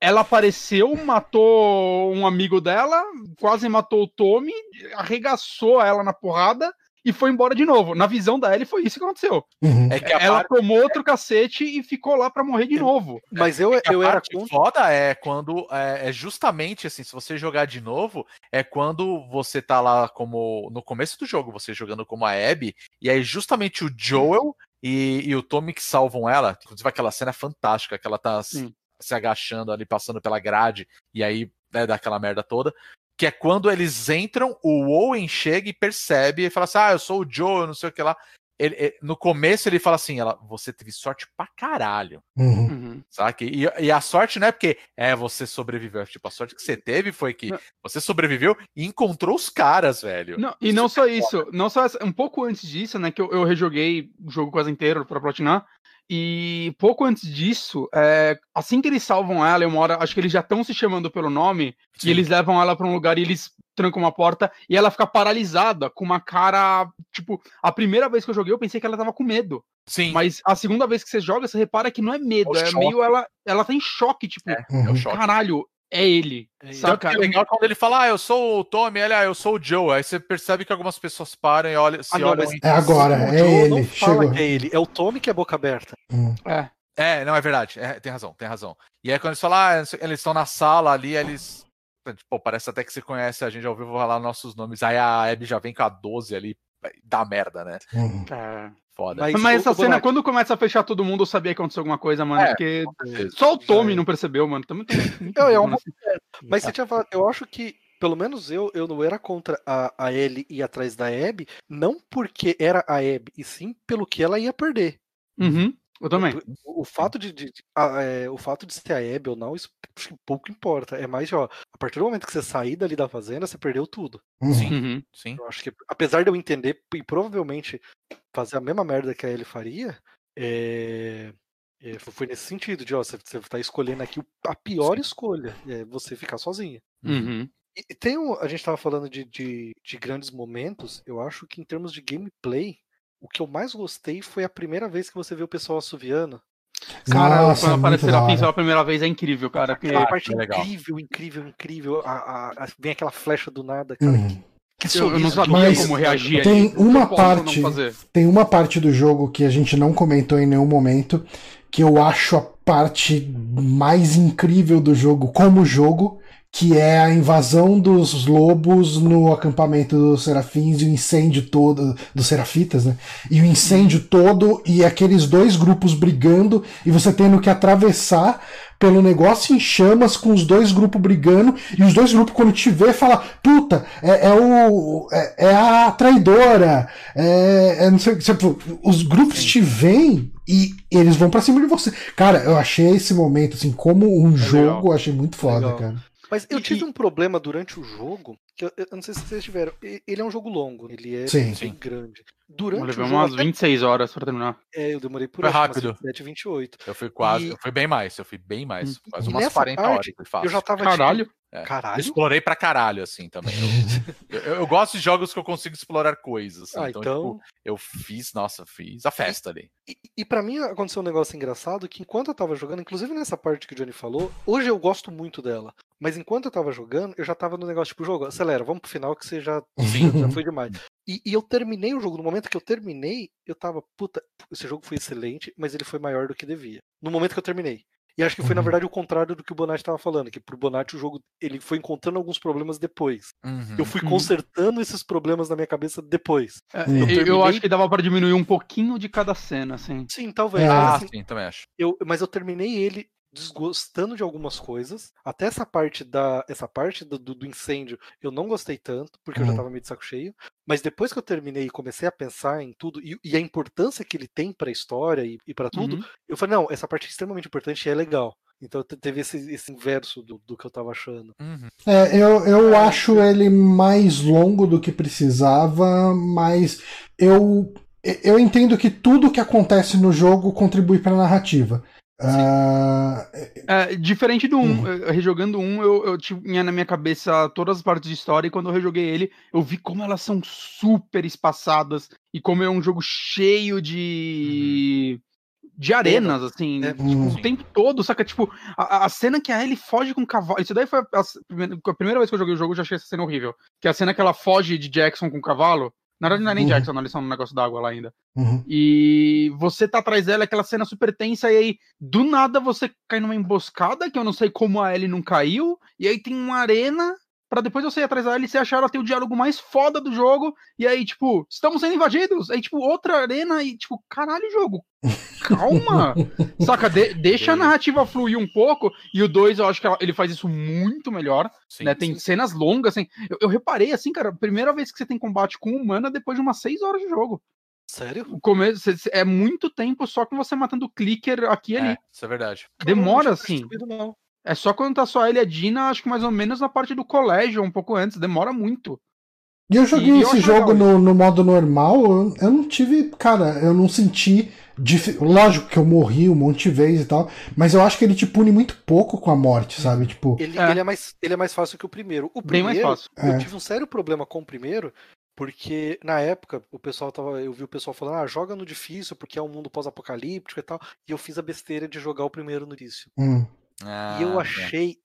Ela apareceu, matou um amigo dela, quase matou o Tommy, arregaçou ela na porrada e foi embora de novo. Na visão da Ellie foi isso que aconteceu.
Uhum.
É que a
Ela
parte,
tomou outro cacete e ficou lá pra morrer de novo.
Mas eu,
a
eu era contra.
foda é quando é, é justamente assim, se você jogar de novo, é quando você tá lá como no começo do jogo, você jogando como a Abby, e aí justamente o Joel e, e o Tommy que salvam ela. Inclusive aquela cena é fantástica, que ela tá se, se agachando ali, passando pela grade, e aí né, dá aquela merda toda. Que é quando eles entram, o Owen chega e percebe e fala assim: Ah, eu sou o Joel, não sei o que lá. Ele- ele- no começo ele fala assim: ela, você teve sorte pra caralho.
Uhum.
Uhum.
Saca? E, e a sorte não é porque é você sobreviveu. Tipo, a sorte que você teve foi que
Não.
você sobreviveu e encontrou os caras, velho.
Não, e não só isso, não só essa- um pouco antes disso, né, que eu, eu rejoguei o jogo quase inteiro pra platinar, e pouco antes disso, é, assim que eles salvam ela, eu moro, acho que eles já estão se chamando pelo nome,
Sim.
e eles levam ela pra um lugar e eles trancam uma porta, e ela fica paralisada, com uma cara, tipo, a primeira vez que eu joguei eu pensei que ela tava com medo,
Sim,
mas a segunda vez que você joga, você repara que não é medo,
É
é meio ela, ela tá em choque, tipo,
É. É choque.
caralho, é ele,
É.
Tanto
saca?
que é legal quando ele fala, ah, eu sou o Tommy, ele, ah, eu sou o Joe. Aí você percebe que algumas pessoas param e olham, se
Ah,
olham
É agora,
O
é
Joe não
ele.
fala
Chegou.
que é ele, é o Tommy que é boca aberta.
É.
É, não, é verdade. é, tem razão, tem razão. E aí quando eles falam, ah, eles estão na sala ali, eles. Pô, parece até que você conhece a gente, já ouviu falar nossos nomes. Aí a Abby já vem com a 12 ali, dá merda, né?
Uhum.
é.
Foda.
Mas,
Mas essa cena, quando começa a fechar todo mundo, eu sabia que aconteceu alguma coisa, mano.
É,
porque só o Tommy
É.
não percebeu, mano. Também muito <laughs>
É, <laughs> é Mas você tinha falado, eu acho que, pelo menos eu, eu não era contra a, a Ellie ir atrás da Abby, não porque era a Abby, e sim pelo que ela ia perder.
Uhum, eu também.
O, o fato de, de- de- a- é, o fato de ser a Abby ou não, isso pouco importa. É mais, ó, a partir do momento que você sair dali da fazenda, você perdeu tudo.
Uhum.
Sim.
Uhum.
Sim.
Eu acho que, apesar de eu entender e provavelmente fazer a mesma merda que a Ellie faria, é, é, foi nesse sentido de, ó, você, você tá escolhendo aqui a pior escolha, é você ficar sozinha.
Uhum.
E e tem um, a gente tava falando de, de, de grandes momentos, eu acho que em termos de gameplay, o que eu mais gostei foi a primeira vez que você vê o pessoal assoviando.
Cara,
Nossa,
quando
muito
aparece
da
Serafim
hora.
pela primeira vez é incrível, cara.
Aquela
Ah,
parte
é legal.
incrível, incrível, incrível. A, a- a- vem aquela flecha do nada, cara.
Uhum.
Que, que
Eu, eu não sabia
Mas
como reagir.
tem
ali.
uma parte-
fazer.
Tem uma parte do jogo que a gente não comentou em nenhum momento, que eu acho a parte mais incrível do jogo como jogo, que é a invasão dos lobos no acampamento dos serafins e o incêndio todo dos serafitas, né? E o incêndio todo e aqueles dois grupos brigando e você tendo que atravessar pelo negócio em chamas com os dois grupos brigando e os dois grupos quando te vê fala puta é, é o é, é a traidora é, é não sei tipo, os grupos te veem e eles vão pra cima de você cara eu achei esse momento assim como um jogo eu achei muito foda
Legal.
cara
Mas eu
E-
tive
e-
um problema durante o jogo, que eu, eu não sei se vocês tiveram. Ele é um jogo longo, ele é
Sim.
bem
Sim.
grande.
Eu
Durante o
levei
jogo,
umas
até-
26 horas pra terminar.
é, eu demorei por
Foi
acho, umas
rápido.
27, 28.
Eu fui quase,
E-
eu fui bem mais, eu fui bem mais. Quase
e
umas
nessa
40
parte,
horas. Foi fácil.
Eu já tava tipo,
Caralho.
É.
Caralho.
Explorei pra caralho, assim, também. Eu, <laughs> eu- eu gosto de jogos que eu consigo explorar coisas. assim,
Ah,
então,
então.
tipo, eu fiz, nossa, fiz a festa ali.
E, e para mim aconteceu um negócio engraçado que enquanto eu tava jogando, inclusive nessa parte que o Johnny falou, hoje eu gosto muito dela. Mas enquanto eu tava jogando, eu já tava no negócio, tipo, jogo, acelera, vamos pro final que você já, já, <laughs> já foi demais. E, e eu terminei o jogo. No momento que eu terminei, eu tava, puta, esse jogo foi excelente, mas ele foi maior do que devia. No momento que eu terminei. E acho que foi, na
Uhum.
verdade, o contrário do que o Bonatti tava falando, que pro Bonatti o jogo ele foi encontrando alguns problemas depois.
Uhum.
Eu fui
Uhum.
consertando esses problemas na minha cabeça depois.
É, eu,
terminei-
acho que dava pra diminuir um pouquinho de cada cena, assim.
Sim, talvez.
É.
Ah,
assim,
sim, também acho.
eu, mas eu terminei ele desgostando de algumas coisas. Até essa parte da essa parte do, do- do incêndio eu não gostei tanto, porque eu já
Uhum.
tava meio de saco cheio. Mas depois que eu terminei e comecei a pensar em tudo e, e a importância que ele tem pra história e, e para tudo,
Uhum.
eu falei, não, essa parte é extremamente importante e é legal. Então te- teve esse, esse inverso do, do que eu tava achando.
Uhum.
É, eu, eu acho ele mais longo do que precisava, mas eu, eu entendo que tudo que acontece no jogo contribui para a narrativa. Ah,
É, diferente do 1,
Uhum.
um, rejogando um, eu, eu tinha na minha cabeça todas as partes de história, e quando eu rejoguei ele, eu vi como elas são super espaçadas, e como é um jogo cheio de. de arenas, assim,
É,
tipo,
Uhum.
o tempo todo, saca? Tipo, a, a cena que a Ellie foge com o cavalo. Isso daí foi a, a primeira, a primeira vez que eu joguei o jogo, eu já achei essa cena horrível. Que é a cena que ela foge de Jackson com o cavalo. Na verdade, não é nem
Uhum.
Jackson, eles são no negócio d'água lá ainda.
uhum.
E você tá atrás dela, aquela cena super tensa, e aí, do nada, você cai numa emboscada, que eu não sei como a Ellie não caiu, e aí tem uma arena, pra depois você ir atrás da e você achar ela ter o diálogo mais foda do jogo, e aí, tipo, estamos sendo invadidos, aí, tipo, outra arena, e, tipo, caralho, jogo, calma, <laughs> saca, de- deixa a narrativa fluir um pouco, e o 2, eu acho que ela- ele faz isso muito melhor,
Sim,
né, tem
sim.
cenas longas, assim, eu, eu reparei, assim, cara, primeira vez que você tem combate com humana depois de umas 6 horas de jogo.
Sério?
O começo é muito tempo só com você matando o clicker aqui e ali.
É, isso é verdade.
Demora, assim.
não.
É só quando tá só ele e a Dina, acho que mais ou menos na parte do colégio, um pouco antes. Demora muito.
E eu joguei
E eu
esse
acho
jogo no, no modo normal, eu, eu não tive. Cara, eu não senti. difi- Lógico que eu morri um monte de vezes e tal, mas eu acho que ele te pune muito pouco com a morte, sabe? Tipo.
Ele
É.
ele é mais, ele é mais fácil que o primeiro. O
Bem
primeiro,
mais fácil.
É.
Eu tive um sério problema com o primeiro, porque na época o pessoal tava. Eu vi o pessoal falando, ah, joga no difícil, porque é um mundo pós-apocalíptico e tal. E eu fiz a besteira de jogar o primeiro no difícil.
hum,
Ah,
e eu
é.
achei.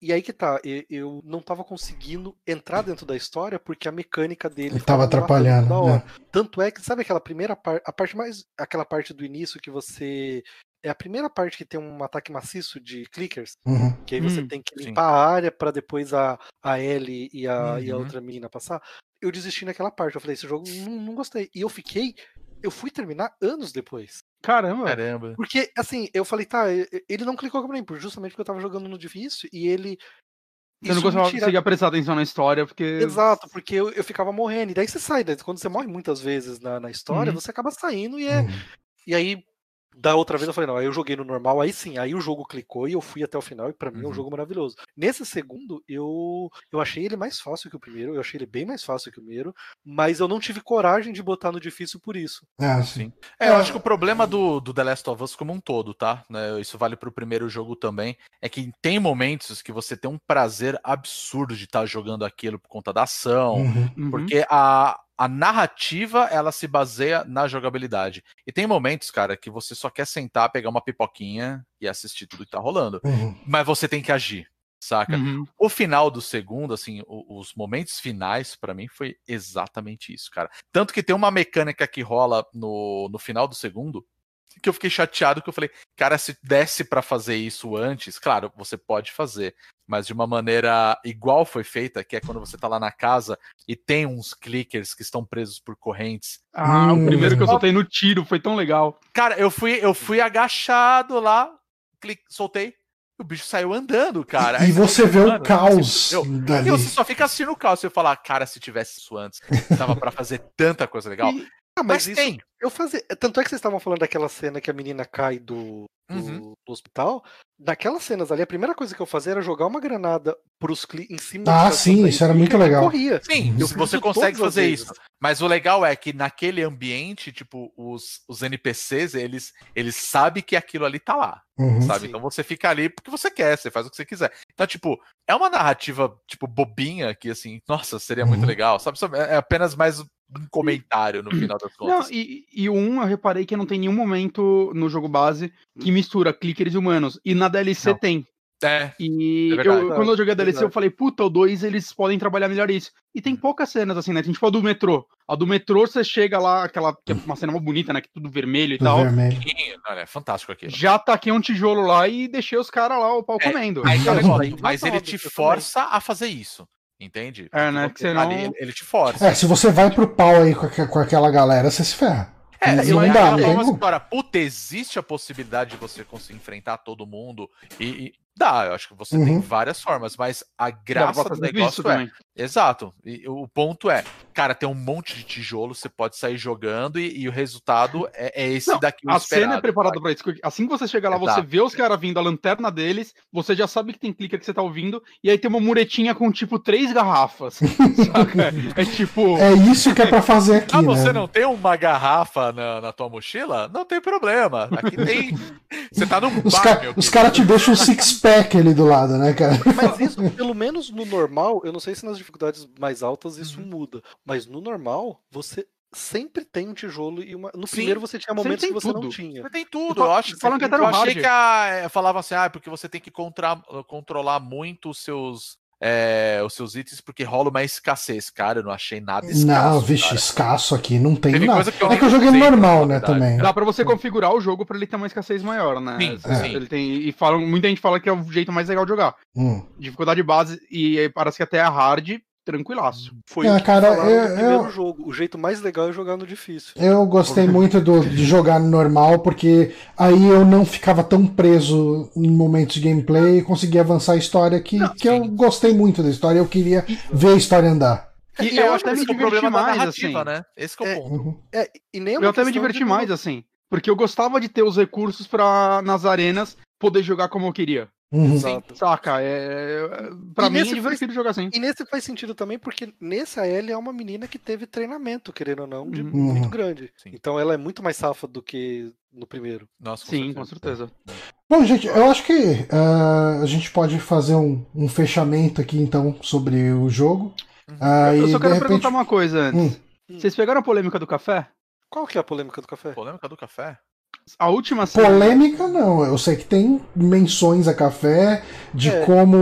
E aí que tá, eu não tava conseguindo entrar dentro da história porque a mecânica dele
Ele tava atrapalhando, né?
Tanto é que, sabe aquela primeira parte, a parte mais. aquela parte do início que você. É a primeira parte que tem um ataque maciço de clickers.
uhum.
Que aí você
Hum,
tem que
sim.
limpar a área pra depois a, a Ellie e a, e a
Uhum.
outra menina passar. Eu desisti naquela parte. Eu falei, esse jogo não, não gostei. E eu fiquei. Eu fui terminar anos depois.
Caramba.
Caramba.
Porque, assim, eu falei, tá, ele não clicou pra mim, por- justamente porque eu tava jogando no difícil e ele.
Você não conseguia
tira-
prestar atenção na história, porque.
Exato, porque eu, eu ficava morrendo. E daí você sai, daí quando você morre muitas vezes na, na história,
Uhum.
você acaba saindo e é.
Uhum.
E aí, da outra vez eu falei, não, aí eu joguei no normal, aí sim, aí o jogo clicou e eu fui até o final, e pra mim é um
Uhum.
jogo maravilhoso. Nesse segundo, eu, eu achei ele mais fácil que o primeiro, eu achei ele bem mais fácil que o primeiro, mas eu não tive coragem de botar no difícil por isso.
É, sim.
É, eu acho que o problema do, do The Last of Us como um todo, tá? Né, Isso vale pro primeiro jogo também. É que tem momentos que você tem um prazer absurdo de estar jogando aquilo por conta da ação.
Uhum.
Uhum.
Porque a, a narrativa, ela se baseia na jogabilidade. E tem momentos, cara, que você só quer sentar, pegar uma pipoquinha e assistir tudo que tá rolando.
Uhum.
Mas você tem que agir, saca?
Uhum.
O final do segundo, assim, o- os momentos finais, pra mim, foi exatamente isso, cara. Tanto que tem uma mecânica que rola no, no final do segundo, que eu fiquei chateado, que eu falei, cara, se desse pra fazer isso antes, claro, você pode fazer, mas de uma maneira igual foi feita, que é quando você tá lá na casa e tem uns clickers que estão presos por correntes.
Ah,
Hum.
o primeiro que eu soltei no tiro foi tão legal.
Cara, eu fui, eu fui agachado lá, clique, soltei, e o bicho saiu andando, cara. Aí
E você vê o caos
eu-
dali.
E você só fica assistindo o caos. Você fala, cara, se tivesse isso antes, dava pra fazer tanta coisa legal.
E-
Ah, mas,
Mas
isso
tem.
eu fazia. Tanto é que vocês estavam falando daquela cena que a menina cai do, do,
Uhum.
do hospital. Naquelas cenas ali, a primeira coisa que eu fazia era jogar uma granada pros cli em cima
Ah, sim, isso era muito legal.
corria.
Sim,
Eu
se
fiz
você consegue fazer isso. Mas o legal é que naquele ambiente, tipo, os, os NPCs, eles, eles sabem que aquilo ali tá lá,
Uhum.
sabe?
Sim.
Então você fica ali porque você quer, você faz o que você quiser. Então, tipo, é uma narrativa, tipo, bobinha que, assim, nossa, seria muito
Uhum.
legal, sabe? Sabe, É apenas mais um comentário no final das
Não,
contas.
e, e o 1 eu reparei que não tem nenhum momento no jogo base que mistura clickers e humanos. E na DLC
Não.
tem.
É,
E
É verdade.
eu, quando eu joguei a DLC, eu
Verdade.
falei, puta, o 2 eles podem trabalhar melhor isso. E tem poucas cenas assim, né? Tem tipo a do metrô. A do metrô, você chega lá, aquela que é uma cena mó bonita, né? Que tudo vermelho e
Tudo
tal.
vermelho.
olha, é fantástico aquilo.
Já taquei um tijolo lá e deixei os caras lá, o pau
É,
comendo.
Aí tá o
Mas
ele te
eu também.
força a fazer isso. Entende?
É,
Porque
né,
você
que senão-
tá ali, ele- te força.
É, se você vai pro pau aí com, com aquela galera, você se ferra.
É,
Não dá, não tem
uma
como.
história. Puta, existe a possibilidade de você conseguir enfrentar todo mundo e dá, eu acho que você tem
Uhum.
várias formas, mas a graça do negócio é,
também.
exato. E o ponto é, cara, tem um monte de tijolo, você pode sair jogando e, e o resultado é, é esse
Não,
daqui o
A
esperado,
cena é preparada pra isso. Assim que você chega lá, você
Exato.
vê os caras vindo, a lanterna deles, você já sabe que tem clicker que você tá ouvindo, e aí tem uma muretinha com tipo três garrafas. <laughs> É tipo.
É isso que é pra fazer aqui, <laughs>
Ah, você
né?
não tem uma garrafa na, na tua mochila? Não tem problema. Aqui tem. <laughs> Você tá num
Os,
bar,
ca-
meu
os
querido.
caras te deixam um six-pack ali do lado, né, cara?
Mas isso, <laughs> pelo menos no normal, eu não sei se nas dificuldades mais altas isso
Uhum.
muda. Mas no normal, você sempre tem um tijolo e uma. No
Sim,
primeiro você tinha momentos que você não
tudo.
tinha.
Você tem tudo, eu acho.
falam que até no
eu achei
hard.
que a, é, falava assim, ah, porque você tem que contra, controlar muito os seus, é, os seus itens, porque rola uma escassez. Cara, eu não achei nada escasso.
não, vixe,
cara.
escasso aqui, não tem
Teve
nada.
coisa que eu
é que eu joguei normal, né,
verdade.
também.
Dá pra você configurar o jogo pra ele ter uma escassez maior, né?
Sim,
É,
sim.
Ele tem, e falam, muita gente fala que é o jeito mais legal de jogar.
Hum.
Dificuldade base, e parece que até a hard, tranquilaço.
Foi
É,
o que
cara, eu-
no primeiro
eu-
jogo. O jeito mais legal é jogar no difícil.
Eu gostei muito do- de jogar no normal, porque aí eu não ficava tão preso em momentos de gameplay e conseguia avançar a história que,
Não,
que eu gostei muito da história, eu queria ver a história andar.
E
E
eu
eu
até
acho
me
que esse é o
diverti
problema da
mais,
narrativa,
assim.
né? Esse que é o
É,
ponto.
Uhum.
É, e nem é uma
Eu até me diverti mais, assim. Porque eu gostava de ter os recursos pra, nas arenas, poder jogar como eu queria.
Uhum.
Exato.
Saca? É, pra
E
mim é
nesse
divertido jogar assim.
E nesse faz sentido também, porque nessa Ellie é uma menina que teve treinamento, querendo ou não, de
Uhum.
muito
Uhum.
grande.
Sim.
Então ela é muito mais safa do que no primeiro.
Nossa,
Sim, com certeza.
Bom, gente, eu acho que ah, a gente pode fazer um, um fechamento aqui, então, sobre o jogo. Ah,
Eu
e,
só quero
repente-
perguntar uma coisa antes.
Hum.
Vocês pegaram a polêmica do café?
Qual que é a polêmica do café?
Polêmica do café?
A última cena.
Polêmica não, eu sei que tem menções a café, de
É.
como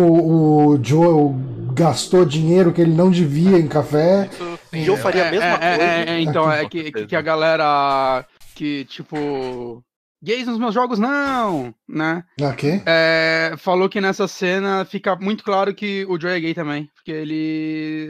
o Joel gastou dinheiro que ele não devia em café.
Isso,
E eu faria a mesma
é,
coisa.
é, é, então, é que, que a galera que, tipo. Gays nos meus jogos, não! Né?
Ok.
É, falou que nessa cena fica muito claro que o Joey é gay também. Porque ele.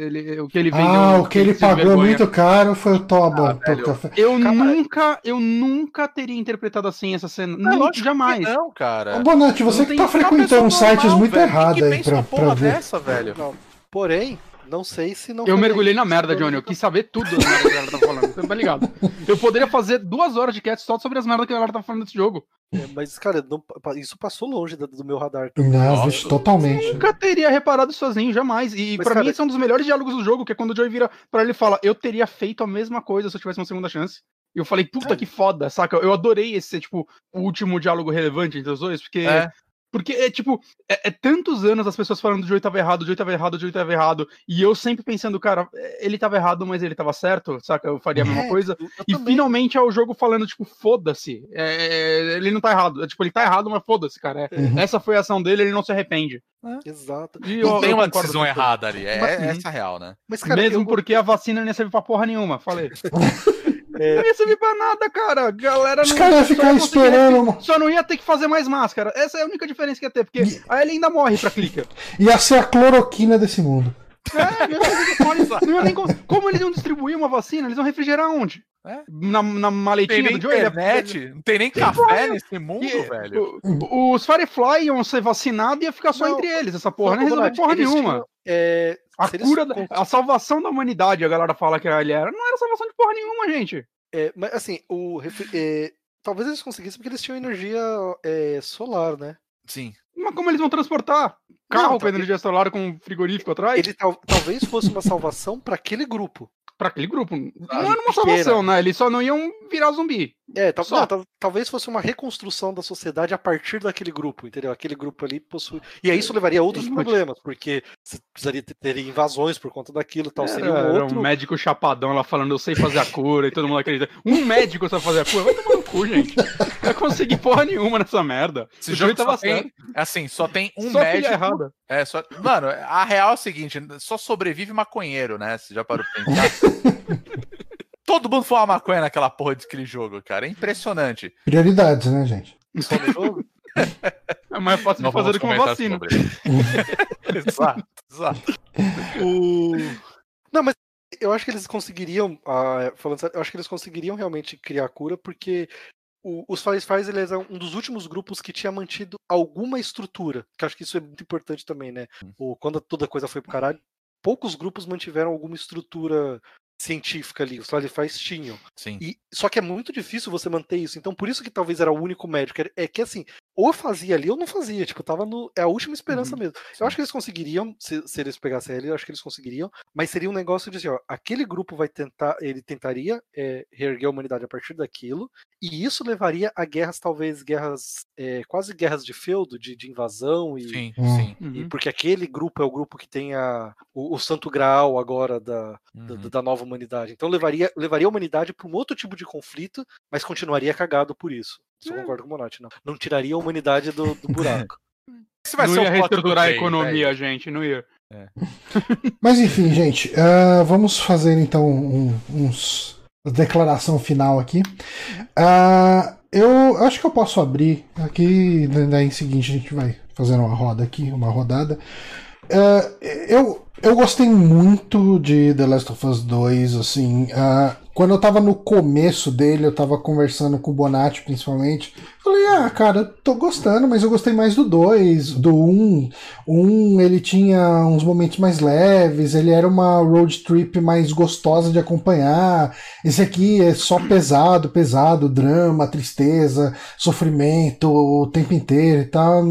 ele o que ele vendeu.
Ah, o que ele pagou
vergonha.
muito caro foi o Toba
Ah.
Eu
Cara,
nunca, eu nunca teria interpretado assim essa cena.
É,
Nunca, jamais.
Não, cara.
Ô, Bonatti, você
Não
que tá
é
frequentando sites
normal,
muito errados aí pra, ver.
dessa, velho?
Não. Porém, não sei se não
Eu mergulhei na merda, Johnny. Eu quis saber tudo das merdas que a galera tá falando. Você tá ligado? Eu poderia fazer duas horas de cast só sobre as merdas que a galera tá falando desse jogo.
É, mas, cara, não- isso passou longe da- do meu radar.
Não,
Nossa.
totalmente.
Nunca teria reparado sozinho, jamais. E
Mas,
pra
cara-
mim esse é um dos melhores diálogos do jogo, que é quando o Joey vira pra ele e fala: Eu teria feito a mesma coisa se eu tivesse uma segunda chance. E eu falei, puta
É.
que foda, saca? Eu adorei esse ser, tipo, o último diálogo relevante entre os dois, porque.
É.
Porque é tipo, é, é tantos anos as pessoas falando do Joey tava errado, o Joey tava errado, o Joey tava errado. E eu sempre pensando, cara, é, ele tava errado, mas ele tava certo, saca? Eu faria a mesma
É,
coisa. E
também.
finalmente é o jogo falando, tipo, foda-se. É, ele não tá errado. É, tipo, ele tá errado, mas foda-se, cara. É,
Uhum.
Essa foi a ação dele, ele não se arrepende.
Exato.
E
Não
eu-
tem
eu
uma decisão errada ali. É
Mas-
essa a real, né?
Mas, cara,
Mesmo
eu-
porque a vacina não ia servir pra porra nenhuma, falei. <laughs>
É.
Não ia servir pra nada, cara. A Galera
Os
não.
caras iam ficar
conseguir
esperando.
Só não ia ter que fazer mais máscara. Essa é a única diferença que ia ter, porque
E-
aí ele ainda morre pra clicker. <laughs>
Ia ser a cloroquina desse mundo.
É, não. Não nem Como eles iam distribuir uma vacina? Eles iam refrigerar onde?
É.
Na, na
Não tem
maletinha do? Ele ia-
internet, não tem nem café nesse mundo,
E-
velho.
o- Os Firefly iam ser vacinados e ia ficar só
Não,
entre eles, essa porra. Não resolver
Bonatti,
porra nenhuma.
tinham, é,
A
se eles
cura, da-
con-
a salvação da humanidade, a galera fala que ele era. Não era salvação de porra nenhuma, gente.
É, mas assim, o refri- é, talvez eles conseguissem porque eles tinham energia é, solar, né?
Sim.
Mas como eles vão transportar? Carro
Não,
com energia solar com frigorífico atrás?
Ele tal- talvez fosse uma salvação para aquele grupo.
Pra aquele grupo. Não
Ah,
era uma salvação, né? Eles só não iam virar zumbi.
É, tal- não, tal- talvez fosse uma reconstrução da sociedade a partir daquele grupo, entendeu? Aquele grupo ali possui. E aí isso levaria a outros problemas, porque você precisaria ter, ter invasões por conta daquilo e tal. Seria um
Era, era
outro.
um médico chapadão lá falando, eu sei fazer a cura, e todo mundo acredita. Um médico sabe fazer a cura? Vai tomar cu, gente. <laughs> Não vai conseguir porra nenhuma nessa merda.
Esse
o
jogo
tava
tem,
certo.
assim, só tem um
Só
médico.
errada.
É, só. Mano, a real é o seguinte: só sobrevive maconheiro, né? Você já parou pra pensar? <laughs> Todo mundo fuma maconha naquela porra daquele jogo, cara. É impressionante.
Prioridades, né, gente? <laughs>
É mais fácil de fazer do que uma vacina.
exato, exato.
O... Não, mas eu acho que eles conseguiriam, ah, falando sério, eu acho que eles conseguiriam realmente criar a cura, porque o- os Fireflies eles eram um dos últimos grupos que tinha mantido alguma estrutura, que acho que isso é muito importante também, né? O, quando toda coisa foi pro caralho, poucos grupos mantiveram alguma estrutura científica ali, os Fireflies tinham.
Sim.
E, só que é muito difícil você manter isso. Então, por isso que talvez era o único médico. É, é que assim, ou eu fazia ali ou não fazia. Tipo, tava no. É a última esperança mesmo. Eu acho que eles conseguiriam, se, se eles pegassem ele, eu acho que eles conseguiriam. Mas seria um negócio de assim, ó, aquele grupo vai tentar, ele tentaria é, reerguer a humanidade a partir daquilo. E isso levaria a guerras, talvez, guerras, é, quase guerras de feudo, de, de invasão e.
Sim,
Hum.
sim.
e
Uhum.
porque aquele grupo é o grupo que tem a, o, o santo graal agora da, da,
Uhum.
da nova humanidade. Então levaria, levaria a humanidade para um outro tipo de conflito, mas continuaria cagado por isso. Isso eu
É.
concordo com o Monati, não. Não tiraria a humanidade do, do buraco. <laughs>
Esse vai
não
ser
ia reestruturar a economia,
velho.
gente, não ia. <laughs>
Mas enfim, gente, ah, vamos fazer então um, uns declaração final aqui. Ah, eu acho que eu posso abrir aqui, daí em seguinte a gente vai fazendo uma roda aqui, uma rodada. Ah, eu, eu gostei muito de The Last of Us 2, assim. ah, quando eu tava no começo dele, eu tava conversando com o Bonatti, principalmente. Falei, ah, cara, tô gostando, mas eu gostei mais do 2, do 1. Um. O 1, ele tinha uns momentos mais leves, ele era uma road trip mais gostosa de acompanhar. Esse aqui é só pesado, pesado, drama, tristeza, sofrimento o tempo inteiro e tal.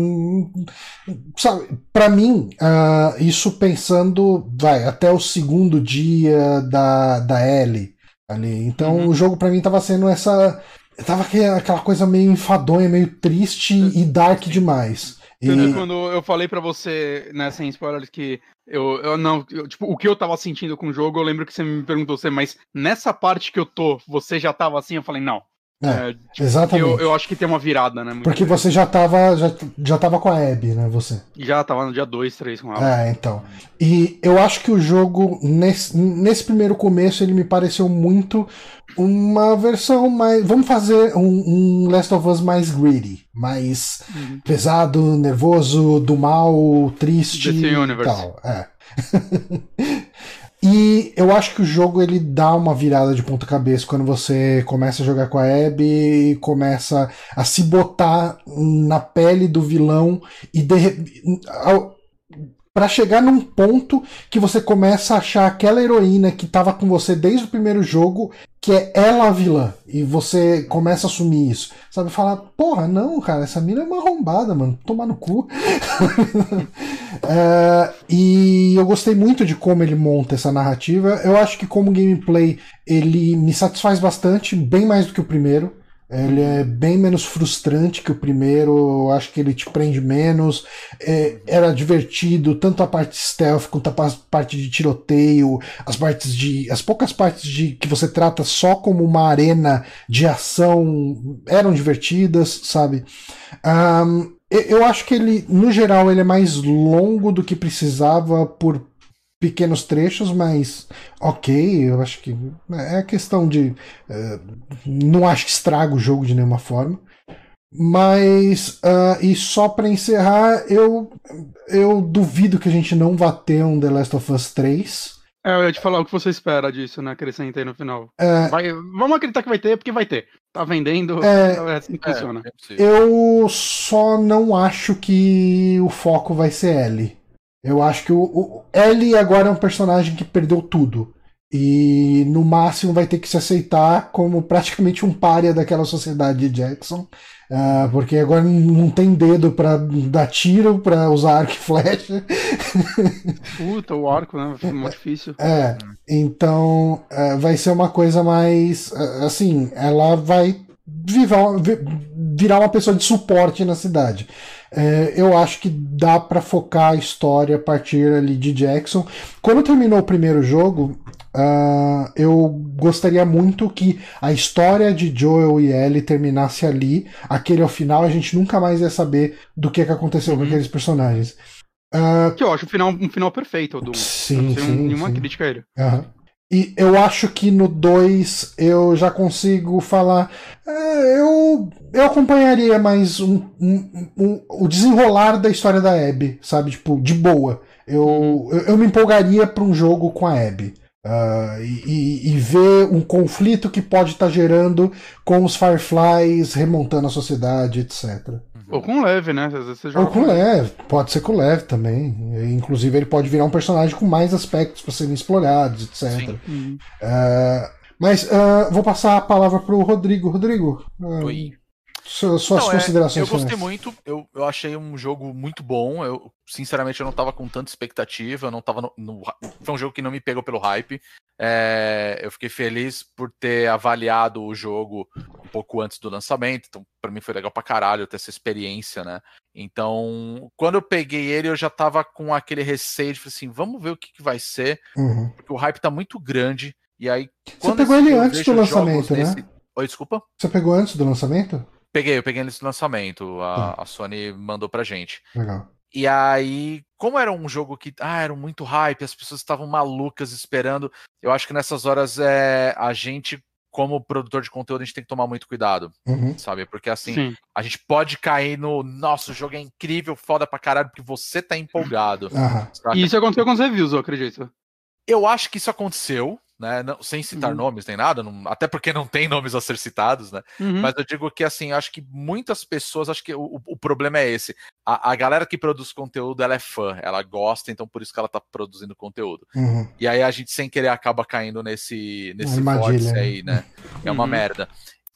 Sabe, pra mim, ah, isso pensando, vai, até o segundo dia da, da Ellie ali. Então
Uhum.
o jogo pra mim tava sendo essa. Tava aque- aquela coisa meio enfadonha, meio triste e dark demais. E,
quando eu falei pra você, né, sem spoilers, que eu, eu não. eu, tipo, o que eu tava sentindo com o jogo, eu lembro que você me perguntou, você, mas nessa parte que eu tô, você já tava assim? Eu falei, não.
É,
É, tipo,
exatamente.
eu, eu acho que tem uma virada, né?
Porque você já tava, já, já tava com a Abby, né? Você.
Já tava no dia 2, 3 com ela.
É, então. E eu acho que o jogo, nesse, nesse primeiro começo, ele me pareceu muito uma versão mais. Vamos fazer um, um Last of Us mais greedy, mais
Uhum.
pesado, nervoso, do mal, triste
DC Universe.
tal. É. <laughs> E eu acho que o jogo ele dá uma virada de ponta cabeça quando você começa a jogar com a Abby e começa a se botar na pele do vilão e de, pra chegar num ponto que você começa a achar aquela heroína que tava com você desde o primeiro jogo que é ela a vilã e você começa a assumir isso. Sabe falar, porra, não, cara, essa mina é uma arrombada, mano, tomar no cu. <laughs> É, e eu gostei muito de como ele monta essa narrativa. Eu acho que como gameplay ele me satisfaz bastante, bem mais do que o primeiro. Ele é bem menos frustrante que o primeiro. Eu acho que ele te prende menos. É, era divertido, tanto a parte stealth quanto a pa- parte de tiroteio, as partes de. as poucas partes de que você trata só como uma arena de ação eram divertidas, sabe? Eu- eu acho que ele, no geral, ele é mais longo do que precisava por pequenos trechos, mas ok, eu acho que é questão de. eh, não acho que estraga o jogo de nenhuma forma. Mas, ah, e só pra encerrar, eu, eu duvido que a gente não vá ter um The Last of Us 3.
É, eu ia te falar o que você espera disso, né? Acrescentei no final.
É,
Vai, vamos acreditar que vai ter, porque vai ter. Tá vendendo,
É.
é assim que
É,
funciona.
é.
Eu só não acho que o foco vai ser Ellie. Eu acho que o, o Ellie agora é um personagem que perdeu tudo. e no máximo vai ter que se aceitar como praticamente um párea daquela sociedade de Jackson, uh, porque agora não tem dedo para dar tiro, para usar arco e flecha.
Puta, o arco, né? Foi muito difícil.
É, então uh, vai ser uma coisa mais. Uh, assim, ela vai virar, virar uma pessoa de suporte na cidade. É, eu acho que dá para focar a história a partir ali de Jackson. Quando terminou o primeiro jogo, Uh, eu gostaria muito que a história de Joel e Ellie terminasse ali. Aquele ao final, a gente nunca mais ia saber do que, que aconteceu uhum. com aqueles personagens.
Uh, que eu acho um final, um final perfeito do.
Sim, sim,
nenhuma
sim.
crítica a ele.
Uhum. E eu acho que no 2 eu já consigo falar. É, eu, eu acompanharia mais um, um, um, o desenrolar da história da Abby, sabe? Tipo, de boa. Eu, eu, eu, me empolgaria para um jogo com a Abby. Uh, e, e, ver um conflito que pode estar tá gerando com os Fireflies remontando a sociedade, etc.
Ou com leve, né? Às vezes você
Ou com leve, pode ser com leve também. Inclusive, ele pode virar um personagem com mais aspectos para serem explorados, etc.
Uhum.
Uh, mas uh, vou passar a palavra para o Rodrigo. Rodrigo,
Oi.
Suas não, considerações.
É, eu gostei muito, eu, eu achei um jogo muito bom. Eu, sinceramente, eu não tava com tanta expectativa. Eu não tava no, no, foi um jogo que não me pegou pelo hype. É, eu fiquei feliz por ter avaliado o jogo um pouco antes do lançamento. Então, para mim foi legal pra caralho ter essa experiência, né? Então, quando eu peguei ele, eu já tava com aquele receio de assim, vamos ver o que, que vai ser.
Uhum.
Porque o hype tá muito grande. E aí,
Você pegou ele antes do lançamento, né?
Desse... Oi, desculpa?
Você pegou antes do lançamento?
Peguei, eu peguei nesse lançamento. A, a, Sony mandou pra gente.
Legal.
E aí, como era um jogo que ah, era muito hype, as pessoas estavam malucas esperando, eu acho que nessas horas é, a gente, como produtor de conteúdo, a gente tem que tomar muito cuidado,
uhum.
sabe? Porque assim, Sim. a gente pode cair no nosso jogo é incrível, foda pra caralho, porque você tá empolgado.
Uhum.
E isso aconteceu com os reviews, eu acredito.
Eu acho que isso aconteceu, né? Não, sem citar uhum. nomes nem nada, não, até porque não tem nomes a ser citados, né?
Uhum.
Mas eu digo que assim, acho que muitas pessoas, acho que o, o problema é esse. A, a, galera que produz conteúdo, ela é fã, ela gosta, então por isso que ela tá produzindo conteúdo.
Uhum.
E aí a gente sem querer acaba caindo nesse nesse vórtice
né?
aí, né? É uma merda.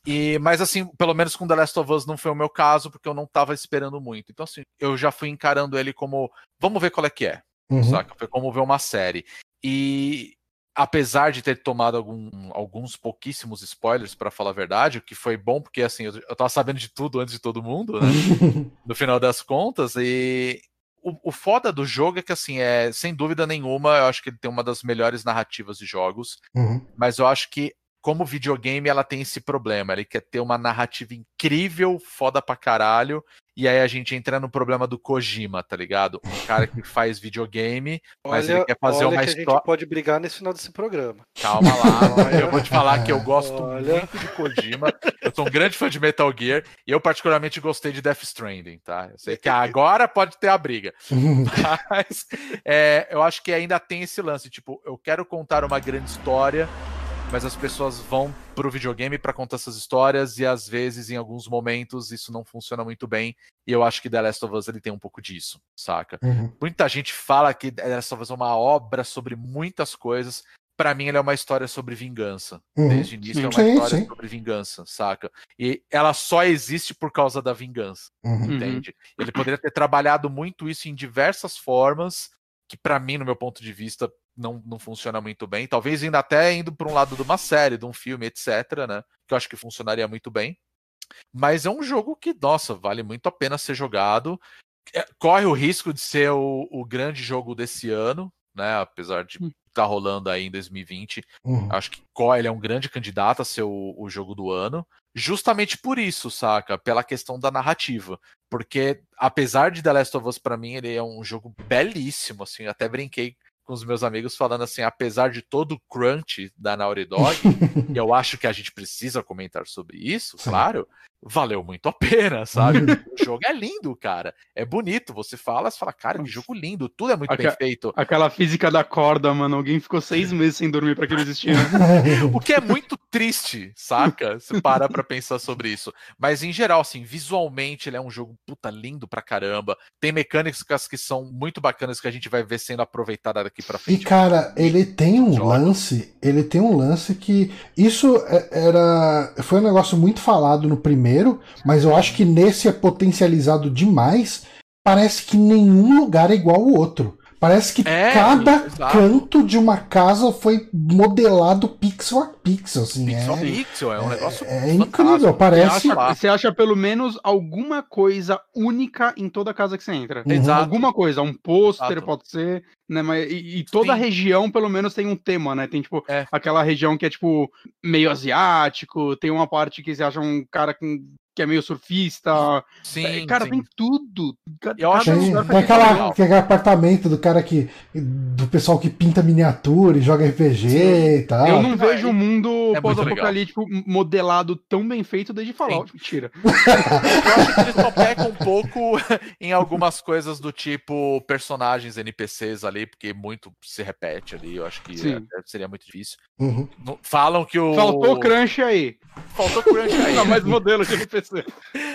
E, mas assim, pelo menos com The Last of Us não foi o meu caso, porque eu não tava esperando muito. Então, assim, eu já fui encarando ele como vamos ver qual é que é.
Uhum.
Saca? Foi como ver uma série. E apesar de ter tomado algum, alguns pouquíssimos spoilers, para falar a verdade, o que foi bom, porque assim, eu, eu tava sabendo de tudo antes de todo mundo, né? <laughs> no final das contas, e o, o foda do jogo é que, assim, é, sem dúvida nenhuma, eu acho que ele tem uma das melhores narrativas de jogos,
uhum.
mas eu acho que como videogame, ela tem esse problema. Ele quer ter uma narrativa incrível, foda pra caralho. E aí a gente entra no problema do Kojima, tá ligado? Um cara que <laughs> faz videogame, mas
olha,
ele quer fazer uma
história. A gente pode brigar nesse final desse programa.
Calma lá, <laughs> eu vou te falar que eu gosto olha. muito de Kojima. Eu sou um grande fã de Metal Gear e eu particularmente gostei de Death Stranding, tá? Eu sei que agora pode ter a briga, <laughs> mas é, eu acho que ainda tem esse lance, tipo, eu quero contar uma grande história mas as pessoas vão pro videogame para contar essas histórias e às vezes em alguns momentos isso não funciona muito bem e eu acho que The Last of Us ele tem um pouco disso, saca?
Uhum.
Muita gente fala que The Last of Us é uma obra sobre muitas coisas. Para mim, ele é uma história sobre vingança.
Uhum.
Desde o início,
sim,
é uma
sim,
história
sim.
sobre vingança, saca? E ela só existe por causa da vingança,
Uhum.
entende? Ele poderia ter trabalhado muito isso em diversas formas, que para mim, no meu ponto de vista, não, não funciona muito bem. Talvez ainda até indo para um lado de uma série, de um filme, etc, né? Que eu acho que funcionaria muito bem. Mas é um jogo que, nossa, vale muito a pena ser jogado. É, Corre o risco de ser o, o grande jogo desse ano, né? Apesar de
Hum.
estar rolando aí em 2020.
Uhum.
Acho que ele é um grande candidato a ser o, o jogo do ano. Justamente por isso, saca? Pela questão da narrativa. Porque, apesar de The Last of Us, pra mim, ele é um jogo belíssimo, assim. Até brinquei com os meus amigos falando assim, apesar de todo o crunch da Naughty Dog, e <laughs> eu acho que a gente precisa comentar sobre isso, claro, valeu muito a pena, sabe? <laughs> o jogo é lindo, cara. É bonito. Você fala, você fala, cara, que jogo lindo, tudo é muito bem
Aque-
feito.
Aquela física da corda, mano. Alguém ficou seis meses sem dormir pra aquilo existir. né? <laughs>
O que é muito triste, saca? <laughs> Se parar pra pensar sobre isso. Mas em geral, assim, visualmente ele é um jogo puta lindo pra caramba. Tem mecânicas que são muito bacanas que a gente vai ver sendo aproveitada daqui pra frente.
E cara, ele tem um
Joga.
lance, ele tem um lance que isso é- era foi um negócio muito falado no primeiro, mas eu acho que nesse é potencializado demais. Parece que nenhum lugar é igual ao outro. Parece que
É,
cada
exato.
canto de uma casa foi modelado pixel a pixel, assim.
Pixel a
é,
pixel, é um negócio
é
fantástico.
incrível,
Você
parece.
acha, você acha pelo menos alguma coisa única em toda casa que você entra.
Uhum.
Exato.
Alguma coisa, um pôster pode ser, né? Mas, e, e toda
Sim.
região, pelo menos, tem um tema, né? Tem, tipo,
É.
aquela região que é, tipo, meio asiático, tem uma parte que você acha um cara com, que é meio surfista.
Sim,
É, cara,
sim.
tem tudo. Ca-
Eu acho
cada
Tem, tem aquela, aquele apartamento do cara que. do pessoal que pinta miniatura e joga RPG e tal.
Eu não vejo
é-
um mundo
é
pós-apocalíptico modelado tão bem feito desde Fallout. Mentira. <laughs>
Eu acho que eles só pecam um pouco <laughs> em algumas coisas do tipo personagens NPCs ali, porque muito se repete ali. Eu acho que
Sim.
é, seria muito difícil.
Uhum.
Falam que o.
Faltou crunch aí.
Faltou crunch aí.
Não, mais modelo de NPC.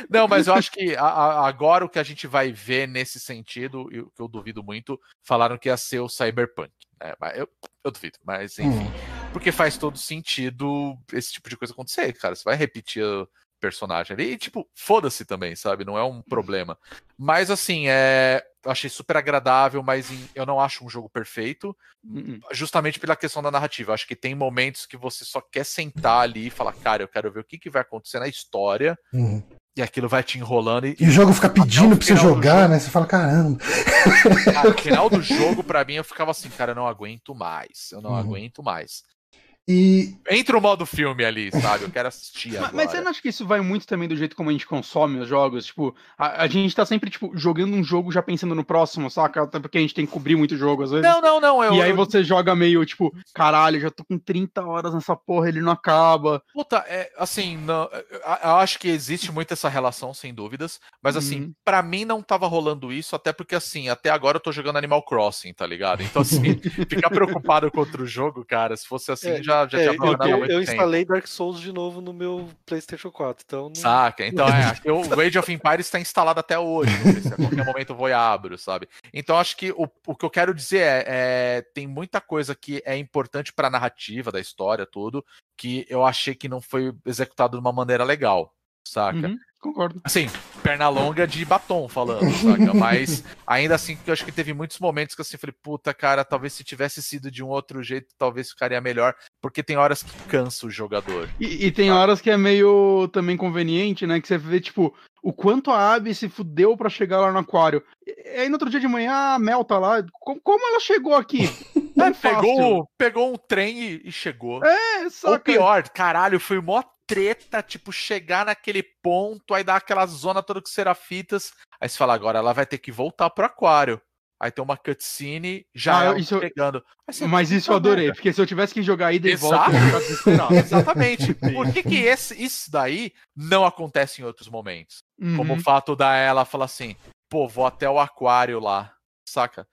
Não, mas eu acho que a- a- agora o que a gente vai ver nesse sentido, e o que eu duvido muito, falaram que ia ser o Cyberpunk. né? Eu, eu duvido, mas enfim.
Hum.
Porque faz todo sentido esse tipo de coisa acontecer, cara. Você vai repetir o personagem ali e, tipo, foda-se também, sabe? Não é um problema. Mas, assim, é. Eu achei super agradável, mas em- eu não acho um jogo perfeito,
Hum,
justamente pela questão da narrativa. Eu acho que tem momentos que você só quer sentar ali e falar, cara, eu quero ver o que, que vai acontecer na história,
Uhum.
e aquilo vai te enrolando. E,
E o jogo fica pedindo pra você jogar, né? Você fala, caramba.
Cara, no final do jogo, pra mim, eu ficava assim, cara, eu não aguento mais. Eu não
Uhum.
aguento mais.
E
Entra o modo filme ali, sabe? Eu quero assistir
Mas,
agora.
mas você não acha que isso vai muito também do jeito como a gente consome os jogos? Tipo, a, a gente tá sempre, tipo, jogando um jogo já pensando no próximo, saca? Até porque a gente tem que cobrir muito jogo às vezes.
Não, não, não. Eu,
e aí
eu-
você joga meio, tipo, caralho, já tô com 30 horas nessa porra, ele não acaba.
Puta, é, assim, não, eu, acho que existe muito essa relação, sem dúvidas. Mas, assim,
Uhum.
pra mim não tava rolando isso, até porque, assim, até agora eu tô jogando Animal Crossing, tá ligado? Então, assim, <laughs> ficar preocupado contra o jogo, cara, se fosse assim,
É,
já, já
É,
tinha
eu,
abandonado há
eu- eu instalei Dark Souls de novo no meu PlayStation 4, então não...
Saca? Então, <laughs> é, aqui o Age of Empires está instalado até hoje. no PC, A qualquer momento eu vou e abro, sabe? Então, acho que o, o que eu quero dizer é, é, tem muita coisa que é importante para a narrativa da história, tudo, que eu achei que não foi executado de uma maneira legal, saca?
Uhum, concordo.
Assim, perna longa de batom falando, saca? <laughs> Mas ainda assim, que eu acho que teve muitos momentos que assim, eu falei, puta, cara, talvez se tivesse sido de um outro jeito, talvez ficaria melhor, porque tem horas que cansa o jogador.
E, e tem horas que é meio também conveniente, né? Que você vê, tipo, o quanto a Abby se fudeu pra chegar lá no aquário. E aí no outro dia de manhã a Mel tá lá. Como, como ela chegou aqui? <laughs> É.
Pegou, pegou um trem e, e chegou.
É,
Ou
saca?
pior, caralho, foi mó treta, tipo, chegar naquele ponto, aí dá aquela zona toda com serafitas. Aí você fala, agora ela vai ter que voltar pro aquário. Aí tem uma cutscene, já
Ah, isso.
Aí você,
Mas isso eu
"Puta
adorei,
merda."
porque se eu tivesse que jogar ida e
Exato.
volta, eu. <laughs>
Exatamente. <laughs> Por que, que esse, isso daí não acontece em outros momentos? Como o
Uhum.
fato da ela falar assim, pô, vou até o aquário lá, saca?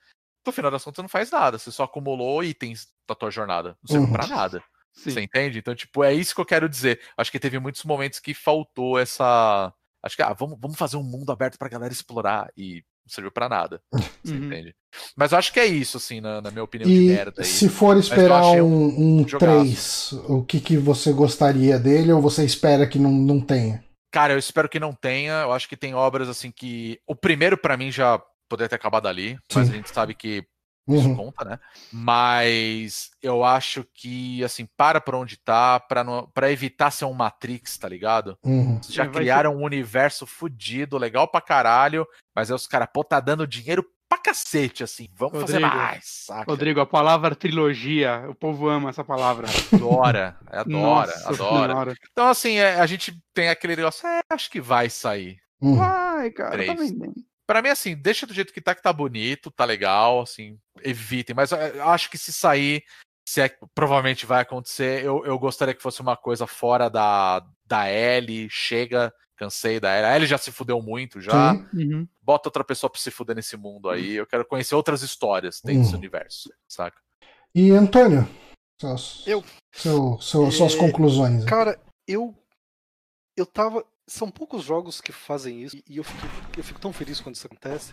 No final das contas, você não faz nada, você só acumulou itens da tua jornada. Não serve
Uhum.
pra nada.
Sim.
Você entende? Então, tipo, é isso que eu quero dizer. Acho que teve muitos momentos que faltou essa. Acho que, ah, vamos, vamos fazer um mundo aberto pra galera explorar e não serviu pra nada. Você
Uhum.
entende? Mas eu acho que é isso, assim, na, na minha opinião de
E
merda aí.
se for esperar um, um
jogaço.
3, o que, que você gostaria dele ou você espera que não, não tenha?
Cara, eu espero que não tenha. Eu acho que tem obras assim que. O primeiro, pra mim, já poderia ter acabado ali, mas
Sim.
a gente sabe que isso
Uhum.
conta, né? Mas eu acho que, assim, para por onde tá, pra, não, pra evitar ser um Matrix, tá ligado?
Uhum.
Já
vai
criaram um universo fudido, legal pra caralho, mas aí os caras, pô, tá dando dinheiro pra cacete, assim, vamos fazer
Rodrigo,
mais, saca?
Rodrigo, a palavra trilogia, o povo ama essa palavra.
Adora, <laughs> adora,
Nossa
adora.
Senhora.
Então, assim, é, a gente tem aquele negócio, é, acho que vai sair.
Uhum.
Ai, cara, tá
Três.
vendendo.
Pra mim, assim, deixa do jeito que tá, que tá bonito, tá legal, assim, evitem. Mas eu acho que se sair, se é provavelmente vai acontecer, eu, eu gostaria que fosse uma coisa fora da, da Ellie, chega, cansei da Ellie. A Ellie já se fudeu muito, já.
Sim.
Uhum.
Bota outra pessoa pra se fuder nesse mundo aí. Eu quero conhecer outras histórias dentro desse
Hum.
universo, saca?
E Antônio, Seus,
Eu.
seu, seu, suas
É,
conclusões. né?
Cara, eu. Eu tava. São poucos jogos que fazem isso, e eu fico, eu fico tão feliz quando isso acontece,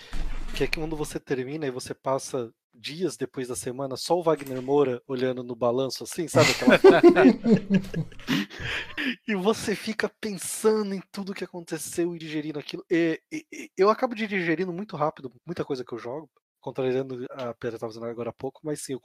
que é que quando você termina e você passa dias depois da semana só o Wagner Moura olhando no balanço assim, sabe aquela? <laughs> E você fica pensando em tudo que aconteceu e digerindo aquilo. E- e- eu acabo de digerindo muito rápido muita coisa que eu jogo, contrariando a Pedra estava dizendo agora há pouco, mas sim, eu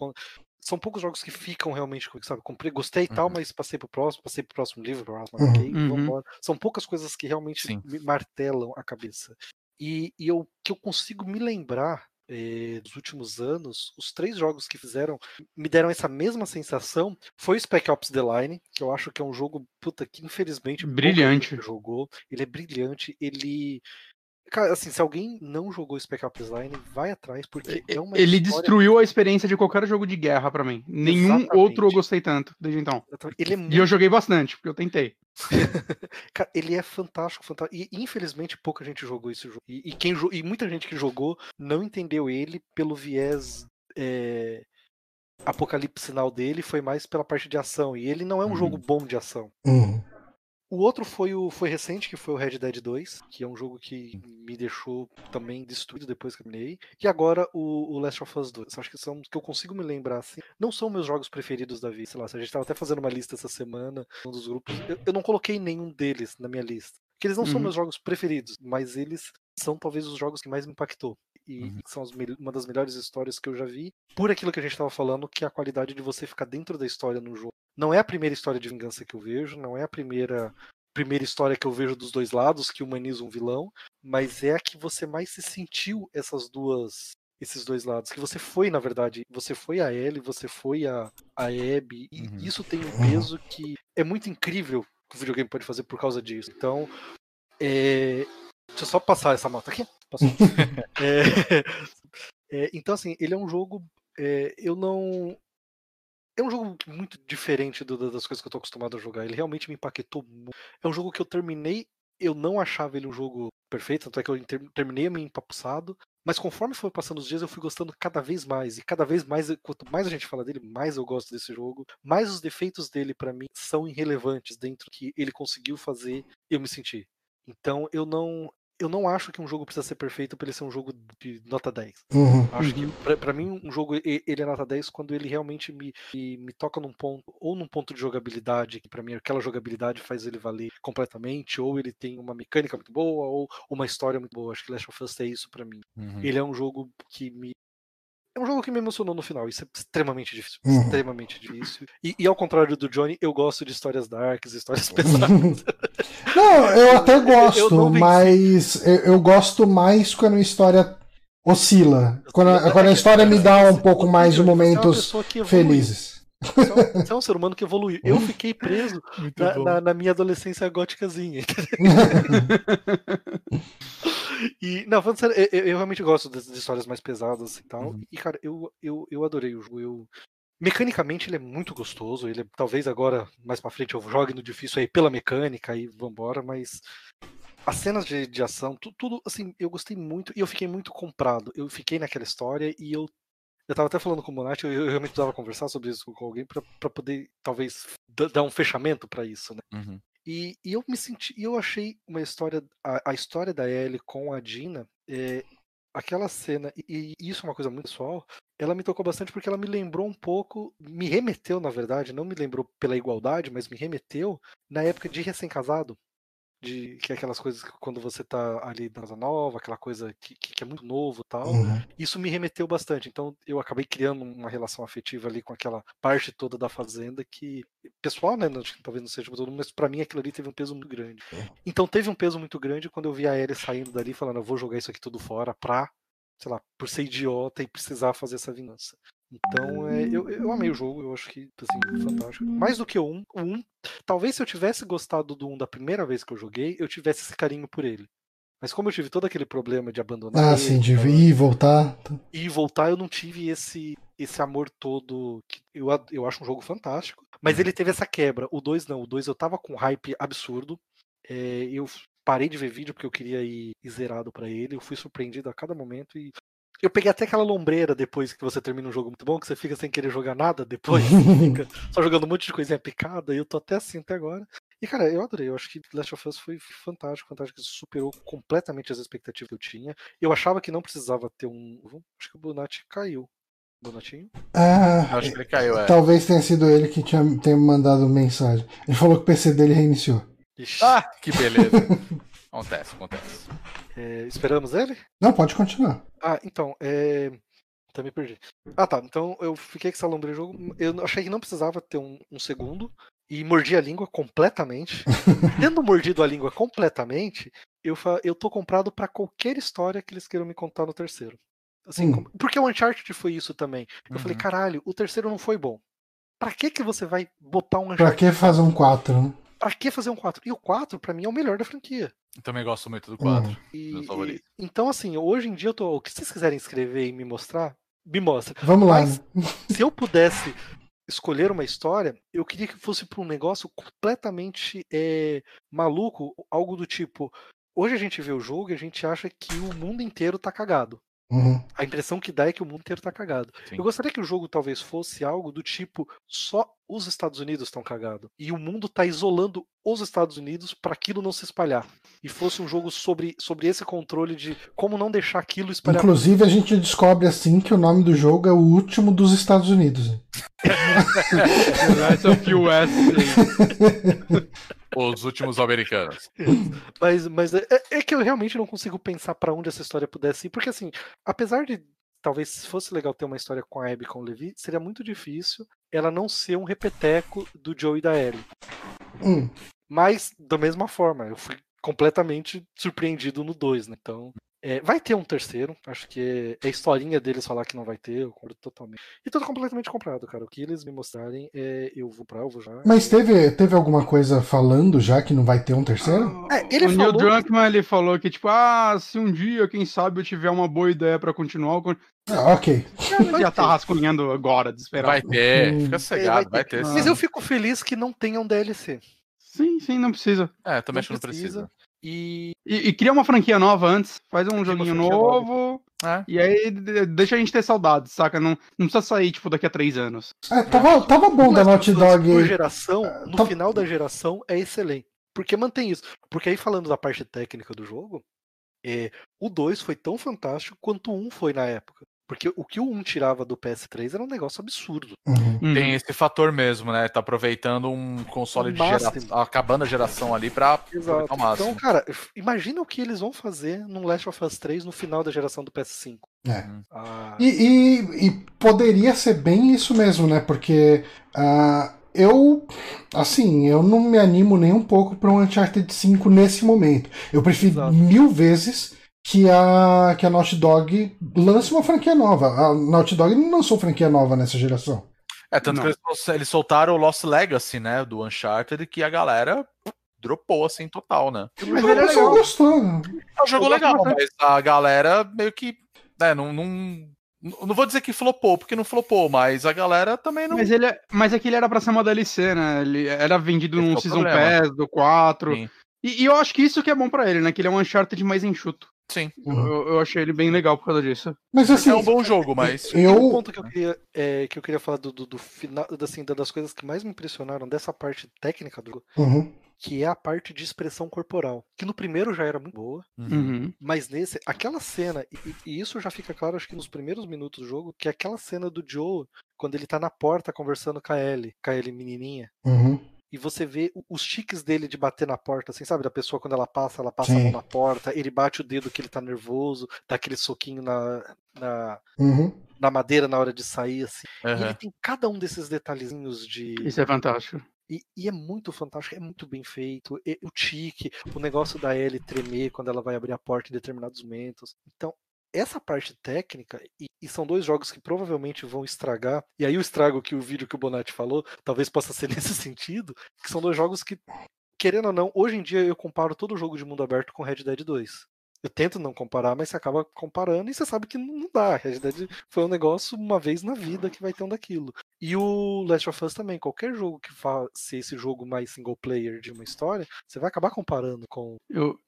são poucos jogos que ficam realmente comigo, sabe? Comprei, gostei e tal,
Uhum.
mas passei pro próximo, passei pro próximo livro, próximo,
Uhum.
ok,
Uhum.
vambora. São poucas coisas que realmente
Sim.
me martelam a cabeça. E, e eu que eu consigo me lembrar eh, dos últimos anos, os três jogos que fizeram me deram essa mesma sensação foi o Spec Ops The Line, que eu acho que é um jogo, puta, que infelizmente
Brilhante.
jogou. Ele é brilhante, ele. Cara, assim, se alguém não jogou Spec Ops Line, vai atrás, porque é uma
Ele
história-
destruiu a experiência de qualquer jogo de guerra pra mim. Nenhum
Exatamente.
outro eu gostei tanto desde então.
Ele é
E eu
muito
joguei bastante, porque eu tentei. <laughs>
Cara, ele é fantástico, fantástico. E infelizmente pouca gente jogou esse jogo. E, e quem, e muita gente que jogou não entendeu ele pelo viés é, apocalipse sinal dele, foi mais pela parte de ação. E ele não é um
Uhum.
jogo bom de ação.
Uhum.
O outro foi o foi recente, que foi o Red Dead 2, que é um jogo que me deixou também destruído depois que eu terminei. E agora o, o Last of Us 2. Acho que são os que eu consigo me lembrar assim. Não são meus jogos preferidos da vida. Sei lá, a gente tava até fazendo uma lista essa semana, um dos grupos. Eu, eu não coloquei nenhum deles na minha lista. Porque eles não são
Uhum.
meus jogos preferidos, mas eles são talvez os jogos que mais me impactou. E
Uhum.
são as uma das melhores histórias que eu já vi. Por aquilo que a gente estava falando, que é a qualidade de você ficar dentro da história no jogo. Não é a primeira história de vingança que eu vejo, não é a primeira primeira história que eu vejo dos dois lados que humaniza um vilão, mas é a que você mais se sentiu essas duas esses dois lados, que você foi, na verdade, você foi a Ellie, você foi a, a Abby, e
Uhum.
isso tem um peso que é muito incrível que o videogame pode fazer por causa disso. Então, é... deixa eu só passar essa moto aqui. <laughs> É, <laughs> é, então, assim, ele é um jogo. é, eu não. É um jogo muito diferente do- das coisas que eu tô acostumado a jogar. Ele realmente me impactou muito. É um jogo que eu terminei, eu não achava ele um jogo perfeito, tanto é que eu ter- terminei meio empapuçado. Mas conforme foi passando os dias, eu fui gostando cada vez mais. E cada vez mais, quanto mais a gente fala dele, mais eu gosto desse jogo. Mais os defeitos dele, pra mim, são irrelevantes dentro que ele conseguiu fazer eu me sentir. Então eu não. Eu não acho que um jogo precisa ser perfeito para ele ser um jogo de nota 10.
Uhum.
Acho que pra- pra mim um jogo ele é nota 10 quando ele realmente me, me, me toca num ponto, ou num ponto de jogabilidade, que pra mim aquela jogabilidade faz ele valer completamente, ou ele tem uma mecânica muito boa, ou uma história muito boa. Acho que Last of Us é isso pra mim.
Uhum.
Ele é um jogo que me. É um jogo que me emocionou no final. Isso é extremamente difícil.
Uhum.
Extremamente difícil. E, e ao contrário do Johnny, eu gosto de histórias darks, histórias <laughs> pesadas.
Não, eu até gosto,
não venci.
mas eu, eu gosto mais quando a história oscila. Quando a, quando a história me dá um pouco mais de
é
momentos felizes.
Você é um- Você é um ser humano que evoluiu. Eu <laughs> fiquei preso na, na- na minha adolescência góticazinha. <laughs> E, não, falando sério, eu, eu realmente gosto das histórias mais pesadas e tal.
Uhum.
E, cara, eu, eu, eu adorei o jogo. Eu, mecanicamente, ele é muito gostoso. Ele é- talvez agora, mais pra frente, eu jogue no difícil aí pela mecânica e vambora, mas as cenas de, de ação, tu- tudo, assim, eu gostei muito e eu fiquei muito comprado. Eu fiquei naquela história e eu. Eu tava até falando com o Monati, eu, eu realmente precisava conversar sobre isso com alguém pra pra poder, talvez, da- dar um fechamento pra isso, né?
Uhum.
E, e eu me senti, eu achei uma história, a, a história da Ellie com a Dina, é, aquela cena, e, e isso é uma coisa muito pessoal, ela me tocou bastante porque ela me lembrou um pouco, me remeteu, na verdade, não me lembrou pela igualdade, mas me remeteu na época de recém-casado. De, que é aquelas coisas que quando você tá ali na casa nova, aquela coisa que, que, é muito novo e tal
Uhum.
isso me remeteu bastante. Então eu acabei criando uma relação afetiva ali com aquela parte toda da fazenda que pessoal, né, não- talvez não seja pra todo mundo, mas para mim aquilo ali teve um peso muito grande. Então teve um peso muito grande quando eu vi a Ellie saindo dali falando, eu vou jogar isso aqui tudo fora pra, sei lá, por ser idiota e precisar fazer essa vingança. Então, é, eu, eu amei o jogo, eu acho que, assim, fantástico. Mais do que o 1, o 1, talvez se eu tivesse gostado do 1 da primeira vez que eu joguei, eu tivesse esse carinho por ele. Mas como eu tive todo aquele problema de abandonar
Ah,
ele,
sim, de ir e voltar.
e voltar eu não tive esse esse amor todo que eu, eu acho um jogo fantástico mas ele teve essa quebra o 2 não o 2 eu tava com um hype absurdo é, eu parei de ver vídeo porque eu queria ir, ir zerado pra ele eu fui surpreendido a cada momento e Eu peguei até aquela lombreira depois que você termina um jogo muito bom, que você fica sem querer jogar nada depois, <laughs> fica só jogando um monte de coisinha picada, e eu tô até assim até agora. E, cara, eu adorei. Eu acho que Last of Us foi fantástico, fantástico. Superou completamente as expectativas que eu tinha. Eu achava que não precisava ter um. Acho que o Bonatti caiu. Bonatinho?
Ah,
Acho que ele caiu, é.
talvez tenha sido ele que tinha, tenha mandado mensagem. Ele falou que o PC dele reiniciou.
Ixi,
Ah, que beleza. <laughs> acontece, acontece.
é, esperamos ele?
Não, pode continuar.
Ah, então, é. Até me perdi. Ah, tá. Então eu fiquei com essa lombra de jogo. Eu achei que não precisava ter um, um segundo. E mordi a língua completamente. <laughs> Tendo mordido a língua completamente, eu, fa... eu tô comprado pra qualquer história que eles queiram me contar no terceiro. Assim,
Hum.
como- Porque o Uncharted foi isso também. Eu falei,
Uhum.
caralho, o terceiro não foi bom. Pra que que você vai botar um
Pra
Uncharted?
que fazer um 4, né?
Pra que fazer um 4? E o 4, pra mim, é o melhor da franquia.
Eu também gosto muito do quadro.
E,
Meu favorito.
e- então, assim, hoje em dia eu tô. O que vocês quiserem escrever e me mostrar, me mostra.
Vamos lá.
Mas-
né?
Se eu pudesse escolher uma história, eu queria que fosse para um negócio completamente é, maluco, algo do tipo. Hoje a gente vê o jogo e a gente acha que o mundo inteiro tá cagado.
Uhum.
A impressão que dá é que o mundo inteiro tá cagado.
Sim.
Eu gostaria que o jogo talvez fosse algo do tipo só os Estados Unidos estão cagados e o mundo tá isolando os Estados Unidos para aquilo não se espalhar. E fosse um jogo sobre, sobre esse controle de como não deixar aquilo espalhar.
Inclusive, a gente descobre assim que o nome do jogo é o último dos Estados Unidos.
Last of US.
Os últimos americanos. <laughs>
Mas, mas é, é que eu realmente não consigo pensar pra onde essa história pudesse ir, porque assim, apesar de talvez fosse legal ter uma história com a Abby e com o Levi, seria muito difícil ela não ser um repeteco do Joe e da Ellie.
Hum.
Mas, da mesma forma, eu fui completamente surpreendido no 2, né? Então, é, vai ter um terceiro. Acho que é a historinha deles falar que não vai ter, eu concordo totalmente. E tudo completamente comprado, cara. O que eles me mostrarem, é, eu vou pra, eu vou já.
Mas teve, teve alguma coisa falando já que não vai ter um terceiro?
É, ele
o Neil
falou-
Druckmann ele falou que, tipo, ah, se um dia, quem sabe, eu tiver uma boa ideia pra continuar,
Ah, ok.
Vai
já tá
ter.
rascunhando agora, desesperado.
Vai ter,
Hum.
fica cegado, vai ter.
Mas
sim.
eu fico feliz que não tenham DLC.
Sim, sim, não precisa.
É, também
não
acho que não precisa.
E
E, e cria uma franquia nova antes, faz um joguinho novo,
É.
e aí de- deixa a gente ter saudades, saca? Não, não precisa sair, tipo, daqui a três anos.
É, tava, tava bom da Naughty Dog.
por geração, no
tá-
final da geração é excelente. Porque mantém isso. Porque aí falando da parte técnica do jogo, é, o 2 foi tão fantástico quanto o 1 foi na época. Porque o que o 1 tirava do PS3 era um negócio absurdo.
Uhum.
Uhum.
Tem esse fator mesmo, né? Tá aproveitando um console de geração. Acabando a geração ali pra
Exato.
o máximo.
Então, cara, imagina o que eles vão fazer num Last of Us 3 no final da geração do PS5.
É.
Ah,
E, e- e poderia ser bem isso mesmo, né? Porque ah, eu, assim, eu não me animo nem um pouco para um Uncharted 5 nesse momento. Eu prefiro
Exato.
mil vezes que a, que a Naughty Dog lance uma franquia nova. A Naughty Dog não lançou franquia nova nessa geração.
É, tanto
Não.
que eles, eles soltaram o Lost Legacy, né? Do Uncharted, que a galera dropou assim total, né?
Mas
o
é
pessoal
legal.
gostou.
É um jogo legal, mas a galera meio que. Né, não, não. Não vou dizer que flopou, porque não flopou, mas a galera também não.
Mas, ele é, mas é que ele era pra ser uma DLC, né? Ele era vendido
Esse é
num Season
problema.
Pass do 4.
Sim.
E, e eu acho que isso que é bom pra ele, né? Que ele é um Uncharted mais enxuto.
Sim.
Uhum.
Eu, eu achei ele bem legal por causa disso.
Mas assim,
é um bom jogo, mas.
Tem um
eu.
ponto que eu queria, é, que eu queria falar do, do, do final, assim, da- das coisas que mais me impressionaram dessa parte técnica do jogo,
Uhum.
que é a parte de expressão corporal. Que no primeiro já era muito boa,
Uhum.
mas nesse, aquela cena, e, e isso já fica claro, acho que nos primeiros minutos do jogo, que é aquela cena do Joe, quando ele tá na porta conversando com a Ellie, com a Ellie menininha,
Uhum.
E você vê os tiques dele de bater na porta, assim, sabe? Da pessoa quando ela passa, ela passa a mão na porta, ele bate o dedo que ele tá nervoso, dá aquele soquinho na, na,
Uhum.
na madeira na hora de sair, assim. E
Aham.
ele tem cada um desses detalhezinhos de.
Isso é fantástico.
E, e é muito fantástico, é muito bem feito. E- o tique, o negócio da Ellie tremer quando ela vai abrir a porta em determinados momentos. Então, essa parte técnica, e, e são dois jogos que provavelmente vão estragar, e aí o estrago que o vídeo que o Bonatti falou, talvez possa ser <laughs> nesse sentido, que são dois jogos que, querendo ou não, hoje em dia eu comparo todo jogo de mundo aberto com Red Dead 2. Eu tento não comparar, mas você acaba comparando e você sabe que não dá. Red Dead foi um negócio uma vez na vida que vai ter um daquilo. E o Last of Us também, qualquer jogo que faça esse jogo mais single player de uma história, você vai acabar comparando com.
Eu,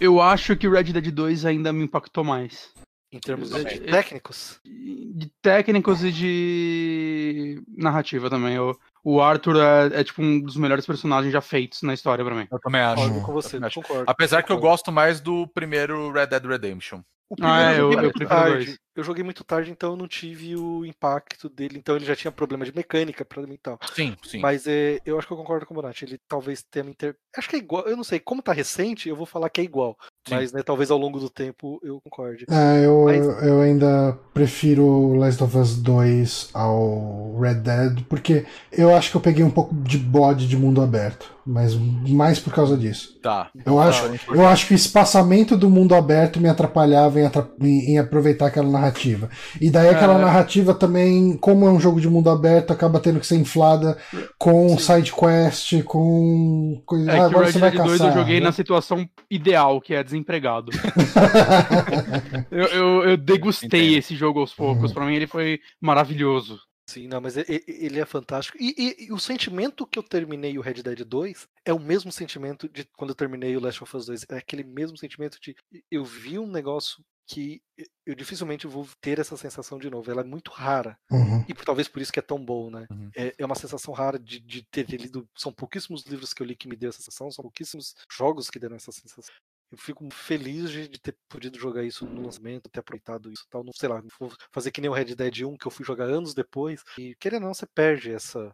eu acho que o Red Dead 2 ainda me impactou mais.
Em termos de, de técnicos?
De técnicos e de narrativa também. O, o Arthur é, é, tipo um dos melhores personagens já feitos na história pra mim.
Eu também acho.
Concordo com você, concordo.
Apesar que eu
concordo.
gosto mais do primeiro Red Dead Redemption.
O
Ah, é,
primeiro eu
eu-
joguei
eu
muito
prefiro
tarde.
dois.
Eu joguei muito tarde, então eu não tive o impacto dele. Então ele já tinha problema de mecânica pra mim e tal.
Sim, sim.
Mas é, eu acho que eu concordo com o Bonatti. Ele talvez tenha. Inter... Acho que é igual. Eu não sei. Como tá recente, eu vou falar que é igual.
Sim.
Mas né, talvez ao longo do tempo eu concorde.
É, eu,
Mas-
eu, eu ainda prefiro Last of Us 2 ao Red Dead, porque eu acho que eu peguei um pouco de bode de mundo aberto, mas mais por causa disso.
Tá.
Eu acho, eu acho que o espaçamento do mundo aberto me atrapalhava em, em- em aproveitar aquela narrativa. E daí aquela
É.
narrativa também, como é um jogo de mundo aberto, acaba tendo que ser inflada com side quest, com coisa.
É
ah, agora você vai
Dead 2 eu
caçar.
joguei
né?
na situação ideal, que é desempregado. <laughs> eu, eu, eu degustei
Entendo.
esse jogo aos poucos.
Uhum.
Pra mim ele foi maravilhoso.
Sim, não, mas ele é fantástico. E, e- e o sentimento que eu terminei o Red Dead 2 é o mesmo sentimento de quando eu terminei o Last of Us 2. É aquele mesmo sentimento de eu vi um negócio que eu dificilmente vou ter essa sensação de novo. Ela é muito rara.
Uhum.
E talvez por isso que é tão bom, né?
Uhum.
É, é uma sensação rara de, de ter lido. São pouquíssimos livros que eu li que me deu essa sensação, são pouquíssimos jogos que deram essa sensação. Eu fico feliz de, de ter podido jogar isso no lançamento, ter aproveitado isso e tal. Não sei lá, vou fazer que nem o Red Dead 1, que eu fui jogar anos depois. E querendo ou não, você perde essa.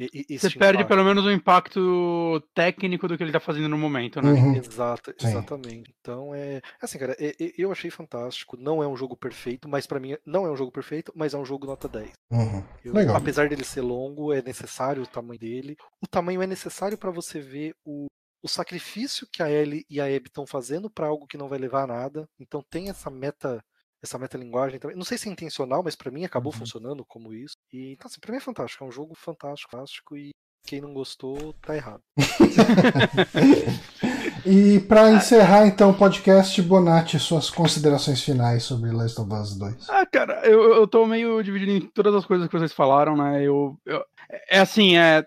e- e-
Você
esse
perde
impacto.
pelo menos o impacto técnico do que ele tá fazendo no momento, né?
Uhum.
Exato,
Sim.
exatamente. Então é. Assim, cara, é- é- eu achei fantástico. Não é um jogo perfeito, mas pra mim não é um jogo perfeito, mas é um jogo nota 10.
Uhum.
Eu-
Legal.
apesar dele ser longo, é necessário o tamanho dele. O tamanho é necessário para você ver o, o sacrifício que a Ellie e a Abby estão fazendo para algo que não vai levar a nada. Então tem essa meta, essa metalinguagem também. Não sei se é intencional, mas para mim acabou
Uhum.
funcionando como isso. E então, assim, para mim é fantástico, é um jogo fantástico, fantástico e quem não gostou tá errado. <laughs>
E pra encerrar então o podcast, Bonatti, suas considerações finais sobre Last of Us 2.
Ah, cara, eu, eu tô meio dividido em todas as coisas que vocês falaram, né? Eu, eu- é assim, é.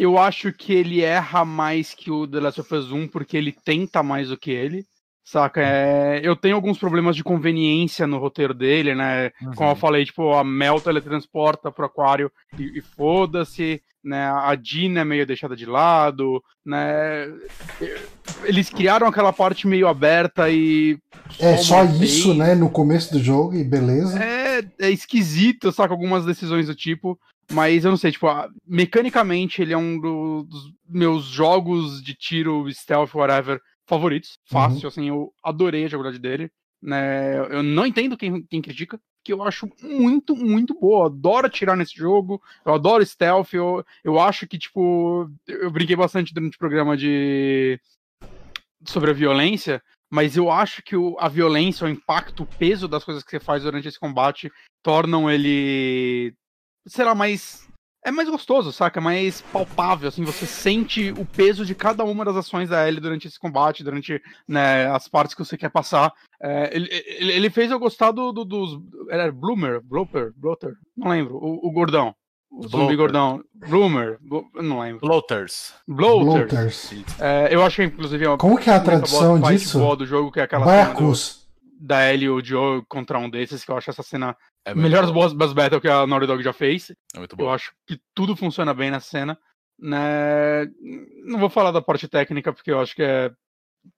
Eu acho que ele erra mais que o The Last of Us 1 porque ele tenta mais do que ele. Saca? É, eu tenho alguns problemas de conveniência no roteiro dele, né? Como eu falei, tipo, a Mel teletransporta pro aquário e, e foda-se, né? A Dina é meio deixada de lado, né? Eles criaram aquela parte meio aberta e.
É só isso, né, no começo do jogo e beleza.
É, é esquisito, saca? Algumas decisões do tipo. Mas eu não sei, tipo, mecanicamente ele é um do- dos meus jogos de tiro, stealth, whatever, favoritos. Fácil, assim, eu adorei a jogabilidade dele. Né? Eu não entendo quem, quem critica, que eu acho muito, muito boa. Eu adoro atirar nesse jogo, eu adoro stealth, eu, eu acho que, tipo, eu brinquei bastante durante o programa de. sobre a violência. Mas eu acho que o- a violência, o impacto, o peso das coisas que você faz durante esse combate tornam ele. Sei lá, mais. É mais gostoso, saca? É mais palpável, assim, você sente o peso de cada uma das ações da Ellie durante esse combate, durante né, as partes que você quer passar. É, ele, ele, ele fez eu gostar do, do- dos. Era Bloomer? Blooper? Blotter? Não lembro. O, o gordão. O zumbi
Bloater.
gordão. Bloomer? Blo- não lembro.
Bloaters.
Bloaters.
Bloaters.
É, eu acho que, inclusive, é uma
Como que é a tradução disso?
boa do jogo, que é aquela cena do-
Baiacus.
da Ellie e o Joe contra um desses, que eu acho essa cena
É
melhores boss, boss battle que a Naughty Dog já fez.
É muito
Eu
bom.
acho que tudo funciona bem nessa cena. Né? Não vou falar da parte técnica, porque eu acho que é.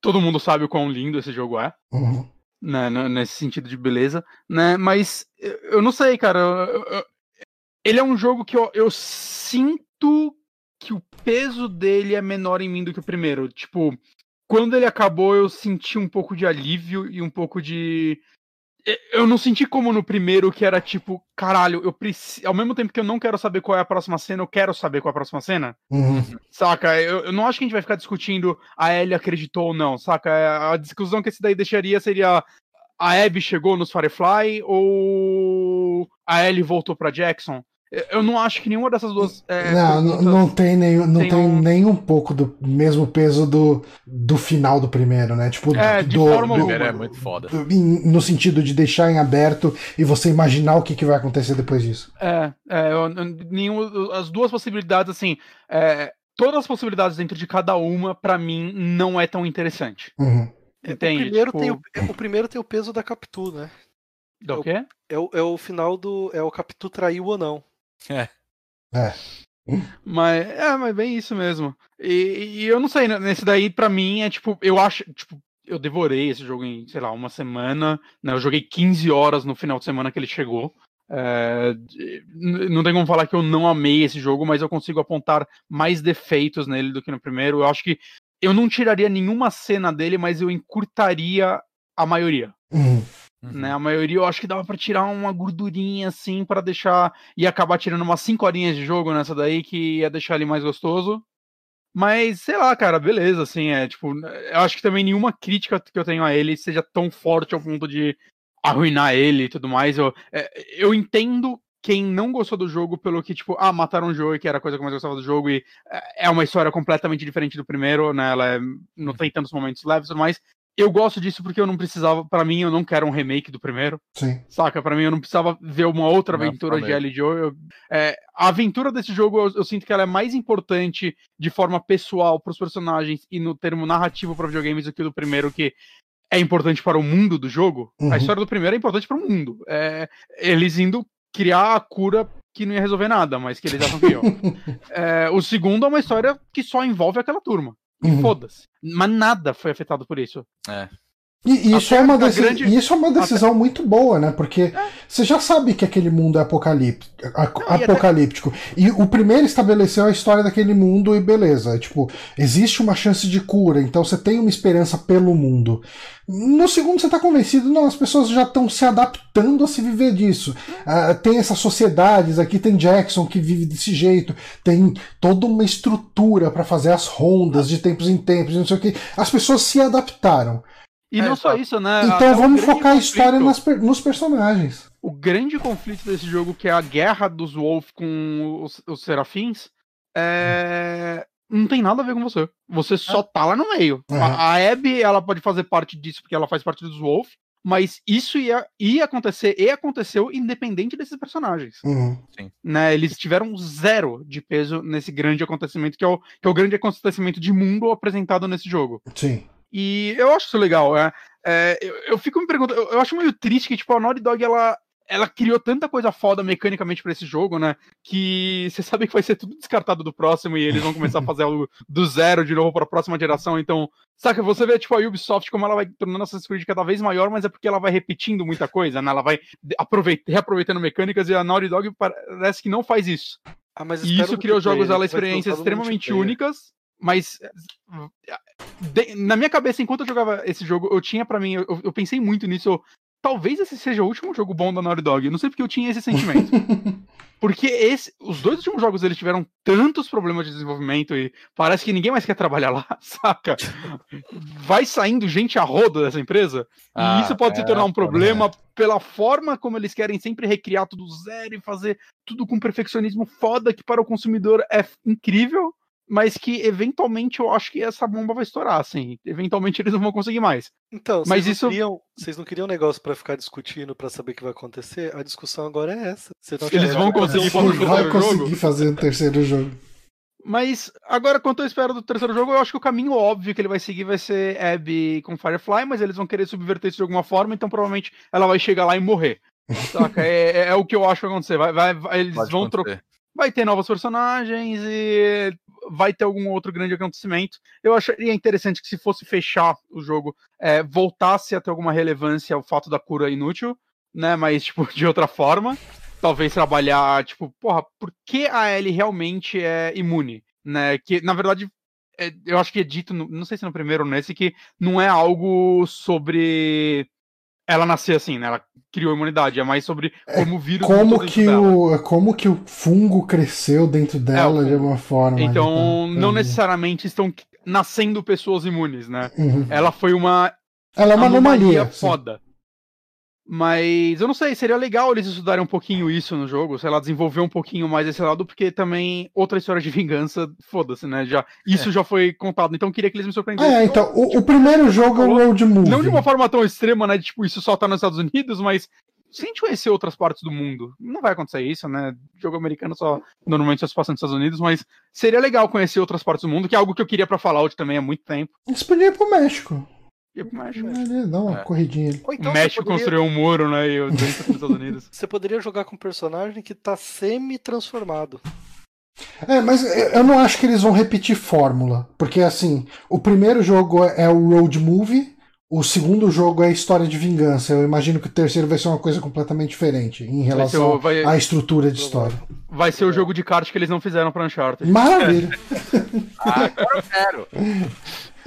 Todo mundo sabe o quão lindo esse jogo é,
Uhum.
né? Nesse sentido de beleza, né? Mas eu eu não sei, cara. eu- eu- eu- Ele é um jogo que eu, eu sinto que o peso dele é menor em mim do que o primeiro. Tipo, quando ele acabou, eu senti um pouco de alívio e um pouco de. E- Eu não senti como no primeiro, que era tipo, caralho, eu preciso. Ao mesmo tempo que eu não quero saber qual é a próxima cena, eu quero saber qual é a próxima cena.
Uhum.
Saca? Eu, eu não acho que a gente vai ficar discutindo a Ellie acreditou ou não, saca? A discussão que esse daí deixaria seria a Abby chegou nos Firefly ou a Ellie voltou pra Jackson? Eu- não acho que nenhuma dessas duas. é,
não, não,
perguntas-
não tem, nem, não
tem
tem,
um-
nem um pouco do mesmo peso do, do final do primeiro, né? Tipo,
É, de
do,
forma
do-
O primeiro é muito foda.
do- no sentido de deixar em aberto e você imaginar o que, que vai acontecer depois disso.
É, é eu- eu- nenhum, as duas possibilidades, assim, é, todas as possibilidades dentro de cada uma, pra mim, não é tão interessante.
Uhum.
É,
Entende?
O primeiro,
Tipo,
tem o, o primeiro tem o peso da Capitu, né?
Do
Eu-
quê?
É o, é o final do. É o Capitu traiu ou não.
Mas é, mas bem isso mesmo. E, e eu não sei, né, nesse daí, pra mim, é tipo, eu acho, tipo, eu devorei esse jogo em, sei lá, uma semana, né? Eu joguei 15 horas no final de semana que ele chegou. É, não tem como falar que eu não amei esse jogo, mas eu consigo apontar mais defeitos nele do que no primeiro. Eu acho que eu não tiraria nenhuma cena dele, mas eu encurtaria a maioria
Uhum.
Né? A maioria eu acho que dava pra tirar uma gordurinha assim pra deixar e acabar tirando umas 5 horinhas de jogo nessa daí que ia deixar ele mais gostoso. Mas sei lá, cara, beleza, assim, é tipo, eu acho que também nenhuma crítica que eu tenho a ele seja tão forte ao ponto de arruinar ele e tudo mais. Eu, é, eu entendo quem não gostou do jogo pelo que, tipo, ah, mataram o Joey, que era a coisa que eu mais gostava do jogo, e é é uma história completamente diferente do primeiro, né? Ela é- não tem tantos momentos leves e tudo mais. Eu gosto disso porque eu não precisava, pra mim, eu não quero um remake do primeiro.
Sim.
Saca? Pra mim, eu não precisava ver uma outra
Não,
aventura de. Ellie Joe. Eu- é, a aventura desse jogo, eu, eu sinto que ela é mais importante de forma pessoal pros personagens e no termo narrativo para videogames do que do primeiro, que é importante para o mundo do jogo.
Uhum.
A história do primeiro é importante para o mundo. É, eles indo criar a cura que não ia resolver nada, mas que eles acham que iam. É, o segundo é uma história que só envolve aquela turma.
Uhum.
Foda-se. Mas nada foi afetado por isso.
E e isso,
Até
é uma deci-
grande-
e isso é uma decisão muito boa, né? Porque você já sabe que aquele mundo é apocalip- a-
até-
apocalíptico. E o primeiro estabeleceu a história daquele mundo e beleza. Tipo, existe uma chance de cura, então você tem uma esperança pelo mundo. No segundo, você tá convencido, não, as pessoas já estão se adaptando a se viver disso. Ah, tem essas sociedades, aqui tem Jackson que vive desse jeito, tem toda uma estrutura para fazer as rondas de tempos em tempos, não sei o que. As pessoas se adaptaram.
E
É,
não só
exato.
isso, né? Até
Então
o
vamos
grande
focar a história
conflito-
nas nos personagens.
O grande conflito desse jogo, que é a guerra dos Wolf com os, os Serafins, é... não tem nada a ver com você. Você só tá lá no meio.
Uhum.
A, a Abby, ela pode fazer parte disso porque ela faz parte dos Wolf, mas isso ia, ia acontecer e aconteceu independente desses personagens.
Uhum.
Né? Eles tiveram zero de peso nesse grande acontecimento, que é o, que é o grande acontecimento de mundo apresentado nesse jogo.
Sim.
E eu acho isso legal. É, É, eu, eu fico me perguntando, eu, eu acho meio triste que, tipo, a Naughty Dog, ela, ela criou tanta coisa foda mecanicamente pra esse jogo, né? Que você <laughs> sabe que vai ser tudo descartado do próximo e eles vão começar a fazer algo do zero de novo pra próxima geração. Então, saca, você vê, tipo, a Ubisoft como ela vai tornando Assassin's Creed cada vez maior, mas é porque ela vai repetindo muita coisa, né? Ela vai reaproveitando mecânicas e a Naughty Dog parece que não faz isso.
Ah, mas
E isso criou jogos
multiplayer,
ela experiências extremamente únicas, mas de- na minha cabeça, enquanto eu jogava esse jogo, eu tinha pra mim, eu, eu pensei muito nisso. eu- talvez esse seja o último jogo bom da Naughty Dog. Eu não sei porque eu tinha esse sentimento. <laughs> Porque esse, os dois últimos jogos eles tiveram tantos problemas de desenvolvimento e parece que ninguém mais quer trabalhar lá, <laughs> saca? Vai saindo gente a rodo dessa empresa.
Ah,
e isso pode se
é,
tornar um
pode,
problema pela forma como eles querem sempre recriar tudo zero e fazer tudo com perfeccionismo foda que para o consumidor é incrível, mas que eventualmente eu acho que essa bomba vai estourar, assim. Eventualmente eles não vão conseguir mais.
Então,
Mas
vocês não
isso-
queriam, vocês não queriam um negócio pra ficar discutindo pra saber o que vai acontecer? A discussão agora é essa. Vocês não
Eles vão
que vai
conseguir
um
fazer
vai
terceiro
conseguir
jogo?
fazer o terceiro jogo.
Mas agora, quanto eu espero do terceiro jogo, eu acho que o caminho óbvio que ele vai seguir vai ser Abby com Firefly, mas eles vão querer subverter isso de alguma forma, então provavelmente ela vai chegar lá e morrer. <laughs> Saca? É, é- é o que eu acho que vai acontecer. Vai, vai, vai- eles
Pode
vão trocar. Vai ter novos personagens e vai ter algum outro grande acontecimento. Eu acharia interessante que se fosse fechar o jogo, é, voltasse a ter alguma relevância o fato da cura inútil, né? Mas, <laughs> tipo, de outra forma. Talvez trabalhar, tipo, porra, por que a Ellie realmente é imune? Né? Que, na verdade, é, eu acho que é dito, no- não sei se no primeiro ou nesse, que não é algo sobre ela nascer assim, né? Ela criou imunidade, é mais sobre como o vírus
Como
mutou dentro
que,
dela.
o, como que o fungo cresceu dentro dela
o
de alguma forma.
Então,
né?
não
Uhum.
necessariamente estão nascendo pessoas imunes, né?
Uhum.
Ela foi uma
Ela é uma anomalia. sim.
foda. Mas eu não sei, seria legal eles estudarem um pouquinho isso no jogo, sei lá, desenvolver um pouquinho mais esse lado, porque também outra história de <laughs> vingança, foda-se, né? Já, isso já foi contado, então eu queria que eles me surpreendessem.
É, então, o, o primeiro jogo é um road movie.
Não de uma forma tão extrema, né? De, tipo, isso só tá nos Estados Unidos, mas se a gente conhecer outras partes do mundo, não vai acontecer isso, né? Jogo americano só normalmente só se passa nos Estados Unidos, mas seria legal conhecer outras partes do mundo, que é algo que eu queria pra Fallout também há muito tempo.
Ir pro México.
Pro México.
Ele Dá uma
É.
corridinha ali.
Ou
O
então
México
você poderia,
construiu um muro, né? E os dois estão nos Estados <laughs> Unidos.
você poderia jogar com um personagem que tá semi-transformado.
É, mas eu não acho que eles vão repetir fórmula. Porque, assim, o primeiro jogo é o Road Movie, o segundo jogo é a história de vingança. Eu imagino que o terceiro vai ser uma coisa completamente diferente em
Vai ser,
relação
o, vai,
à estrutura de história.
vai ser o jogo de kart que eles não fizeram pra Uncharted.
Maravilha! <laughs>
Ah, agora eu quero. <laughs>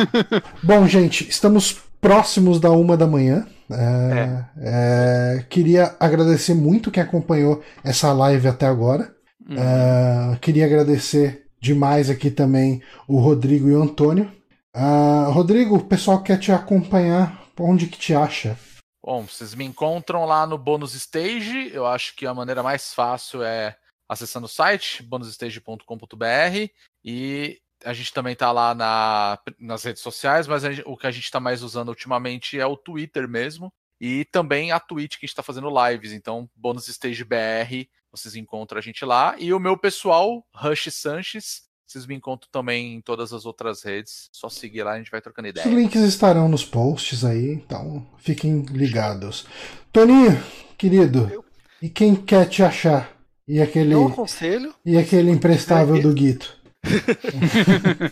<laughs>
Bom, gente, estamos próximos da uma da manhã. É, é, queria agradecer muito quem acompanhou essa live até agora.
Hum.
É, queria agradecer demais aqui também o Rodrigo e o Antônio. Ah, Rodrigo, o pessoal quer te acompanhar. Onde que te acha?
Bom, vocês me encontram lá no Bônus Stage. Eu acho que a maneira mais fácil é acessando o site bonusstage.com.br e a gente também tá lá na- nas redes sociais, mas a gente- o que a gente está mais usando ultimamente é o Twitter mesmo e também a Twitch que a gente está fazendo lives. Então, Bônus Stage BR, vocês encontram a gente lá e o meu pessoal, Rush Sanches, vocês me encontram também em todas as outras redes. Só seguir lá, a gente vai trocando
Os
ideia.
links estarão nos posts aí, então fiquem ligados. Toninho, querido,
Eu.
e quem quer te achar? E aquele,
Eu aconselho.
e aquele imprestável do Guito?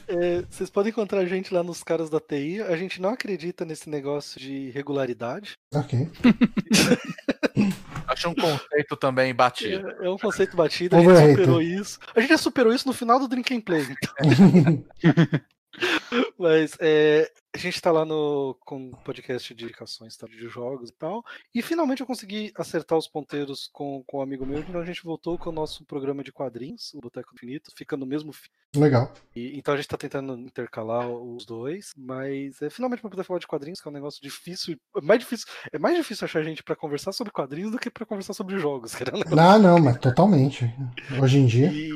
É, vocês podem encontrar a gente lá nos caras da TI. A gente não acredita nesse negócio de regularidade.
Ok. <laughs>
Acho um conceito também batido.
É, é um conceito batido, a gente superou isso. A gente já superou isso no final do Drink and Play. então. <laughs> Mas é, a gente tá lá no com um podcast de indicações tá, de jogos e tal. E finalmente eu consegui acertar os ponteiros com, com um amigo meu. Então a gente voltou com o nosso programa de quadrinhos, o Boteco Infinito, fica no mesmo
Legal.
e, então a gente tá tentando intercalar os dois, mas é finalmente pra poder falar de quadrinhos, que é um negócio difícil. É mais difícil, é mais difícil achar gente pra conversar sobre quadrinhos do que pra conversar sobre jogos, <laughs> cara.
Ah, não, mas totalmente. Hoje em dia.
E,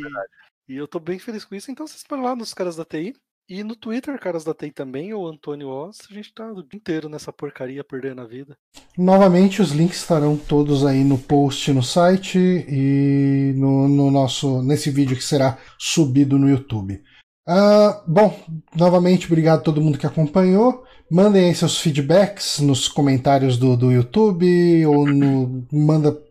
e eu tô bem feliz com isso. Então vocês podem lá nos caras da TI. E no Twitter, caras da TI também, o Antônio Oz. A gente tá o dia inteiro nessa porcaria perdendo a vida.
Novamente, os links estarão todos aí no post no site e no, no nosso nesse vídeo que será subido no YouTube. Ah, bom, novamente, obrigado a todo mundo que acompanhou. Mandem aí seus feedbacks nos comentários do, do YouTube ou no, manda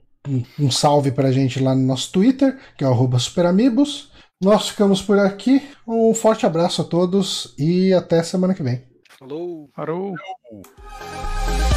um, salve pra gente lá no nosso Twitter, que é o superamigos. Nós ficamos por aqui. Um forte abraço a todos e até semana que vem.
Falou!
Parou.
Uh.